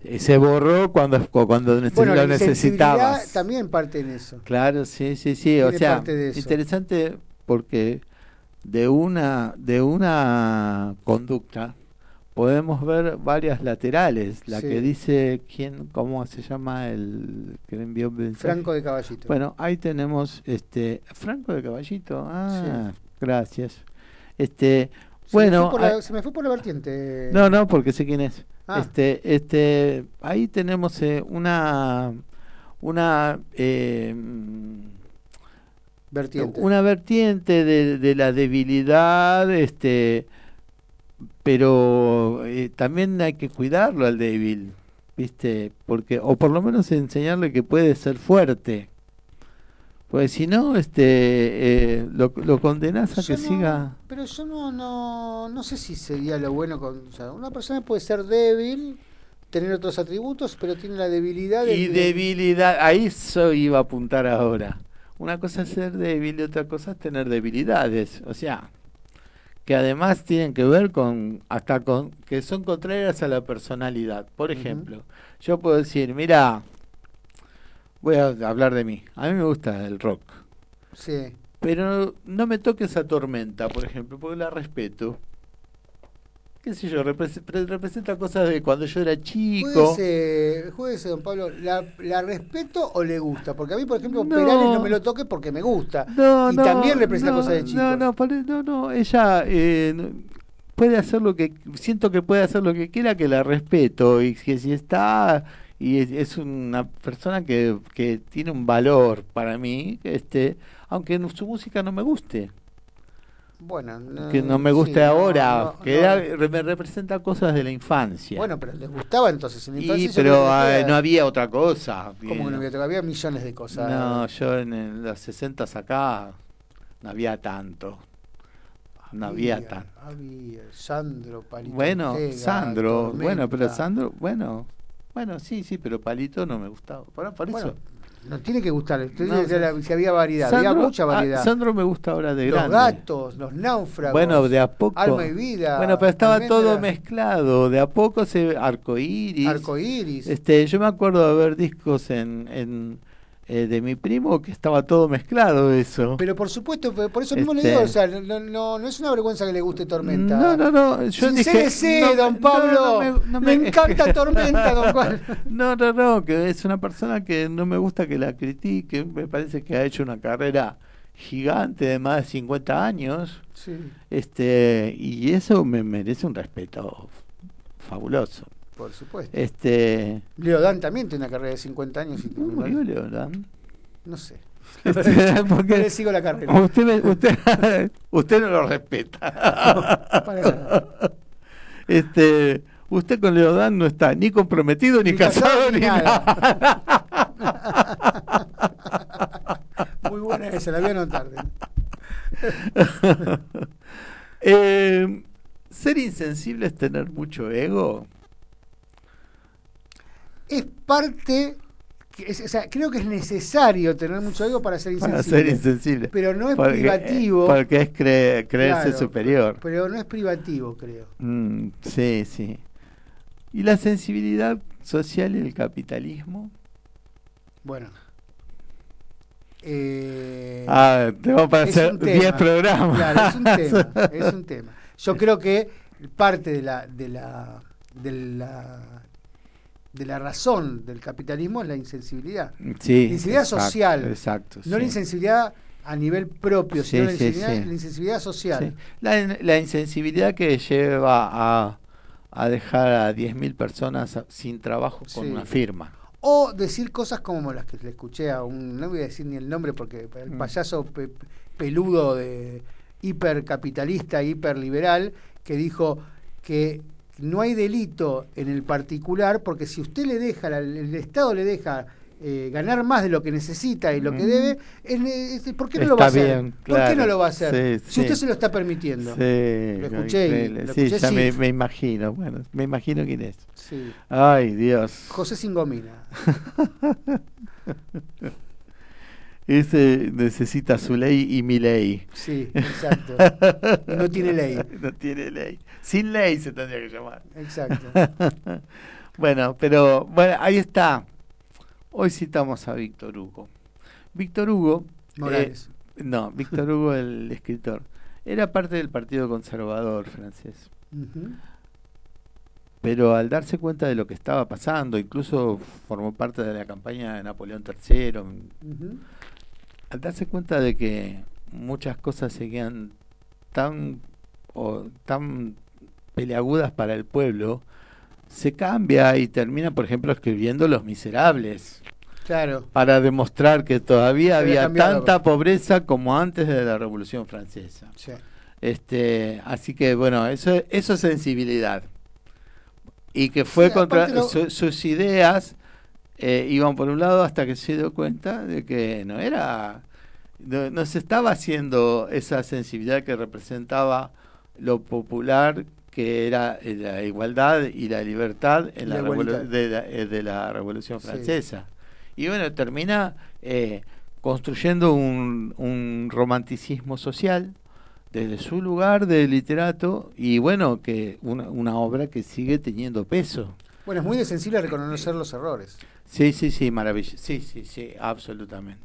eh, se borró cuando, cuando Bueno, lo necesitabas. también parte en eso. Claro, sí, sí, sí. O sea, eso. interesante porque de una, de una conducta podemos ver varias laterales. La Sí. que dice, ¿quién, cómo se llama el que le envió mensaje? Franco de Caballito. Bueno, ahí tenemos, este, Franco de Caballito. Ah, gracias. Este, Se bueno, la- ah, se me fue por la vertiente. no, no, porque sé quién es. Ah. Este, este, ahí tenemos eh, una, una, eh, Vertiente. una vertiente de, de la debilidad, este, pero eh, también hay que cuidarlo al débil, viste, porque o por lo menos enseñarle que puede ser fuerte. Pues si no, este, eh, lo, lo condenás a Yo que no- siga. Pero yo no, no, no sé si sería lo bueno con. O sea, una persona puede ser débil, tener otros atributos, pero tiene la debilidad de. Y debilidad, ahí eso iba a apuntar ahora. Una cosa es ser débil y otra cosa es tener debilidades. O sea, que además tienen que ver con, hasta con, que son contrarias a la personalidad. Por ejemplo, yo puedo decir, mira, voy a hablar de mí. A mí me gusta el rock. Sí. Pero no me toques a Tormenta, por ejemplo, porque la respeto. ¿Qué sé yo? repres- pre- representa cosas de cuando yo era chico. Jueguese, don Pablo, ¿la, ¿la respeto o le gusta? Porque a mí, por ejemplo, No. Perales no me lo toque porque me gusta. No, y no, también representa no, cosas de chico. No, no, no, no, ella eh, puede hacer lo que, siento que puede hacer lo que quiera, que la respeto y que si está y es, es una persona que, que tiene un valor para mí, este, aunque su música no me guste, Bueno, no, que no me guste sí, ahora, no, que no. era- re- me representa cosas de la infancia. Bueno, pero les gustaba entonces en la infancia. y, pero que era- no había otra cosa. ¿Cómo que no había? Había millones de cosas. No, yo en el- los 60 acá no había tanto. No había tanto. Había Sandro, Palito. Bueno, Ortega, Sandro, Tormenta. bueno, pero Sandro, bueno, bueno, sí, sí, pero Palito no me gustaba. Por, por Bueno, eso. No tiene que gustarle. Usted No, dice la- si había variedad, había Sandro- mucha ah, variedad. Sandro me gusta ahora de los grande. gatos, los náufragos. Bueno, de a poco. Alma y vida. Bueno, pero estaba Almendra, todo mezclado. De a poco se arcoíris. Arcoíris. Este, yo me acuerdo de ver discos en, en eh, de mi primo que estaba todo mezclado eso. Pero por supuesto, por eso mismo Este- le digo, o sea, no, no, no es una vergüenza que le guste Tormenta. No, no, no. Yo dije, Sincérese, no me- don no, Pablo. no me- no me, me- encanta Tormenta, don (laughs) Juan. No, no, no, que es una persona que no me gusta que la critique, me parece que ha hecho una carrera gigante de más de 50 años. Sí. Este, y eso me merece un respeto fabuloso. Por supuesto. Este, Leodán también tiene una carrera de 50 años. Y ¿cómo murió Leodán? No sé. (laughs) Porque (laughs) le sigo la carrera. Usted, me- usted, (laughs) usted no lo respeta. para nada. Este, usted con Leodán no está ni comprometido, ni, Ni casado, casado, ni ni nada. Muy buena esa, la voy a anotar. Eh, ser insensible es tener mucho ego. Es parte. es- o sea, creo que es necesario tener mucho ego para ser Para insensible. ser insensible. Pero no es Porque- privativo. Porque es cre- creerse Claro, superior. Pero no es privativo, creo. Mm, sí, sí. ¿Y la sensibilidad social y el capitalismo? Bueno. Eh, Ah, tengo para hacer un 10 tema. programas. Claro, es un (laughs) tema. Es un tema. Yo creo que parte de la, de la, de la, de la razón del capitalismo es la insensibilidad. Sí, La insensibilidad exacto, social. exacto, No la insensibilidad a nivel propio, sino la insensibilidad, sí. la insensibilidad social. La, la insensibilidad que lleva a, a dejar a 10.000 personas sin trabajo con una firma. O decir cosas como las que le escuché a un, no voy a decir ni el nombre porque el Mm. payaso pe- peludo de hipercapitalista, hiperliberal, que dijo que no hay delito en el particular porque si usted le deja, el Estado le deja eh, ganar más de lo que necesita y lo que debe, ¿por qué no lo va a Está hacer? bien, ¿Por qué no claro. lo va a hacer? Sí, si sí. usted se lo está permitiendo. Sí, Lo escuché y- lo escuché, ya me imagino. Bueno, me imagino quién es. Sí. Ay, Dios. José Singomina. (laughs) Ese necesita su ley y mi ley. Sí, (laughs) exacto. No tiene ley. no tiene ley. Sin ley se tendría que llamar. Exacto. (laughs) bueno, pero bueno, ahí está. Hoy citamos a Víctor Hugo. Víctor Hugo. Morales. eh, no, Víctor Hugo, el escritor. Era parte del Partido Conservador francés. Pero al darse cuenta de lo que estaba pasando, incluso formó parte de la campaña de Napoleón III. Al darse cuenta de que muchas cosas seguían tan o tan peleagudas para el pueblo, se cambia y termina, por ejemplo, escribiendo Los Miserables Claro. para demostrar que todavía Se había tanta pobreza como antes de la Revolución Francesa. Sí. Este, así que bueno, eso, eso es sensibilidad. Y que fue Sí, contra aparte lo- su- sus ideas eh, iban por un lado hasta que se dio cuenta de que no era no, no se estaba haciendo esa sensibilidad que representaba lo popular que era eh, la igualdad y la libertad en La la, de, eh, de la Revolución Sí. Francesa. Y bueno, termina eh, construyendo un, un romanticismo social desde su lugar de literato y bueno, que una, una obra que sigue teniendo peso. Bueno, es muy sensible reconocer los errores. Sí, sí, sí, maravilloso. Sí, sí, sí, absolutamente.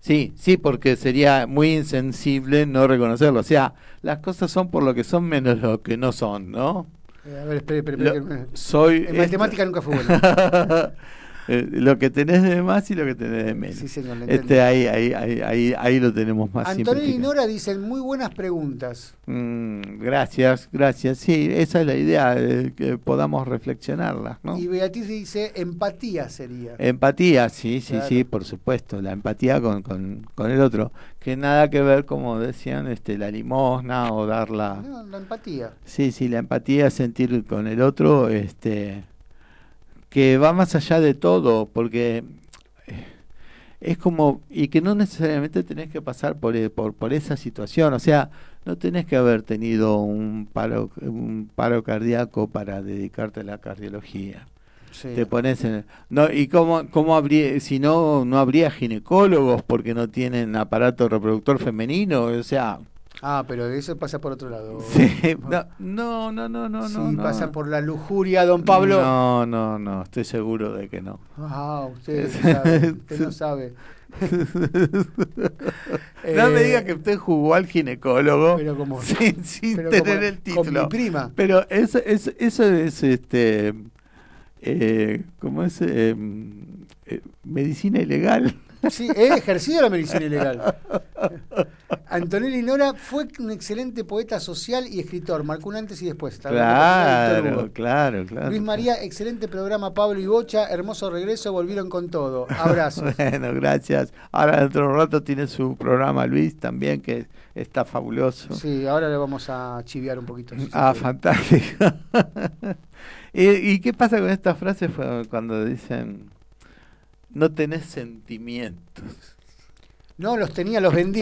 Sí, sí, porque sería muy insensible no reconocerlo. O sea, las cosas son por lo que son menos lo que no son, ¿no? Eh, a ver, espere, espere, Lo- espere, que- soy En matemática nunca fue (laughs) bueno. Eh, lo que tenés de más y lo que tenés de menos. Sí, señor, este, ahí, ahí, ahí, ahí, lo tenemos más Antonella y. Nora dicen muy buenas preguntas. Mm, gracias, gracias. Sí, esa es la idea, de que podamos reflexionarlas, ¿no? Y Beatriz dice empatía sería. Empatía, sí, sí, Claro. sí, por supuesto, la empatía con, con, con el otro, que nada que ver, como decían, este, la limosna o dar la... No, la empatía. Sí, sí, la empatía, sentir con el otro, este, que va más allá de todo, porque eh, es como, y que no necesariamente tenés que pasar por, e- por, por esa situación, o sea, no tenés que haber tenido un paro, un paro cardíaco para dedicarte a la cardiología. Sí. Te pones en, no y cómo cómo habría si no no habría ginecólogos porque no tienen aparato reproductor femenino o sea Ah, pero eso pasa por otro lado. sí, (laughs) no no no no no Sí, no, no. pasa por la lujuria, don Pablo. no no no estoy seguro de que no Ah, usted no (laughs) sabe. Usted no sabe. (laughs) no me Eh, diga que usted jugó al ginecólogo Pero como- sin, sin pero tener como- el con título mi prima. pero eso eso, eso es este eh, cómo es Eh, eh, medicina ilegal Sí, he ejercido la medicina ilegal. Antonella Nora fue un excelente poeta social y escritor. Marcó un antes y después. Claro, claro, claro. Luis María, excelente programa Pablo y Bocha, hermoso regreso, volvieron con todo. Abrazos. (laughs) Bueno, gracias. Ahora dentro de un rato tiene su programa Luis también, que está fabuloso. Sí, ahora le vamos a chiviar un poquito. si Ah, fantástico. (laughs) ¿Y, y qué pasa con esta frase fue cuando dicen no tenés sentimientos? No, los tenía, los vendí.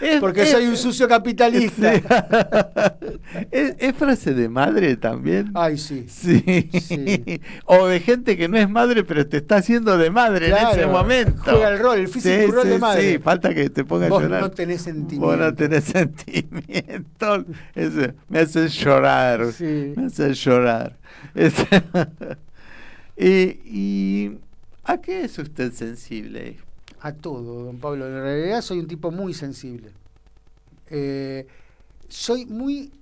Es- Porque es- soy un sucio capitalista. (laughs) ¿Es, es frase de madre también? Ay, sí. Sí. Sí. O de gente que no es madre, pero te está haciendo de madre en ese momento. juega el rol, el físico rol de madre. Sí, falta que te ponga a Vos llorar. no tenés sentimientos. Vos no tenés sentimientos. Eso, me hace llorar. Sí. Me hace llorar. (laughs) Y, y ¿a qué es usted sensible? A todo, don Pablo. En realidad soy un tipo muy sensible. Eh, soy muy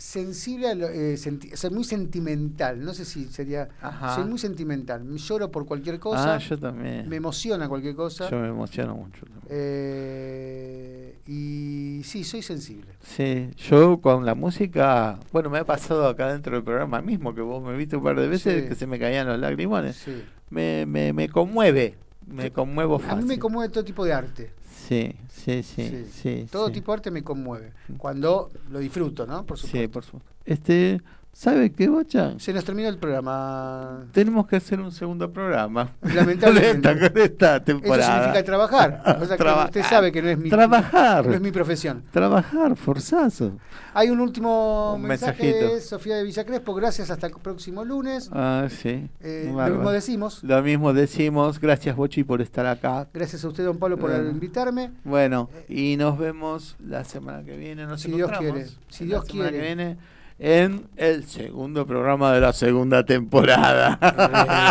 sensible, a lo- eh, senti- soy muy sentimental. No sé si sería. Ajá. Soy muy sentimental. Me Lloro por cualquier cosa. Ah, yo también. Me emociona cualquier cosa. Yo me emociono mucho. también. Eh, y sí, soy sensible. Sí, yo con la música, bueno, me ha pasado acá dentro del programa mismo, que vos me viste un par de veces Sí. que se me caían los lagrimones. Sí. Me, me, me conmueve, me conmuevo A fácil. mí me conmueve todo tipo de arte. Sí, sí, sí, sí. Todo tipo de arte me conmueve. Cuando lo disfruto, ¿no? Por supuesto. Sí, por supuesto. Este, ¿Sabe qué, Bocha? Se nos terminó el programa. Tenemos que hacer un segundo programa. Lamentablemente. De (laughs) esta, esta Eso temporada. significa trabajar. (laughs) O sea que Trabajar. usted sabe que no es mi, Trabajar. no es mi profesión. Trabajar, forzazo. Hay un último Un mensaje mensajito. de Sofía de Villa Crespo. Gracias, hasta el próximo lunes. Ah, sí. Eh, lo mismo decimos. Lo mismo decimos. Gracias, Bochi, por estar acá. Gracias a usted, don Pablo, por Bueno. invitarme. Bueno, y nos vemos la semana que viene. Nos Si Dios quiere, si la Dios semana quiere. que viene en el segundo programa de la segunda temporada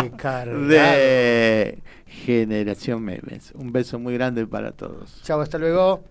Recargado. de Generación Memes. Un beso muy grande para todos. Chao, hasta luego.